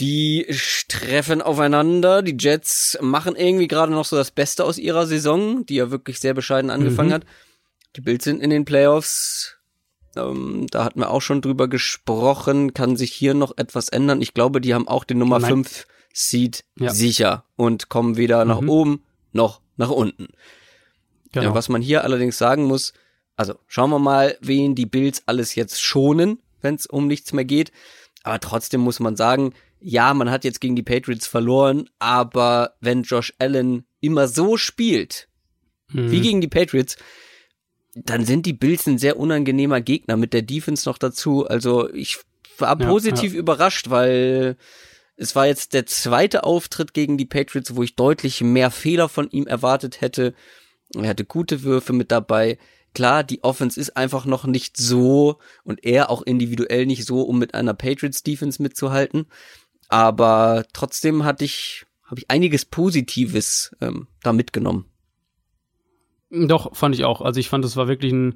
Die treffen aufeinander. Die Jets machen irgendwie gerade noch so das Beste aus ihrer Saison, die ja wirklich sehr bescheiden angefangen mhm. hat. Die Bills sind in den Playoffs ähm, da hatten wir auch schon drüber gesprochen. Kann sich hier noch etwas ändern? Ich glaube, die haben auch den Nummer 5 Seed ja. sicher und kommen weder mhm. nach oben noch nach unten. Genau. Ja, was man hier allerdings sagen muss, also schauen wir mal, wen die Bills alles jetzt schonen, wenn es um nichts mehr geht. Aber trotzdem muss man sagen, ja, man hat jetzt gegen die Patriots verloren, aber wenn Josh Allen immer so spielt, mhm. wie gegen die Patriots, dann sind die Bills ein sehr unangenehmer Gegner mit der Defense noch dazu. Also ich war positiv ja. überrascht, weil es war jetzt der zweite Auftritt gegen die Patriots, wo ich deutlich mehr Fehler von ihm erwartet hätte. Er hatte gute Würfe mit dabei. Klar, die Offense ist einfach noch nicht so und er auch individuell nicht so, um mit einer Patriots Defense mitzuhalten. Aber trotzdem hatte ich, habe ich einiges Positives ähm, da mitgenommen. Doch, fand ich auch. Also ich fand, es war wirklich ein,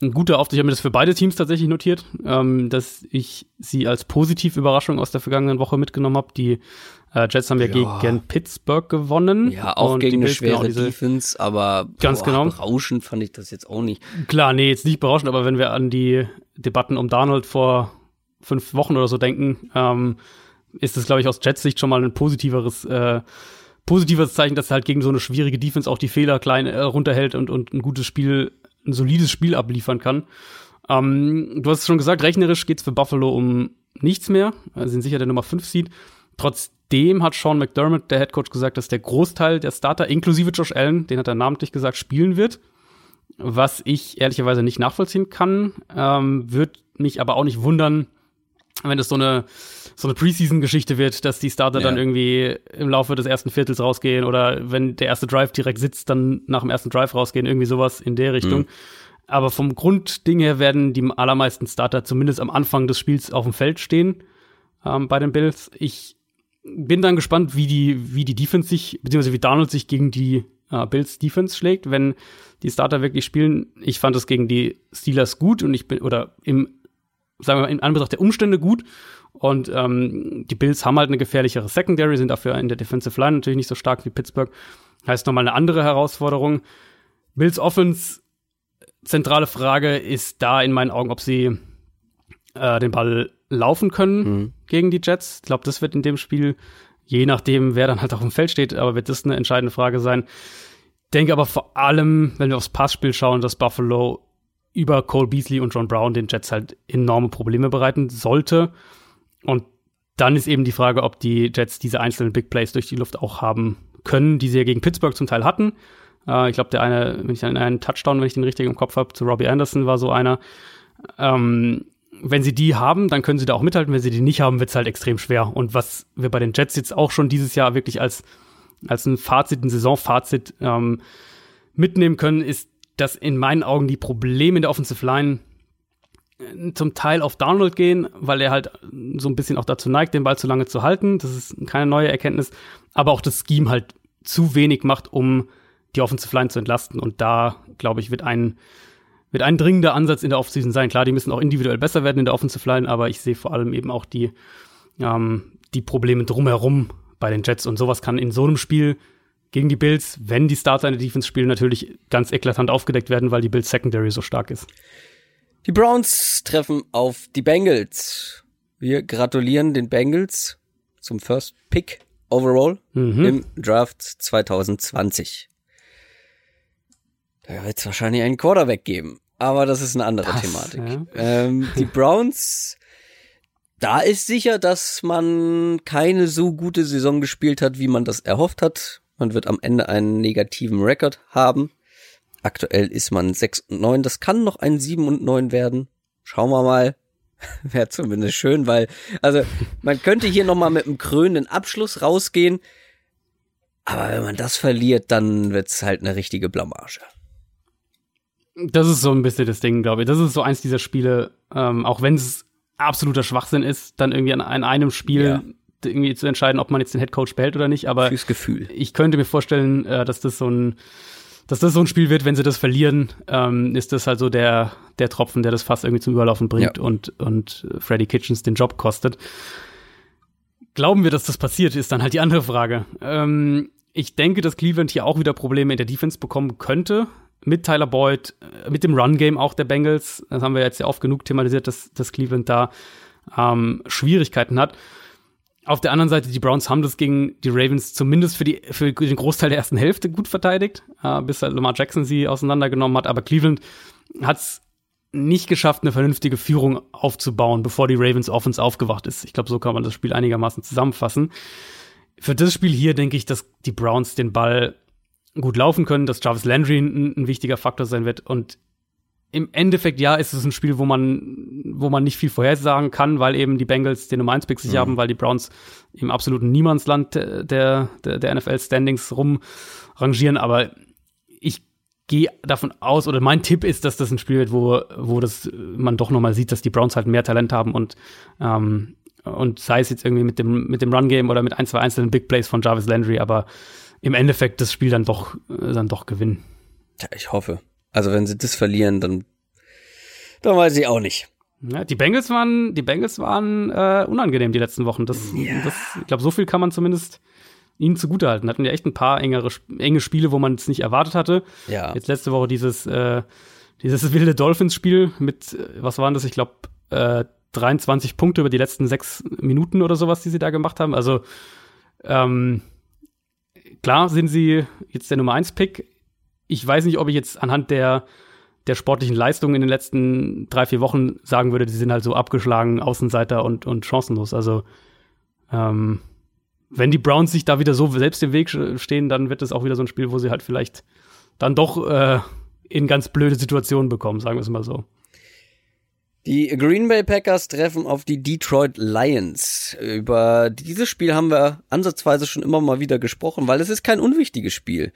ein guter Auftritt. Ich habe mir das für beide Teams tatsächlich notiert, ähm, dass ich sie als positive Überraschung aus der vergangenen Woche mitgenommen habe. Die äh, Jets haben ja, ja, gegen Pittsburgh gewonnen. Ja, auch gegen eine schwere genau, diese, Defense, aber ganz boah, genau. berauschend fand ich das jetzt auch nicht. Klar, nee, jetzt nicht berauschend, aber wenn wir an die Debatten um Darnold vor fünf Wochen oder so denken, ähm, ist das, glaube ich, aus Jets Sicht schon mal ein positiveres äh, positives Zeichen, dass er halt gegen so eine schwierige Defense auch die Fehler klein äh, runterhält und, und ein gutes Spiel, ein solides Spiel abliefern kann. Ähm, du hast es schon gesagt, rechnerisch geht's für Buffalo um nichts mehr. Also sind sicher der Nummer 5 Seed. Trotzdem hat Sean McDermott, der Headcoach, gesagt, dass der Großteil der Starter, inklusive Josh Allen, den hat er namentlich gesagt, spielen wird. Was ich ehrlicherweise nicht nachvollziehen kann. Ähm, wird mich aber auch nicht wundern, wenn es so eine so eine Preseason-Geschichte wird, dass die Starter ja. dann irgendwie im Laufe des ersten Viertels rausgehen oder wenn der erste Drive direkt sitzt, dann nach dem ersten Drive rausgehen, irgendwie sowas in der Richtung. Mhm. Aber vom Grundding her werden die allermeisten Starter zumindest am Anfang des Spiels auf dem Feld stehen ähm, bei den Bills. Ich bin dann gespannt, wie die, wie die Defense sich, beziehungsweise wie Donald sich gegen die äh, Bills Defense schlägt, wenn die Starter wirklich spielen. Ich fand es gegen die Steelers gut und ich bin, oder im, sagen wir mal, in Anbetracht der Umstände gut und ähm, die Bills haben halt eine gefährlichere Secondary, sind dafür in der Defensive Line natürlich nicht so stark wie Pittsburgh. Heißt nochmal eine andere Herausforderung. Bills Offense, zentrale Frage ist da in meinen Augen, ob sie äh, den Ball laufen können mhm. gegen die Jets. Ich glaube, das wird in dem Spiel, je nachdem, wer dann halt auch im Feld steht, aber wird das eine entscheidende Frage sein. Denke aber vor allem, wenn wir aufs Passspiel schauen, dass Buffalo über Cole Beasley und John Brown den Jets halt enorme Probleme bereiten sollte. Und dann ist eben die Frage, ob die Jets diese einzelnen Big Plays durch die Luft auch haben können, die sie ja gegen Pittsburgh zum Teil hatten. Äh, ich glaube, der eine, wenn ich einen Touchdown, wenn ich den richtig im Kopf habe, zu Robbie Anderson war so einer. Ähm, wenn sie die haben, dann können sie da auch mithalten. Wenn sie die nicht haben, wird es halt extrem schwer. Und was wir bei den Jets jetzt auch schon dieses Jahr wirklich als, als ein Fazit, ein Saisonfazit ähm, mitnehmen können, ist, dass in meinen Augen die Probleme in der Offensive Line zum Teil auf Download gehen, weil er halt so ein bisschen auch dazu neigt, den Ball zu lange zu halten. Das ist keine neue Erkenntnis. Aber auch das Scheme halt zu wenig macht, um die Offensive Line zu entlasten. Und da, glaube ich, wird ein, wird ein dringender Ansatz in der Offseason sein. Klar, die müssen auch individuell besser werden in der Offensive Line, aber ich sehe vor allem eben auch die, ähm, die Probleme drumherum bei den Jets und sowas kann in so einem Spiel gegen die Bills, wenn die Starter in der Defense spielen, natürlich ganz eklatant aufgedeckt werden, weil die Bills Secondary so stark ist. Die Browns treffen auf die Bengals. Wir gratulieren den Bengals zum First Pick overall mhm. im Draft 2020. Da wird es wahrscheinlich einen Quarterback geben, aber das ist eine andere das, Thematik. Ja. Ähm, die <laughs> Browns, da ist sicher, dass man keine so gute Saison gespielt hat, wie man das erhofft hat. Man wird am Ende einen negativen Rekord haben. Aktuell ist man 6 und 9. Das kann noch ein 7 und 9 werden. Schauen wir mal. <laughs> Wäre zumindest schön, weil, also, man könnte hier nochmal mit einem krönenden Abschluss rausgehen. Aber wenn man das verliert, dann wird's halt eine richtige Blamage. Das ist so ein bisschen das Ding, glaube ich. Das ist so eins dieser Spiele, ähm, auch wenn es absoluter Schwachsinn ist, dann irgendwie an, an einem Spiel ja irgendwie zu entscheiden, ob man jetzt den Headcoach behält oder nicht. Aber Fürs Gefühl. ich könnte mir vorstellen, äh, dass das so ein dass das so ein Spiel wird, wenn sie das verlieren, ähm, ist das halt so der, der Tropfen, der das fast irgendwie zum Überlaufen bringt ja. und, und Freddy Kitchens den Job kostet. Glauben wir, dass das passiert, ist dann halt die andere Frage. Ähm, ich denke, dass Cleveland hier auch wieder Probleme in der Defense bekommen könnte. Mit Tyler Boyd, äh, mit dem Run-Game auch der Bengals. Das haben wir jetzt ja oft genug thematisiert, dass, dass Cleveland da ähm, Schwierigkeiten hat. Auf der anderen Seite, die Browns haben das gegen die Ravens zumindest für, die, für den Großteil der ersten Hälfte gut verteidigt, äh, bis halt Lamar Jackson sie auseinandergenommen hat. Aber Cleveland hat es nicht geschafft, eine vernünftige Führung aufzubauen, bevor die Ravens Offense aufgewacht ist. Ich glaube, so kann man das Spiel einigermaßen zusammenfassen. Für das Spiel hier denke ich, dass die Browns den Ball gut laufen können, dass Jarvis Landry ein, ein wichtiger Faktor sein wird. Und im Endeffekt, ja, ist es ein Spiel, wo man, wo man nicht viel vorhersagen kann, weil eben die Bengals den Nummer 1 Pick sich mhm. haben, weil die Browns im absoluten Niemandsland der, der, der NFL-Standings rumrangieren. Aber ich gehe davon aus, oder mein Tipp ist, dass das ein Spiel wird, wo, wo das man doch nochmal sieht, dass die Browns halt mehr Talent haben und, ähm, und sei es jetzt irgendwie mit dem, mit dem Run-Game oder mit ein, zwei einzelnen Big Plays von Jarvis Landry, aber im Endeffekt das Spiel dann doch, dann doch gewinnen. Ja, ich hoffe. Also wenn sie das verlieren, dann, dann weiß ich auch nicht. Ja, die Bengals waren, die Bengals waren äh, unangenehm die letzten Wochen. Das, ja. das ich glaube, so viel kann man zumindest ihnen zugutehalten. Hatten ja echt ein paar engere, enge Spiele, wo man es nicht erwartet hatte. Ja. Jetzt letzte Woche dieses, äh, dieses wilde Dolphins-Spiel mit, äh, was waren das? Ich glaube, äh, 23 Punkte über die letzten sechs Minuten oder sowas, die sie da gemacht haben. Also ähm, klar sind sie jetzt der Nummer 1 Pick ich weiß nicht, ob ich jetzt anhand der, der sportlichen Leistung in den letzten drei, vier Wochen sagen würde, die sind halt so abgeschlagen, Außenseiter und, und chancenlos. Also, ähm, wenn die Browns sich da wieder so selbst im Weg stehen, dann wird es auch wieder so ein Spiel, wo sie halt vielleicht dann doch äh, in ganz blöde Situationen bekommen, sagen wir es mal so. Die Green Bay Packers treffen auf die Detroit Lions. Über dieses Spiel haben wir ansatzweise schon immer mal wieder gesprochen, weil es ist kein unwichtiges Spiel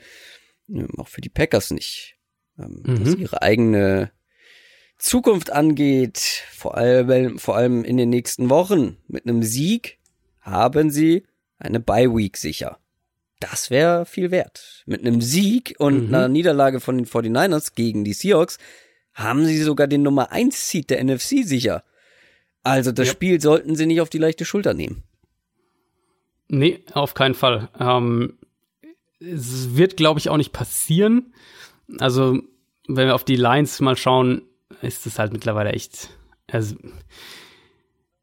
auch für die Packers nicht, ähm, mhm. was ihre eigene Zukunft angeht, vor allem, vor allem in den nächsten Wochen. Mit einem Sieg haben sie eine Bye Week sicher. Das wäre viel wert. Mit einem Sieg und mhm. einer Niederlage von den 49ers gegen die Seahawks haben sie sogar den Nummer 1 Seed der NFC sicher. Also das ja. Spiel sollten sie nicht auf die leichte Schulter nehmen. Nee, auf keinen Fall. Ähm, es wird, glaube ich, auch nicht passieren. Also, wenn wir auf die Lines mal schauen, ist es halt mittlerweile echt. Also,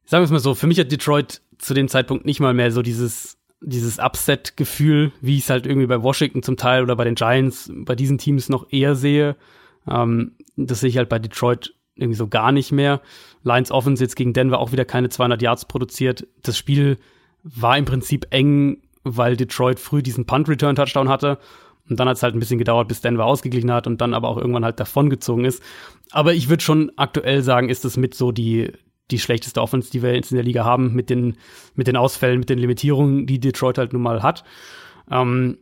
sagen wir es mal so, für mich hat Detroit zu dem Zeitpunkt nicht mal mehr so dieses, dieses Upset-Gefühl, wie ich es halt irgendwie bei Washington zum Teil oder bei den Giants, bei diesen Teams noch eher sehe. Ähm, das sehe ich halt bei Detroit irgendwie so gar nicht mehr. Lions Offense jetzt gegen Denver auch wieder keine 200 Yards produziert. Das Spiel war im Prinzip eng weil Detroit früh diesen Punt-Return-Touchdown hatte. Und dann hat es halt ein bisschen gedauert, bis Denver ausgeglichen hat und dann aber auch irgendwann halt davongezogen ist. Aber ich würde schon aktuell sagen, ist es mit so die, die schlechteste Offense, die wir jetzt in der Liga haben, mit den, mit den Ausfällen, mit den Limitierungen, die Detroit halt nun mal hat. Ähm,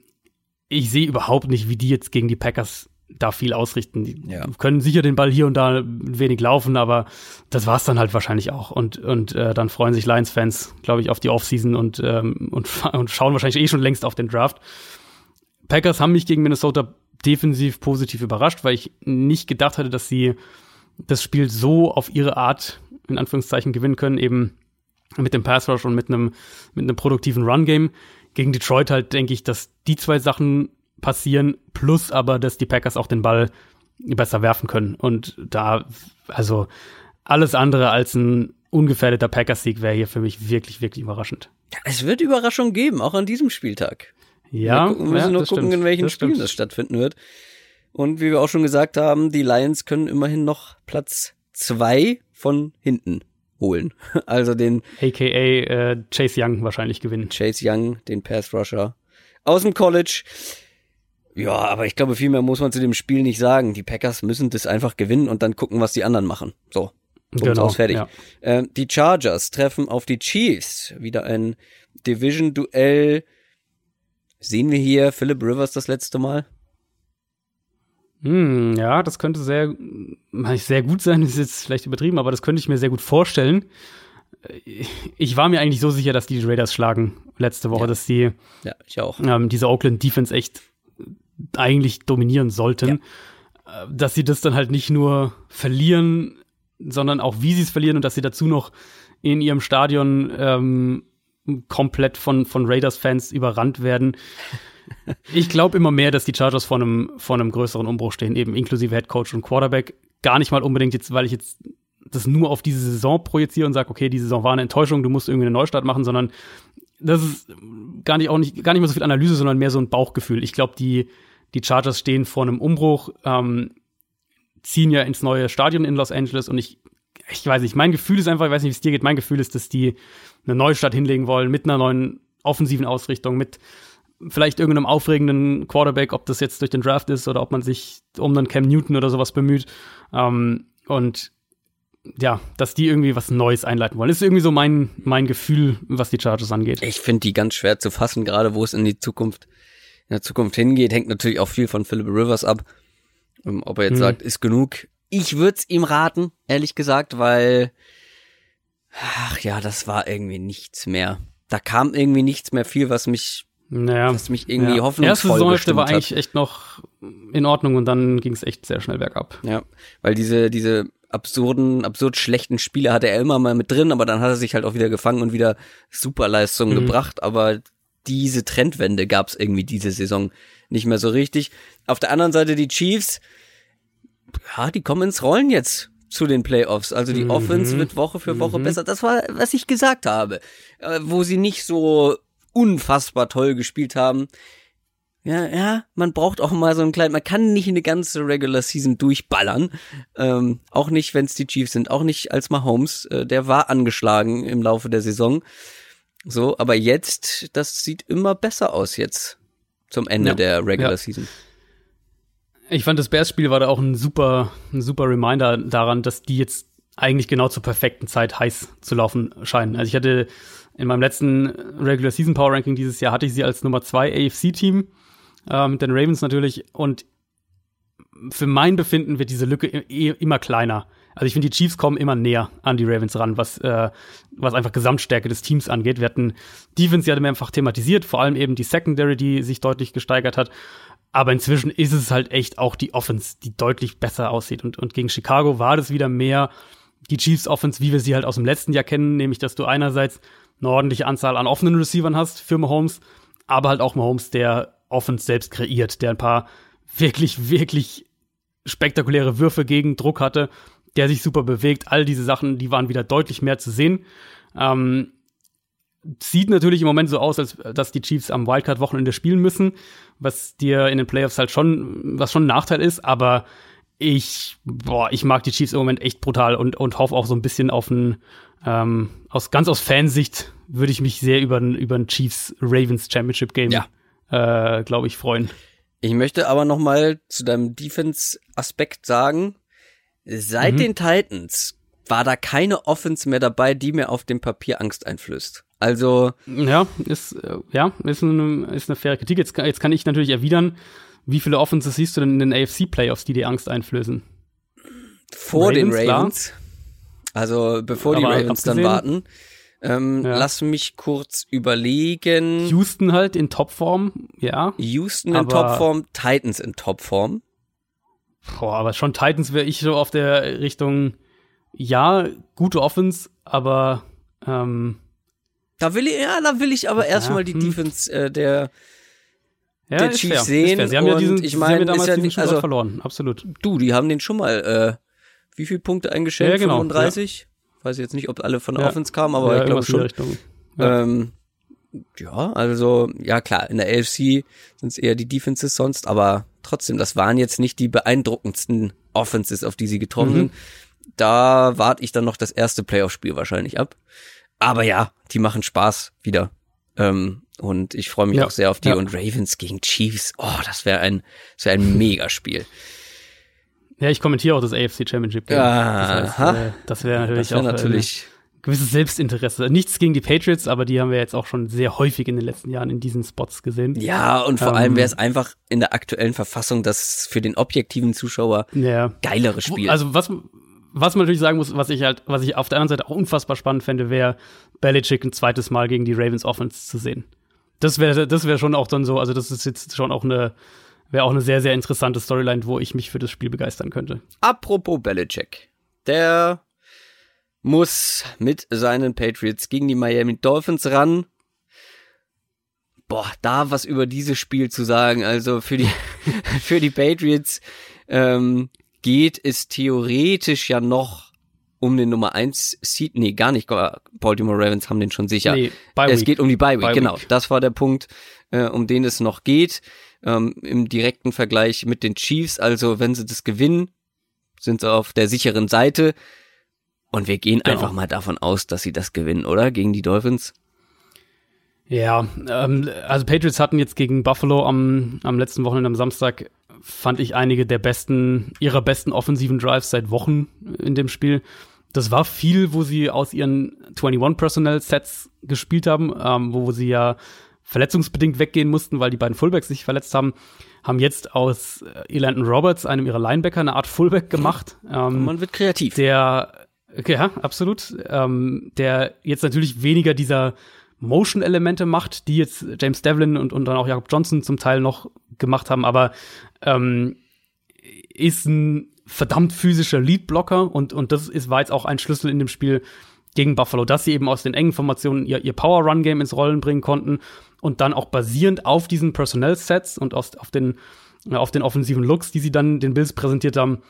ich sehe überhaupt nicht, wie die jetzt gegen die Packers da viel ausrichten. Die ja. können sicher den Ball hier und da ein wenig laufen, aber das war's dann halt wahrscheinlich auch. Und, und äh, dann freuen sich Lions-Fans, glaube ich, auf die Offseason und, ähm, und, und schauen wahrscheinlich eh schon längst auf den Draft. Packers haben mich gegen Minnesota defensiv positiv überrascht, weil ich nicht gedacht hatte, dass sie das Spiel so auf ihre Art in Anführungszeichen gewinnen können, eben mit dem Pass Rush und mit einem mit einem produktiven Run Game. Gegen Detroit halt denke ich, dass die zwei Sachen passieren, plus aber, dass die Packers auch den Ball besser werfen können. Und da, also alles andere als ein ungefährdeter Packers-Sieg wäre hier für mich wirklich, wirklich überraschend. Es wird Überraschungen geben, auch an diesem Spieltag. Ja, wir müssen ja, nur gucken, stimmt. in welchen das Spielen stimmt. das stattfinden wird. Und wie wir auch schon gesagt haben, die Lions können immerhin noch Platz zwei von hinten holen. <laughs> Also den AKA äh, Chase Young wahrscheinlich gewinnen. Chase Young, den Pass Rusher aus dem College. Ja, aber ich glaube, viel mehr muss man zu dem Spiel nicht sagen. Die Packers müssen das einfach gewinnen und dann gucken, was die anderen machen. So. Genau, aus, fertig. Ja. Äh, die Chargers treffen auf die Chiefs. Wieder ein Division-Duell. Sehen wir hier Philip Rivers das letzte Mal? Hm, ja, das könnte sehr, sehr gut sein, <laughs> ist jetzt vielleicht übertrieben, aber das könnte ich mir sehr gut vorstellen. Ich war mir eigentlich so sicher, dass die Raiders schlagen letzte Woche, ja. dass die ja, ich auch. Ähm, diese Oakland Defense echt eigentlich dominieren sollten. Ja. Äh, dass sie das dann halt nicht nur verlieren, sondern auch wie sie es verlieren und dass sie dazu noch in ihrem Stadion ähm, komplett von, von Raiders-Fans überrannt werden. <laughs> Ich glaube immer mehr, dass die Chargers vor einem, vor einem größeren Umbruch stehen, eben inklusive Head Coach und Quarterback. Gar nicht mal unbedingt jetzt, weil ich jetzt das nur auf diese Saison projiziere und sage, okay, die Saison war eine Enttäuschung, du musst irgendwie eine Neustart machen, sondern das ist gar nicht auch nicht gar nicht mehr so viel Analyse, sondern mehr so ein Bauchgefühl. Ich glaube, die die Chargers stehen vor einem Umbruch, ähm, ziehen ja ins neue Stadion in Los Angeles und ich ich weiß nicht, mein Gefühl ist einfach, ich weiß nicht, wie es dir geht, mein Gefühl ist, dass die eine neue Stadt hinlegen wollen mit einer neuen offensiven Ausrichtung, mit vielleicht irgendeinem aufregenden Quarterback, ob das jetzt durch den Draft ist oder ob man sich um einen Cam Newton oder sowas bemüht. Ähm, und ja, dass die irgendwie was Neues einleiten wollen. Das ist irgendwie so mein, mein Gefühl, was die Chargers angeht. Ich finde die ganz schwer zu fassen, gerade wo es in die Zukunft, in der Zukunft hingeht, hängt natürlich auch viel von Philip Rivers ab. Ähm, ob er jetzt hm. sagt, ist genug. Ich würde es ihm raten, ehrlich gesagt, weil, ach ja, das war irgendwie nichts mehr. Da kam irgendwie nichts mehr viel, was mich naja, was mich irgendwie ja. hoffnungsvoll Erste Saisonhälfte war eigentlich echt noch in Ordnung und dann ging es echt sehr schnell bergab. Ja, weil diese, diese absurden, absurd schlechten Spiele hatte er immer mal mit drin, aber dann hat er sich halt auch wieder gefangen und wieder Superleistungen mhm. gebracht, aber diese Trendwende gab es irgendwie diese Saison nicht mehr so richtig. Auf der anderen Seite die Chiefs, ja, die kommen ins Rollen jetzt zu den Playoffs. Also die mhm. Offense wird Woche für Woche mhm. besser. Das war, was ich gesagt habe. Äh, wo sie nicht so unfassbar toll gespielt haben. Ja, ja, man braucht auch mal so ein kleines, man kann nicht eine ganze Regular Season durchballern. Ähm, auch nicht, wenn es die Chiefs sind, auch nicht als Mahomes, äh, der war angeschlagen im Laufe der Saison. So, aber jetzt, das sieht immer besser aus jetzt zum Ende ja, der Regular ja. Season. Ich fand das Bears-Spiel war da auch ein super, ein super Reminder daran, dass die jetzt eigentlich genau zur perfekten Zeit heiß zu laufen scheinen. Also ich hatte in meinem letzten Regular Season Power Ranking dieses Jahr hatte ich sie als Nummer 2 AFC-Team äh, mit den Ravens natürlich. Und für mein Befinden wird diese Lücke immer kleiner. Also ich finde, die Chiefs kommen immer näher an die Ravens ran, was, äh, was einfach Gesamtstärke des Teams angeht. Wir hatten Defense ja mehrfach thematisiert, vor allem eben die Secondary, die sich deutlich gesteigert hat. Aber inzwischen ist es halt echt auch die Offense, die deutlich besser aussieht. Und, und gegen Chicago war das wieder mehr die Chiefs Offense, wie wir sie halt aus dem letzten Jahr kennen, nämlich dass du einerseits eine ordentliche Anzahl an offenen Receivern hast für Mahomes, aber halt auch Mahomes, der Offense selbst kreiert, der ein paar wirklich, wirklich spektakuläre Würfe gegen Druck hatte, der sich super bewegt. All diese Sachen, die waren wieder deutlich mehr zu sehen. Ähm, sieht natürlich im Moment so aus, als dass die Chiefs am Wildcard-Wochenende spielen müssen, was dir in den Playoffs halt schon, was schon ein Nachteil ist, aber ich, boah, ich mag die Chiefs im Moment echt brutal und, und hoffe auch so ein bisschen auf ein, ähm, aus, ganz aus Fansicht würde ich mich sehr über ein, über ein Chiefs Ravens Championship Game, ja. Äh, glaube ich, freuen. Ich möchte aber noch mal zu deinem Defense-Aspekt sagen, seit mhm. den Titans war da keine Offense mehr dabei, die mir auf dem Papier Angst einflößt. Also ja, ist äh, ja ist eine, ist eine faire Kritik. Jetzt, jetzt kann ich natürlich erwidern, wie viele Offenses siehst du denn in den AFC Playoffs, die dir Angst einflößen? Vor Ravens, den Ravens. Klar. Also bevor die Ravens dann warten. Ähm, ja. Lass mich kurz überlegen. Houston halt in Topform, ja. Houston in Topform, Titans in Topform. Boah, aber schon Titans wäre ich so auf der Richtung, ja, gute Offense, aber ähm, da will ich, ja, da will ich aber erstmal die hm. Defense äh, der, ja, der Chiefs fair, sehen. Sie haben ja diesen, ich meine, damals ja nicht, also, verloren, absolut. Du, die haben den schon mal, äh, wie viele Punkte eingeschenkt? Ja, genau, 35? Ja. Weiß jetzt nicht, ob alle von der ja. Offense kamen, aber ich glaube schon. Ja. Ähm, ja, also, ja klar, in der AFC sind es eher die Defenses sonst, aber trotzdem, das waren jetzt nicht die beeindruckendsten Offenses, auf die sie getroffen mhm. sind. Da warte ich dann noch das erste Playoff-Spiel wahrscheinlich ab. Aber ja, die machen Spaß wieder. Ähm, und ich freue mich ja, auch sehr auf die. Ja. Und Ravens gegen Chiefs, oh, das wäre ein, das wäre ein <laughs> Megaspiel. Ja, ich kommentiere auch das AFC Championship Game. Das, heißt, äh, das wäre natürlich das wär auch natürlich ein gewisses Selbstinteresse. Nichts gegen die Patriots, aber die haben wir jetzt auch schon sehr häufig in den letzten Jahren in diesen Spots gesehen. Ja, und vor ähm, allem wäre es einfach in der aktuellen Verfassung das für den objektiven Zuschauer ja. geilere Spiel. Also was, was man natürlich sagen muss, was ich halt, was ich auf der anderen Seite auch unfassbar spannend fände, wäre Belichick ein zweites Mal gegen die Ravens Offense zu sehen. Das wäre, das wäre schon auch dann so, also das ist jetzt schon auch eine, wäre auch eine sehr, sehr interessante Storyline, wo ich mich für das Spiel begeistern könnte. Apropos Belichick. Der muss mit seinen Patriots gegen die Miami Dolphins ran. Boah, da was über dieses Spiel zu sagen. Also für die, <laughs> für die Patriots ähm, geht es theoretisch ja noch um den Nummer 1 Seed. Nee, gar nicht. Baltimore Ravens haben den schon sicher. Nee, es geht um die Bye Week, genau. Das war der Punkt, äh, um den es noch geht. Ähm, Im direkten Vergleich mit den Chiefs. Also, wenn sie das gewinnen, sind sie auf der sicheren Seite. Und wir gehen genau. einfach mal davon aus, dass sie das gewinnen, oder? Gegen die Dolphins. Ja, ähm, also Patriots hatten jetzt gegen Buffalo am, am letzten Wochenende am Samstag fand ich einige der besten, ihrer besten offensiven Drives seit Wochen in dem Spiel. Das war viel, wo sie aus ihren 21 Personnel Sets gespielt haben, ähm, wo sie ja verletzungsbedingt weggehen mussten, weil die beiden Fullbacks sich verletzt haben, haben jetzt aus äh, Elandon Roberts, einem ihrer Linebacker, eine Art Fullback gemacht. <laughs> Ähm, Man wird kreativ. Der, okay, ja, absolut. Ähm, der jetzt natürlich weniger dieser Motion-Elemente macht, die jetzt James Devlin und, und dann auch Jakob Johnson zum Teil noch gemacht haben, aber ähm, ist ein verdammt physischer Lead-Blocker und, und das ist, war jetzt auch ein Schlüssel in dem Spiel gegen Buffalo, dass sie eben aus den engen Formationen ihr, ihr Power-Run-Game ins Rollen bringen konnten und dann auch basierend auf diesen Personnel-Sets und aus, auf, den, auf den offensiven Looks, die sie dann den Bills präsentiert haben,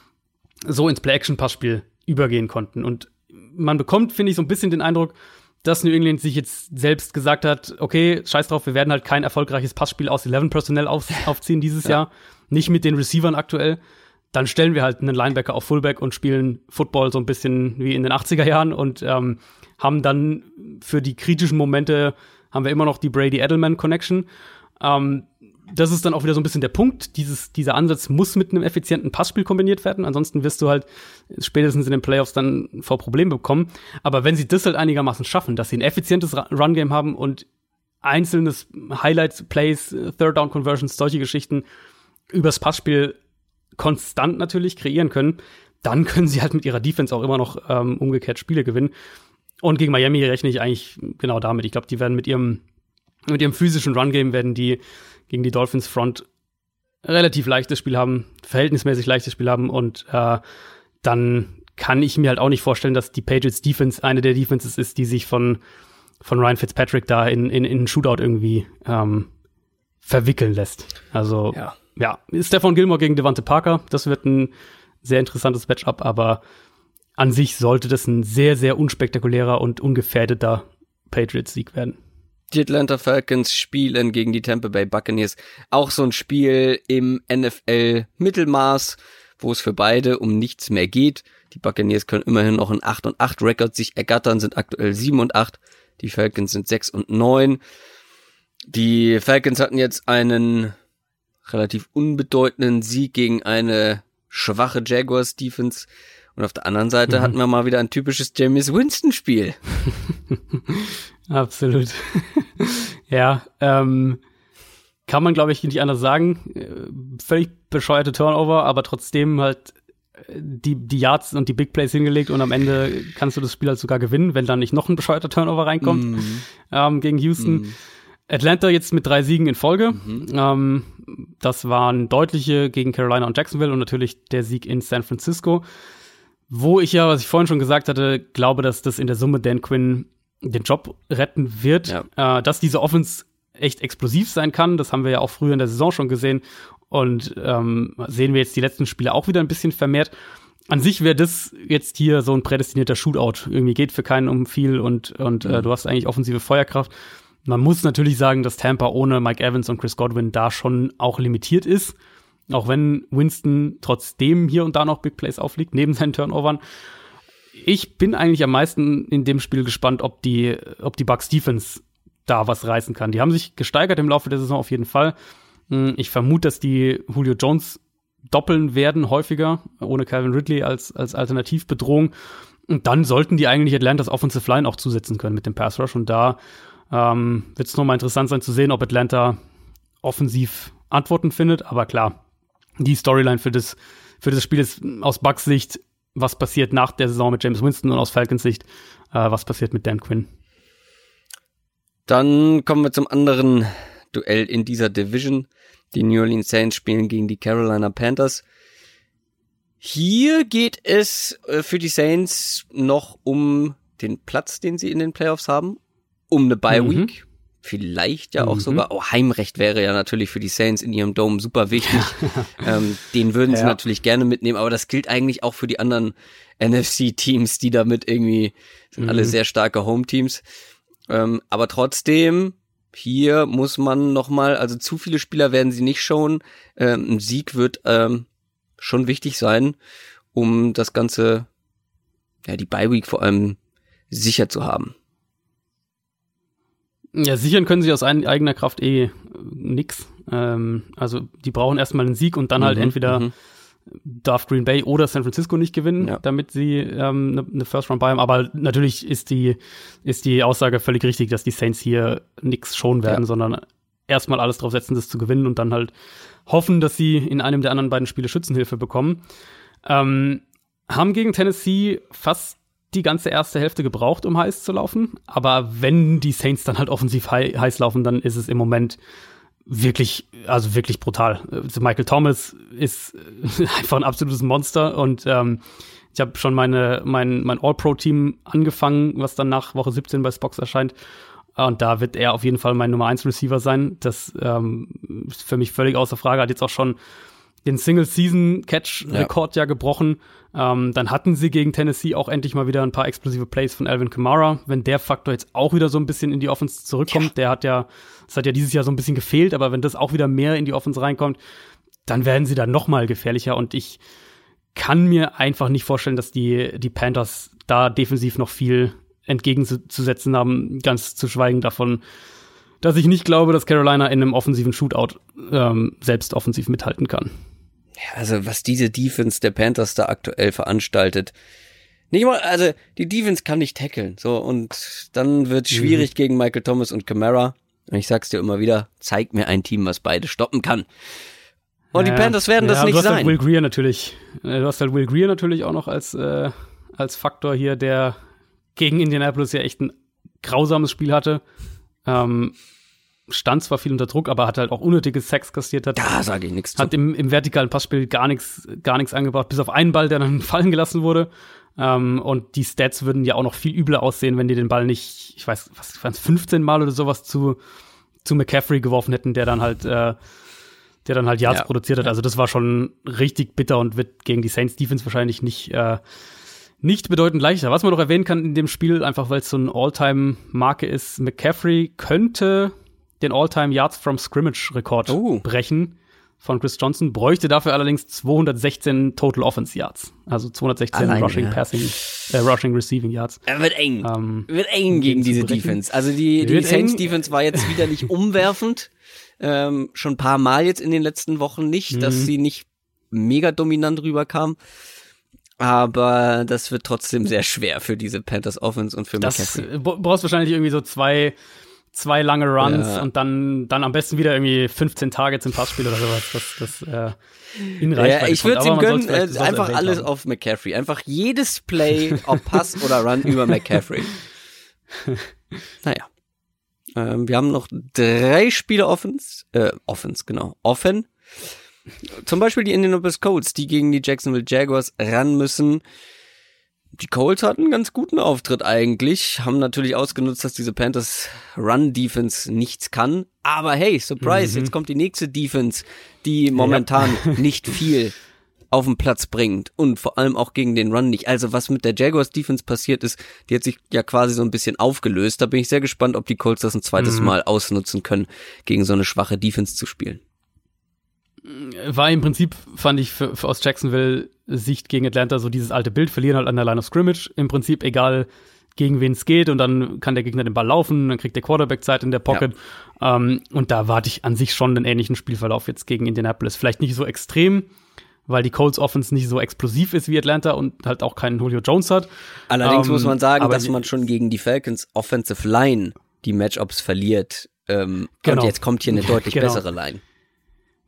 so ins Play-Action-Passspiel übergehen konnten. Und man bekommt, finde ich, so ein bisschen den Eindruck, dass New England sich jetzt selbst gesagt hat, okay, scheiß drauf, wir werden halt kein erfolgreiches Passspiel aus 11 Personnel auf, <laughs> aufziehen dieses ja. Jahr, nicht mit den Receivern aktuell. Dann stellen wir halt einen Linebacker auf Fullback und spielen Football so ein bisschen wie in den 80er Jahren und ähm, haben dann für die kritischen Momente haben wir immer noch die Brady Edelman Connection. Ähm, das ist dann auch wieder so ein bisschen der Punkt. Dieses, dieser Ansatz muss mit einem effizienten Passspiel kombiniert werden. Ansonsten wirst du halt spätestens in den Playoffs dann vor Probleme bekommen. Aber wenn sie das halt einigermaßen schaffen, dass sie ein effizientes Run-Game haben und einzelnes Highlights, Plays, Third Down Conversions, solche Geschichten übers Passspiel konstant natürlich kreieren können, dann können sie halt mit ihrer Defense auch immer noch ähm, umgekehrt Spiele gewinnen. Und gegen Miami rechne ich eigentlich genau damit. Ich glaube, die werden mit ihrem mit ihrem physischen Run-Game werden die gegen die Dolphins Front relativ leichtes Spiel haben, verhältnismäßig leichtes Spiel haben und äh, dann kann ich mir halt auch nicht vorstellen, dass die Patriots Defense eine der Defenses ist, die sich von, von Ryan Fitzpatrick da in, in, in einen Shootout irgendwie ähm, verwickeln lässt. Also, ja. ja, Stefan Gilmore gegen Devante Parker, das wird ein sehr interessantes Matchup, aber an sich sollte das ein sehr, sehr unspektakulärer und ungefährdeter Patriots-Sieg werden. Die Atlanta Falcons spielen gegen die Tampa Bay Buccaneers. Auch so ein Spiel im NFL Mittelmaß, wo es für beide um nichts mehr geht. Die Buccaneers können immerhin noch ein 8 und 8 Rekord sich ergattern, sind aktuell 7 und 8. Die Falcons sind 6 und 9. Die Falcons hatten jetzt einen relativ unbedeutenden Sieg gegen eine schwache Jaguars Defense. Und auf der anderen Seite mhm. hatten wir mal wieder ein typisches James Winston Spiel. <laughs> Absolut. <laughs> ja, ähm, kann man, glaube ich, nicht anders sagen. Äh, völlig bescheuerte Turnover, aber trotzdem halt die, die Yards und die Big Plays hingelegt und am Ende kannst du das Spiel halt sogar gewinnen, wenn dann nicht noch ein bescheuerter Turnover reinkommt mm. ähm, gegen Houston. Mm. Atlanta jetzt mit drei Siegen in Folge. Mhm. Ähm, das waren deutliche gegen Carolina und Jacksonville und natürlich der Sieg in San Francisco. Wo ich ja, was ich vorhin schon gesagt hatte, glaube, dass das in der Summe Dan Quinn den Job retten wird. Ja. Äh, dass diese Offense echt explosiv sein kann, das haben wir ja auch früher in der Saison schon gesehen. Und ähm, sehen wir jetzt die letzten Spiele auch wieder ein bisschen vermehrt. An sich wäre das jetzt hier so ein prädestinierter Shootout. Irgendwie geht für keinen um viel und, und mhm. äh, du hast eigentlich offensive Feuerkraft. Man muss natürlich sagen, dass Tampa ohne Mike Evans und Chris Godwin da schon auch limitiert ist. Auch wenn Winston trotzdem hier und da noch Big Plays aufliegt, neben seinen Turnovern. Ich bin eigentlich am meisten in dem Spiel gespannt, ob die, ob die Bucks Defense da was reißen kann. Die haben sich gesteigert im Laufe der Saison auf jeden Fall. Hm, ich vermute, dass die Julio Jones doppeln werden häufiger, ohne Calvin Ridley als, als Alternativbedrohung. Und dann sollten die eigentlich Atlantas Offensive Line auch zusetzen können mit dem Pass Rush. Und da ähm, Wird es nochmal interessant sein zu sehen, ob Atlanta offensiv Antworten findet. Aber klar, die Storyline für das, für das Spiel ist aus Bucks Sicht, was passiert nach der Saison mit James Winston und aus Falcons Sicht, äh, was passiert mit Dan Quinn. Dann kommen wir zum anderen Duell in dieser Division. Die New Orleans Saints spielen gegen die Carolina Panthers. Hier geht es äh, für die Saints noch um den Platz, den sie in den Playoffs haben um eine Bye Week. Mhm. Vielleicht ja auch mhm. sogar, oh, Heimrecht wäre ja natürlich für die Saints in ihrem Dome super wichtig. <laughs> ähm, den würden sie ja. natürlich gerne mitnehmen, aber das gilt eigentlich auch für die anderen NFC-Teams, die damit irgendwie sind mhm. alle sehr starke Home-Teams. Ähm, aber trotzdem, hier muss man nochmal, also zu viele Spieler werden sie nicht schauen. Ähm, ein Sieg wird ähm, schon wichtig sein, um das Ganze, ja, die Bye Week vor allem sicher zu haben. Ja, sichern können sie aus eigener Kraft eh äh, nix. Ähm, also die brauchen erstmal einen Sieg und dann halt mhm, entweder mhm. darf Green Bay oder San Francisco nicht gewinnen, ja. damit sie ähm, eine ne First Round bei haben. Aber natürlich ist die, ist die Aussage völlig richtig, dass die Saints hier nix schon werden, ja. sondern erstmal alles drauf setzen, das zu gewinnen und dann halt hoffen, dass sie in einem der anderen beiden Spiele Schützenhilfe bekommen. Ähm, haben gegen Tennessee fast die ganze erste Hälfte gebraucht, um heiß zu laufen. Aber wenn die Saints dann halt offensiv heiß laufen, dann ist es im Moment wirklich, also wirklich brutal. Also Michael Thomas ist <laughs> einfach ein absolutes Monster und ähm, ich habe schon meine, mein, mein All-Pro-Team angefangen, was dann nach Woche 17 bei Spox erscheint. Und da wird er auf jeden Fall mein Nummer 1 Receiver sein. Das ähm, ist für mich völlig außer Frage. Hat jetzt auch schon den Single-Season-Catch-Rekord ja. ja. gebrochen. Ähm, dann hatten sie gegen Tennessee auch endlich mal wieder ein paar explosive Plays von Alvin Kamara. Wenn der Faktor jetzt auch wieder so ein bisschen in die Offense zurückkommt, ja. der hat ja, das hat ja dieses Jahr so ein bisschen gefehlt, aber wenn das auch wieder mehr in die Offense reinkommt, dann werden sie dann noch mal gefährlicher und ich kann mir einfach nicht vorstellen, dass die, die Panthers da defensiv noch viel entgegenzusetzen haben, ganz zu schweigen davon, dass ich nicht glaube, dass Carolina in einem offensiven Shootout ähm, selbst offensiv mithalten kann also was diese Defense der Panthers da aktuell veranstaltet. Nicht mal, also die Defense kann nicht tackeln. So, und dann wird schwierig mhm. gegen Michael Thomas und Camara. Und ich sag's dir immer wieder, zeig mir ein Team, was beide stoppen kann. Und ja, die Panthers werden ja, das nicht du hast sein. Halt Will Greer natürlich. Äh, du hast halt Will Greer natürlich auch noch als, äh, als Faktor hier, der gegen Indianapolis ja echt ein grausames Spiel hatte. Ähm, stand zwar viel unter Druck, aber hat halt auch unnötige Sex kassiert. Hat, da sage ich nichts. Hat im, im vertikalen Passspiel gar nichts gar nichts angebracht, bis auf einen Ball, der dann <laughs> fallen gelassen wurde. Ähm, und die Stats würden ja auch noch viel übler aussehen, wenn die den Ball nicht, ich weiß, was waren es, 15 Mal oder sowas zu, zu McCaffrey geworfen hätten, der dann halt, äh, der dann halt Yards ja. produziert hat. Also das war schon richtig bitter und wird gegen die Saints Defense wahrscheinlich nicht, äh, nicht bedeutend leichter. Was man noch erwähnen kann in dem Spiel, einfach weil es so ein All-Time-Marke ist, McCaffrey könnte den All-Time Yards from Scrimmage Rekord oh. brechen von Chris Johnson, bräuchte dafür allerdings 216 Total Offense Yards. Also 216 Alleine, Rushing, ja. Passing, äh, Rushing, Receiving Yards. Er wird eng. Ähm, wird eng gegen diese Defense. Also die, die Saints Defense war jetzt wieder nicht <laughs> umwerfend. Ähm, schon ein paar Mal jetzt in den letzten Wochen nicht, mhm. dass sie nicht mega dominant rüberkam. Aber das wird trotzdem sehr schwer für diese Panthers Offense und für das, McCaffrey. Du brauchst wahrscheinlich irgendwie so zwei zwei lange Runs ja. und dann, dann am besten wieder irgendwie 15 Tage zum Passspiel oder sowas. Das, das äh, in ja, ich würde ihm gönnen, äh, einfach alles haben. auf McCaffrey. Einfach jedes Play, ob Pass oder Run <laughs> über McCaffrey. naja. Ähm, wir haben noch drei Spiele Offens, äh, Offens, genau, offen. Zum Beispiel die Indianapolis Colts, die gegen die Jacksonville Jaguars ran müssen. Die Colts hatten einen ganz guten Auftritt eigentlich, haben natürlich ausgenutzt, dass diese Panthers Run Defense nichts kann. Aber hey, Surprise, mhm. jetzt kommt die nächste Defense, die momentan ja. <laughs> nicht viel auf den Platz bringt und vor allem auch gegen den Run nicht. Also was mit der Jaguars Defense passiert ist, die hat sich ja quasi so ein bisschen aufgelöst. Da bin ich sehr gespannt, ob die Colts das ein zweites mhm. Mal ausnutzen können, gegen so eine schwache Defense zu spielen. War im Prinzip, fand ich, für, für aus Jacksonville Sicht gegen Atlanta so dieses alte Bild, verlieren halt an der Line of Scrimmage. Im Prinzip egal, gegen wen es geht und dann kann der Gegner den Ball laufen, dann kriegt der Quarterback Zeit in der Pocket. Ja. Ähm, und da warte ich an sich schon einen ähnlichen Spielverlauf jetzt gegen Indianapolis. Vielleicht nicht so extrem, weil die Colts Offense nicht so explosiv ist wie Atlanta und halt auch keinen Julio Jones hat. Allerdings ähm, muss man sagen, dass man schon gegen die Falcons Offensive Line die Matchups verliert. Ähm, genau. Und jetzt kommt hier eine <laughs> deutlich genau. bessere Line.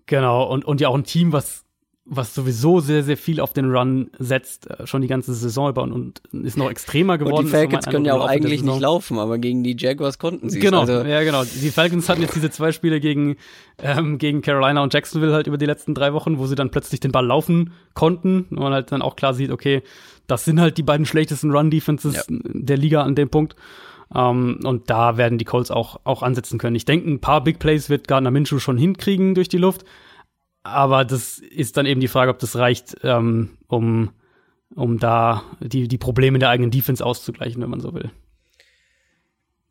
Genau, und, und ja auch ein Team, was, was sowieso sehr, sehr viel auf den Run setzt, äh, schon die ganze Saison über und, und ist noch extremer geworden. Und die Falcons können ja auch eigentlich nicht laufen, aber gegen die Jaguars konnten sie Genau, also ja genau. Die Falcons hatten jetzt diese zwei Spiele gegen, ähm, gegen Carolina und Jacksonville halt über die letzten drei Wochen, wo sie dann plötzlich den Ball laufen konnten und man halt dann auch klar sieht, okay, das sind halt die beiden schlechtesten Run-Defenses ja. der Liga an dem Punkt. Um, ähm, und da werden die Colts auch, auch ansetzen können. Ich denke, ein paar Big Plays wird Gardner Minshew schon hinkriegen durch die Luft. Aber das ist dann eben die Frage, ob das reicht, ähm, um, um da die, die Probleme der eigenen Defense auszugleichen, wenn man so will.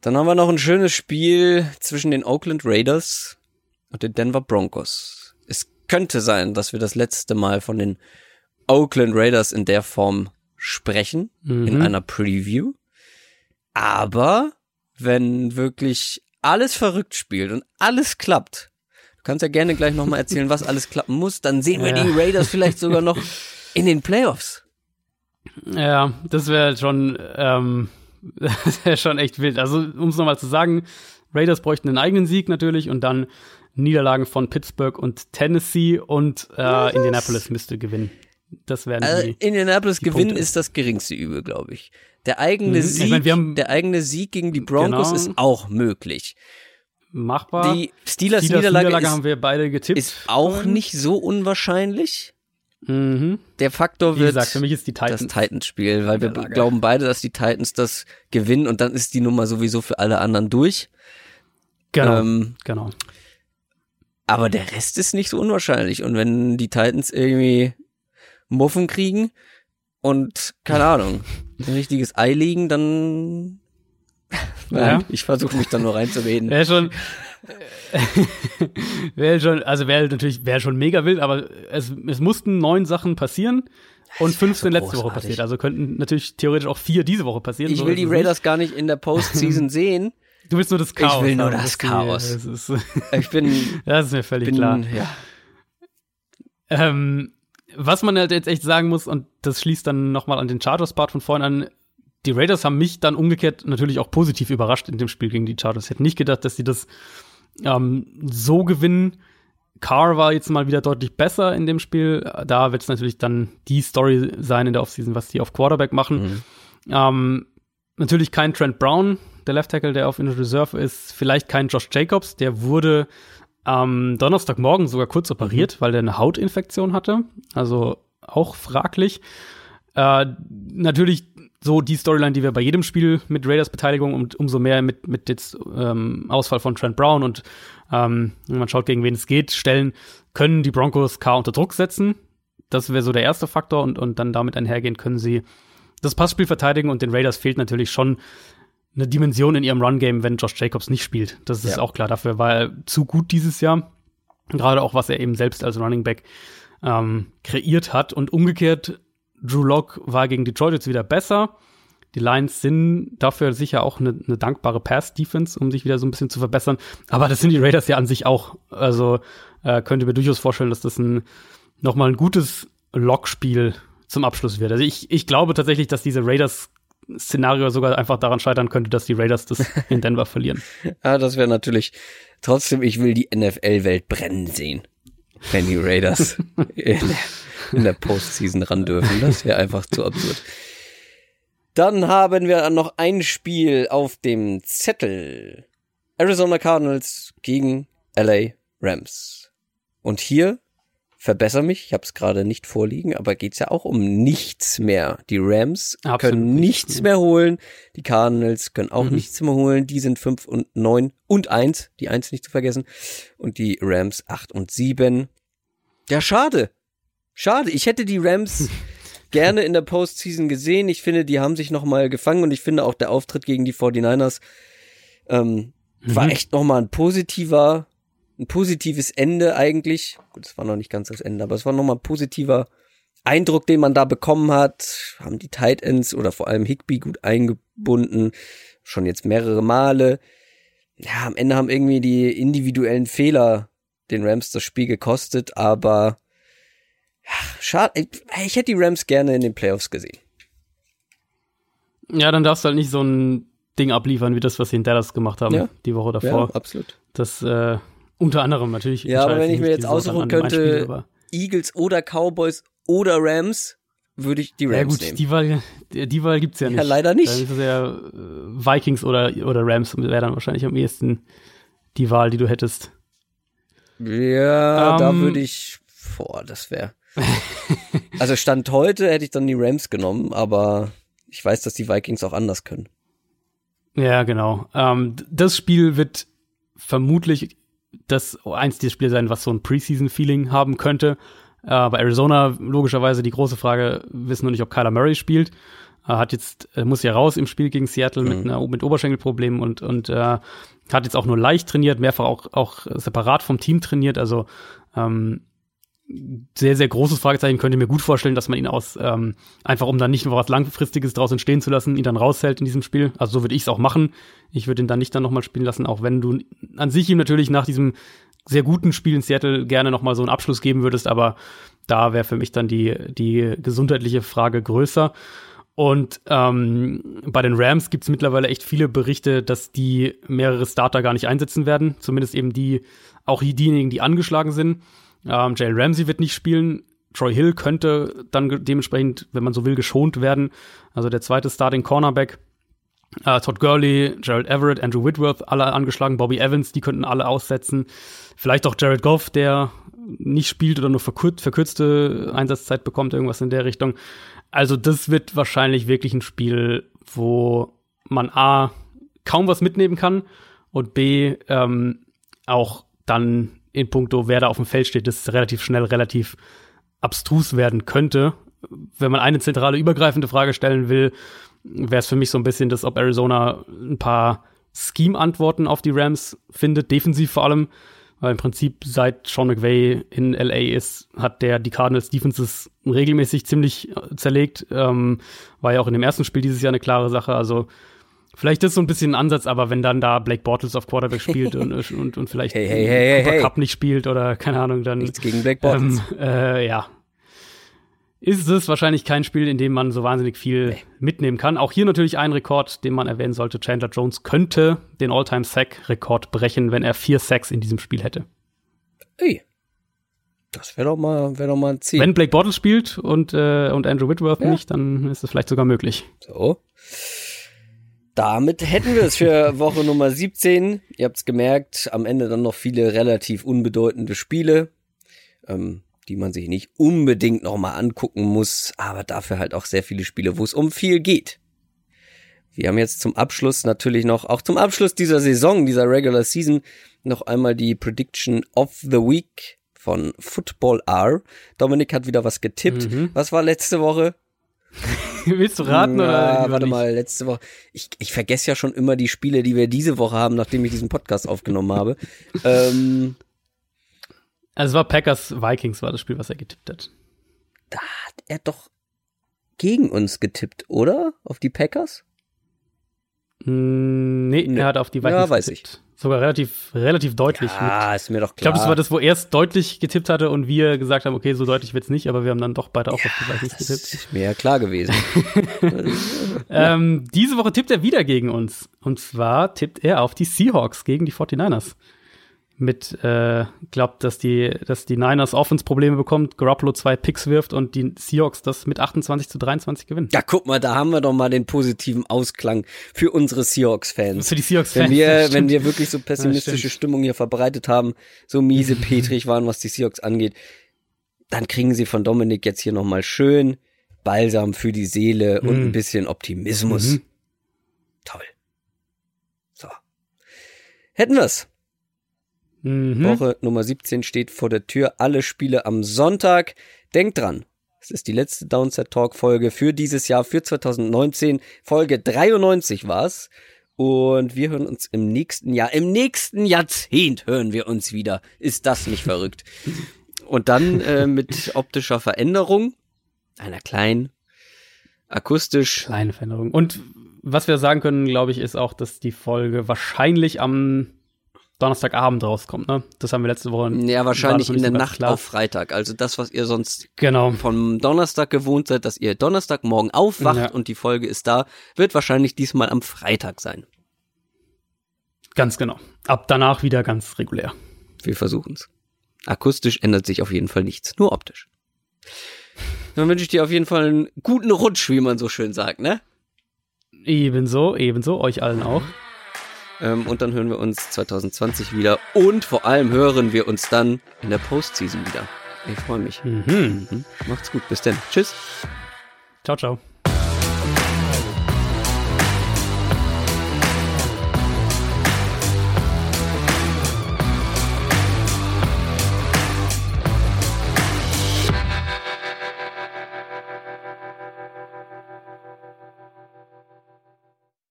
Dann haben wir noch ein schönes Spiel zwischen den Oakland Raiders und den Denver Broncos. Es könnte sein, dass wir das letzte Mal von den Oakland Raiders in der Form sprechen, mhm. in einer Preview. Aber wenn wirklich alles verrückt spielt und alles klappt, du kannst ja gerne gleich nochmal erzählen, was alles klappen muss, dann sehen wir ja. die Raiders vielleicht sogar noch in den Playoffs. Ja, das wäre schon, ähm, <laughs> das wäre schon echt wild. Also, um es nochmal zu sagen, Raiders bräuchten einen eigenen Sieg natürlich und dann Niederlagen von Pittsburgh und Tennessee und äh, Indianapolis müsste gewinnen. Das wären also, die, Indianapolis die gewinnen Punkte. ist das geringste Übel, glaube ich. Der eigene mhm. Sieg, ich mein, der eigene Sieg gegen die Broncos genau. ist auch möglich. Machbar. Die Steelers, Steelers Niederlage, Niederlage ist, haben wir beide getippt. Ist auch nicht so unwahrscheinlich. Mhm. Der Faktor wird Wie gesagt, für mich ist die Titans das Titans-Spiel, weil wir glauben beide, dass die Titans das gewinnen und dann ist die Nummer sowieso für alle anderen durch. Genau, ähm, genau. Aber der Rest ist nicht so unwahrscheinlich. Und wenn die Titans irgendwie Muffen kriegen und, keine <laughs> Ahnung, ein richtiges Ei liegen, dann Nein, <laughs> ja. <laughs> ich versuche mich da nur reinzureden. Wäre schon, <laughs> wäre schon, also wäre natürlich, wäre schon mega wild, aber es, es mussten neun Sachen passieren und fünf sind so letzte Woche passiert. Also könnten natürlich theoretisch auch vier diese Woche passieren. Ich so will die Raiders nicht. gar nicht in der Postseason sehen. Du willst nur das Chaos. Ich will nur das, das Chaos. Die, das ist, ich bin, das ist mir völlig bin, klar. Ja. Ähm, was man halt jetzt echt sagen muss, und das schließt dann nochmal an den Chargers-Part von vorhin an, die Raiders haben mich dann umgekehrt natürlich auch positiv überrascht in dem Spiel gegen die Chargers. Ich hätte nicht gedacht, dass sie das ähm, so gewinnen. Carr war jetzt mal wieder deutlich besser in dem Spiel. Da wird es natürlich dann die Story sein in der Offseason, was die auf Quarterback machen. Mhm. Ähm, natürlich kein Trent Brown, der Left Tackle, der auf Injured Reserve ist. Vielleicht kein Josh Jacobs, der wurde am Donnerstagmorgen sogar kurz operiert, mhm. weil der eine Hautinfektion hatte. Also auch fraglich. Äh, natürlich so die Storyline, die wir bei jedem Spiel mit Raiders Beteiligung und umso mehr mit, mit jetzt ähm, Ausfall von Trent Brown und ähm, man schaut, gegen wen es geht, stellen, können die Broncos K unter Druck setzen. Das wäre so der erste Faktor und, und dann damit einhergehen können sie das Passspiel verteidigen und den Raiders fehlt natürlich schon eine Dimension in ihrem Run-Game, wenn Josh Jacobs nicht spielt. Das ist ja. auch klar. Dafür war er zu gut dieses Jahr. Gerade auch, was er eben selbst als Running Back ähm, kreiert hat. Und umgekehrt Drew Lock war gegen Detroit jetzt wieder besser. Die Lions sind dafür sicher auch eine, eine dankbare Pass-Defense, um sich wieder so ein bisschen zu verbessern. Aber das sind die Raiders ja an sich auch. Also äh, könnte mir durchaus vorstellen, dass das ein nochmal ein gutes Lock-Spiel zum Abschluss wird. Also ich, ich glaube tatsächlich, dass diese Raiders Szenario sogar einfach daran scheitern könnte, dass die Raiders das <laughs> in Denver verlieren. Ja, das wäre natürlich trotzdem, ich will die NFL-Welt brennen sehen, wenn die Raiders <laughs> in, in der Postseason ran dürfen. Das wäre einfach zu absurd. Dann haben wir noch ein Spiel auf dem Zettel. Arizona Cardinals gegen LA Rams. Und hier verbessere mich, ich habe es gerade nicht vorliegen, aber geht's ja auch um nichts mehr. Die Rams Absolut können nicht, nichts mehr holen, die Cardinals können auch Mhm. nichts mehr holen, die sind 5 und 9 und 1, die 1 nicht zu vergessen, und die Rams 8 und 7. Ja, schade. Schade, ich hätte die Rams <laughs> gerne in der Postseason gesehen. Ich finde, die haben sich nochmal gefangen und ich finde auch der Auftritt gegen die 49ers ähm, war Mhm. echt nochmal ein positiver, ein positives Ende eigentlich. Gut, es war noch nicht ganz das Ende, aber es war nochmal ein positiver Eindruck, den man da bekommen hat. Haben die Tight Ends oder vor allem Higby gut eingebunden. Schon jetzt mehrere Male. Ja, am Ende haben irgendwie die individuellen Fehler den Rams das Spiel gekostet, aber ja, schade. Ich, ich hätte die Rams gerne in den Playoffs gesehen. Ja, dann darfst du halt nicht so ein Ding abliefern, wie das, was sie in Dallas gemacht haben, Ja. die Woche davor. absolut. Das, äh, unter anderem natürlich. Ja, aber wenn ich mir jetzt aussuchen könnte, Spiel, Eagles oder Cowboys oder Rams, würde ich die Rams Ja gut, nehmen. die Wahl, die, Wahl gibt's ja Ja, nicht. leider nicht. Dann ist es ja äh, Vikings oder, oder Rams wäre dann wahrscheinlich am ehesten die Wahl, die du hättest. Ja, da Ähm, würde ich, boah, das wäre. also Stand heute hätte ich dann die Rams genommen, aber ich weiß, dass die Vikings auch anders können. Ja, genau. Ähm, das Spiel wird vermutlich das eins der Spiele sein, was so ein Preseason-Feeling haben könnte. Äh, bei Arizona logischerweise die große Frage, wissen noch nicht, ob Kyler Murray spielt. Er hat jetzt, er muss ja raus im Spiel gegen Seattle mit, Mhm. einer, mit Oberschenkelproblemen und, und äh, hat jetzt auch nur leicht trainiert, mehrfach auch, auch separat vom Team trainiert. Also ähm, sehr, sehr großes Fragezeichen. Könnte mir gut vorstellen, dass man ihn aus, ähm, einfach um dann nicht noch was Langfristiges draus entstehen zu lassen, ihn dann raushält in diesem Spiel. Also so würde ich es auch machen. Ich würde ihn dann nicht dann nochmal spielen lassen, auch wenn du an sich ihm natürlich nach diesem sehr guten Spiel in Seattle gerne nochmal so einen Abschluss geben würdest, aber da wäre für mich dann die, die gesundheitliche Frage größer. Und ähm, bei den Rams gibt es mittlerweile echt viele Berichte, dass die mehrere Starter gar nicht einsetzen werden. Zumindest eben die, auch diejenigen, die angeschlagen sind. Ähm, Jalen Ramsey wird nicht spielen. Troy Hill könnte dann dementsprechend, wenn man so will, geschont werden. Also der zweite Starting Cornerback. Äh, Todd Gurley, Gerald Everett, Andrew Whitworth, alle angeschlagen. Bobby Evans, die könnten alle aussetzen. Vielleicht auch Jared Goff, der nicht spielt oder nur verkür verkürzte Einsatzzeit bekommt, irgendwas in der Richtung. Also das wird wahrscheinlich wirklich ein Spiel, wo man A, kaum was mitnehmen kann und B, ähm, auch dann in puncto, wer da auf dem Feld steht, das relativ schnell relativ abstrus werden könnte. Wenn man eine zentrale übergreifende Frage stellen will, wäre es für mich so ein bisschen das, ob Arizona ein paar Scheme-Antworten auf die Rams findet, defensiv vor allem. Weil im Prinzip seit Sean McVay in LA ist, hat der die Cardinals Defenses regelmäßig ziemlich äh, zerlegt. Ähm, war ja auch in dem ersten Spiel dieses Jahr eine klare Sache. Also vielleicht ist so ein bisschen ein Ansatz, aber wenn dann da Blake Bortles auf Quarterback spielt und, <laughs> und, und vielleicht Hey, hey, hey, hey. Cup nicht spielt oder keine Ahnung, dann Nichts gegen Black Bortles. ähm, äh, ja. Ist es wahrscheinlich kein Spiel, in dem man so wahnsinnig viel mitnehmen kann. Auch hier natürlich ein Rekord, den man erwähnen sollte. Chandler Jones könnte den All-Time-Sack-Rekord brechen, wenn er vier Sacks in diesem Spiel hätte. Ey, das wäre doch mal, wäre doch mal ein Ziel. Wenn Blake Bortles spielt und, äh, und Andrew Whitworth Ja. nicht, dann ist es vielleicht sogar möglich. So. Damit hätten wir es für <laughs> Woche Nummer 17. Ihr habt's gemerkt, am Ende dann noch viele relativ unbedeutende Spiele, ähm, die man sich nicht unbedingt nochmal angucken muss, aber dafür halt auch sehr viele Spiele, wo es um viel geht. Wir haben jetzt zum Abschluss natürlich noch, auch zum Abschluss dieser Saison, dieser Regular Season, noch einmal die Prediction of the Week von Football R. Dominik hat wieder was getippt. Mhm. Was war letzte Woche? <laughs> <laughs> Willst du raten ja, oder? warte nicht? mal, letzte Woche. Ich, ich vergesse ja schon immer die Spiele, die wir diese Woche haben, nachdem ich diesen Podcast aufgenommen habe. <laughs> ähm, Also es war Packers Vikings war das Spiel, was er getippt hat. da hat er doch gegen uns getippt, oder? Auf die Packers? Mm, nee, nee, er hat auf die Vikings Ja, weiß getippt. ich. Sogar relativ, relativ deutlich. Ah, ist mir doch klar. Ich glaube, das war das, wo er es deutlich getippt hatte und wir gesagt haben, okay, so deutlich wird's nicht, aber wir haben dann doch beide auch ja, auf die Vikings getippt. Das ist mir ja klar gewesen. <laughs> ähm, diese Woche tippt er wieder gegen uns. Und zwar tippt er auf die Seahawks gegen die 49ers mit, äh, glaubt, dass die, dass die Niners Offense-Probleme bekommt, Garoppolo zwei Picks wirft und die Seahawks das mit 28 zu 23 gewinnen. Ja, guck mal, da haben wir doch mal den positiven Ausklang für unsere Seahawks-Fans. Für die Seahawks-Fans. Wenn wir, wenn wir wirklich so pessimistische Stimmung hier verbreitet haben, so miese Petrig waren, was die Seahawks angeht, dann kriegen sie von Dominik jetzt hier nochmal schön Balsam für die Seele und mhm. ein bisschen Optimismus. Mhm. Toll. So. Hätten wir's. Mhm. Woche Nummer 17 steht vor der Tür. Alle Spiele am Sonntag. Denkt dran. Es ist die letzte Downset Talk Folge für dieses Jahr, für 2019. Folge 93 war's. Und wir hören uns im nächsten Jahr, im nächsten Jahrzehnt hören wir uns wieder. Ist das nicht verrückt? <laughs> Und dann äh, mit optischer Veränderung, einer kleinen, akustisch. Kleine Veränderung. Und was wir sagen können, glaube ich, ist auch, dass die Folge wahrscheinlich am Donnerstagabend rauskommt, ne? Das haben wir letzte Woche. Ja, wahrscheinlich in der Nacht klar. auf Freitag. Also das, was ihr sonst genau. vom Donnerstag gewohnt seid, dass ihr Donnerstagmorgen aufwacht ja. und die Folge ist da, wird wahrscheinlich diesmal am Freitag sein. Ganz genau. Ab danach wieder ganz regulär. Wir versuchen's. Akustisch ändert sich auf jeden Fall nichts, nur optisch. Dann wünsche ich dir auf jeden Fall einen guten Rutsch, wie man so schön sagt, ne? Ebenso, ebenso, euch allen auch. Ähm, und dann hören wir uns 2020 wieder. Und vor allem hören wir uns dann in der Postseason wieder. Ich freue mich. Mhm. Mhm. Macht's gut. Bis dann. Tschüss. Ciao, ciao.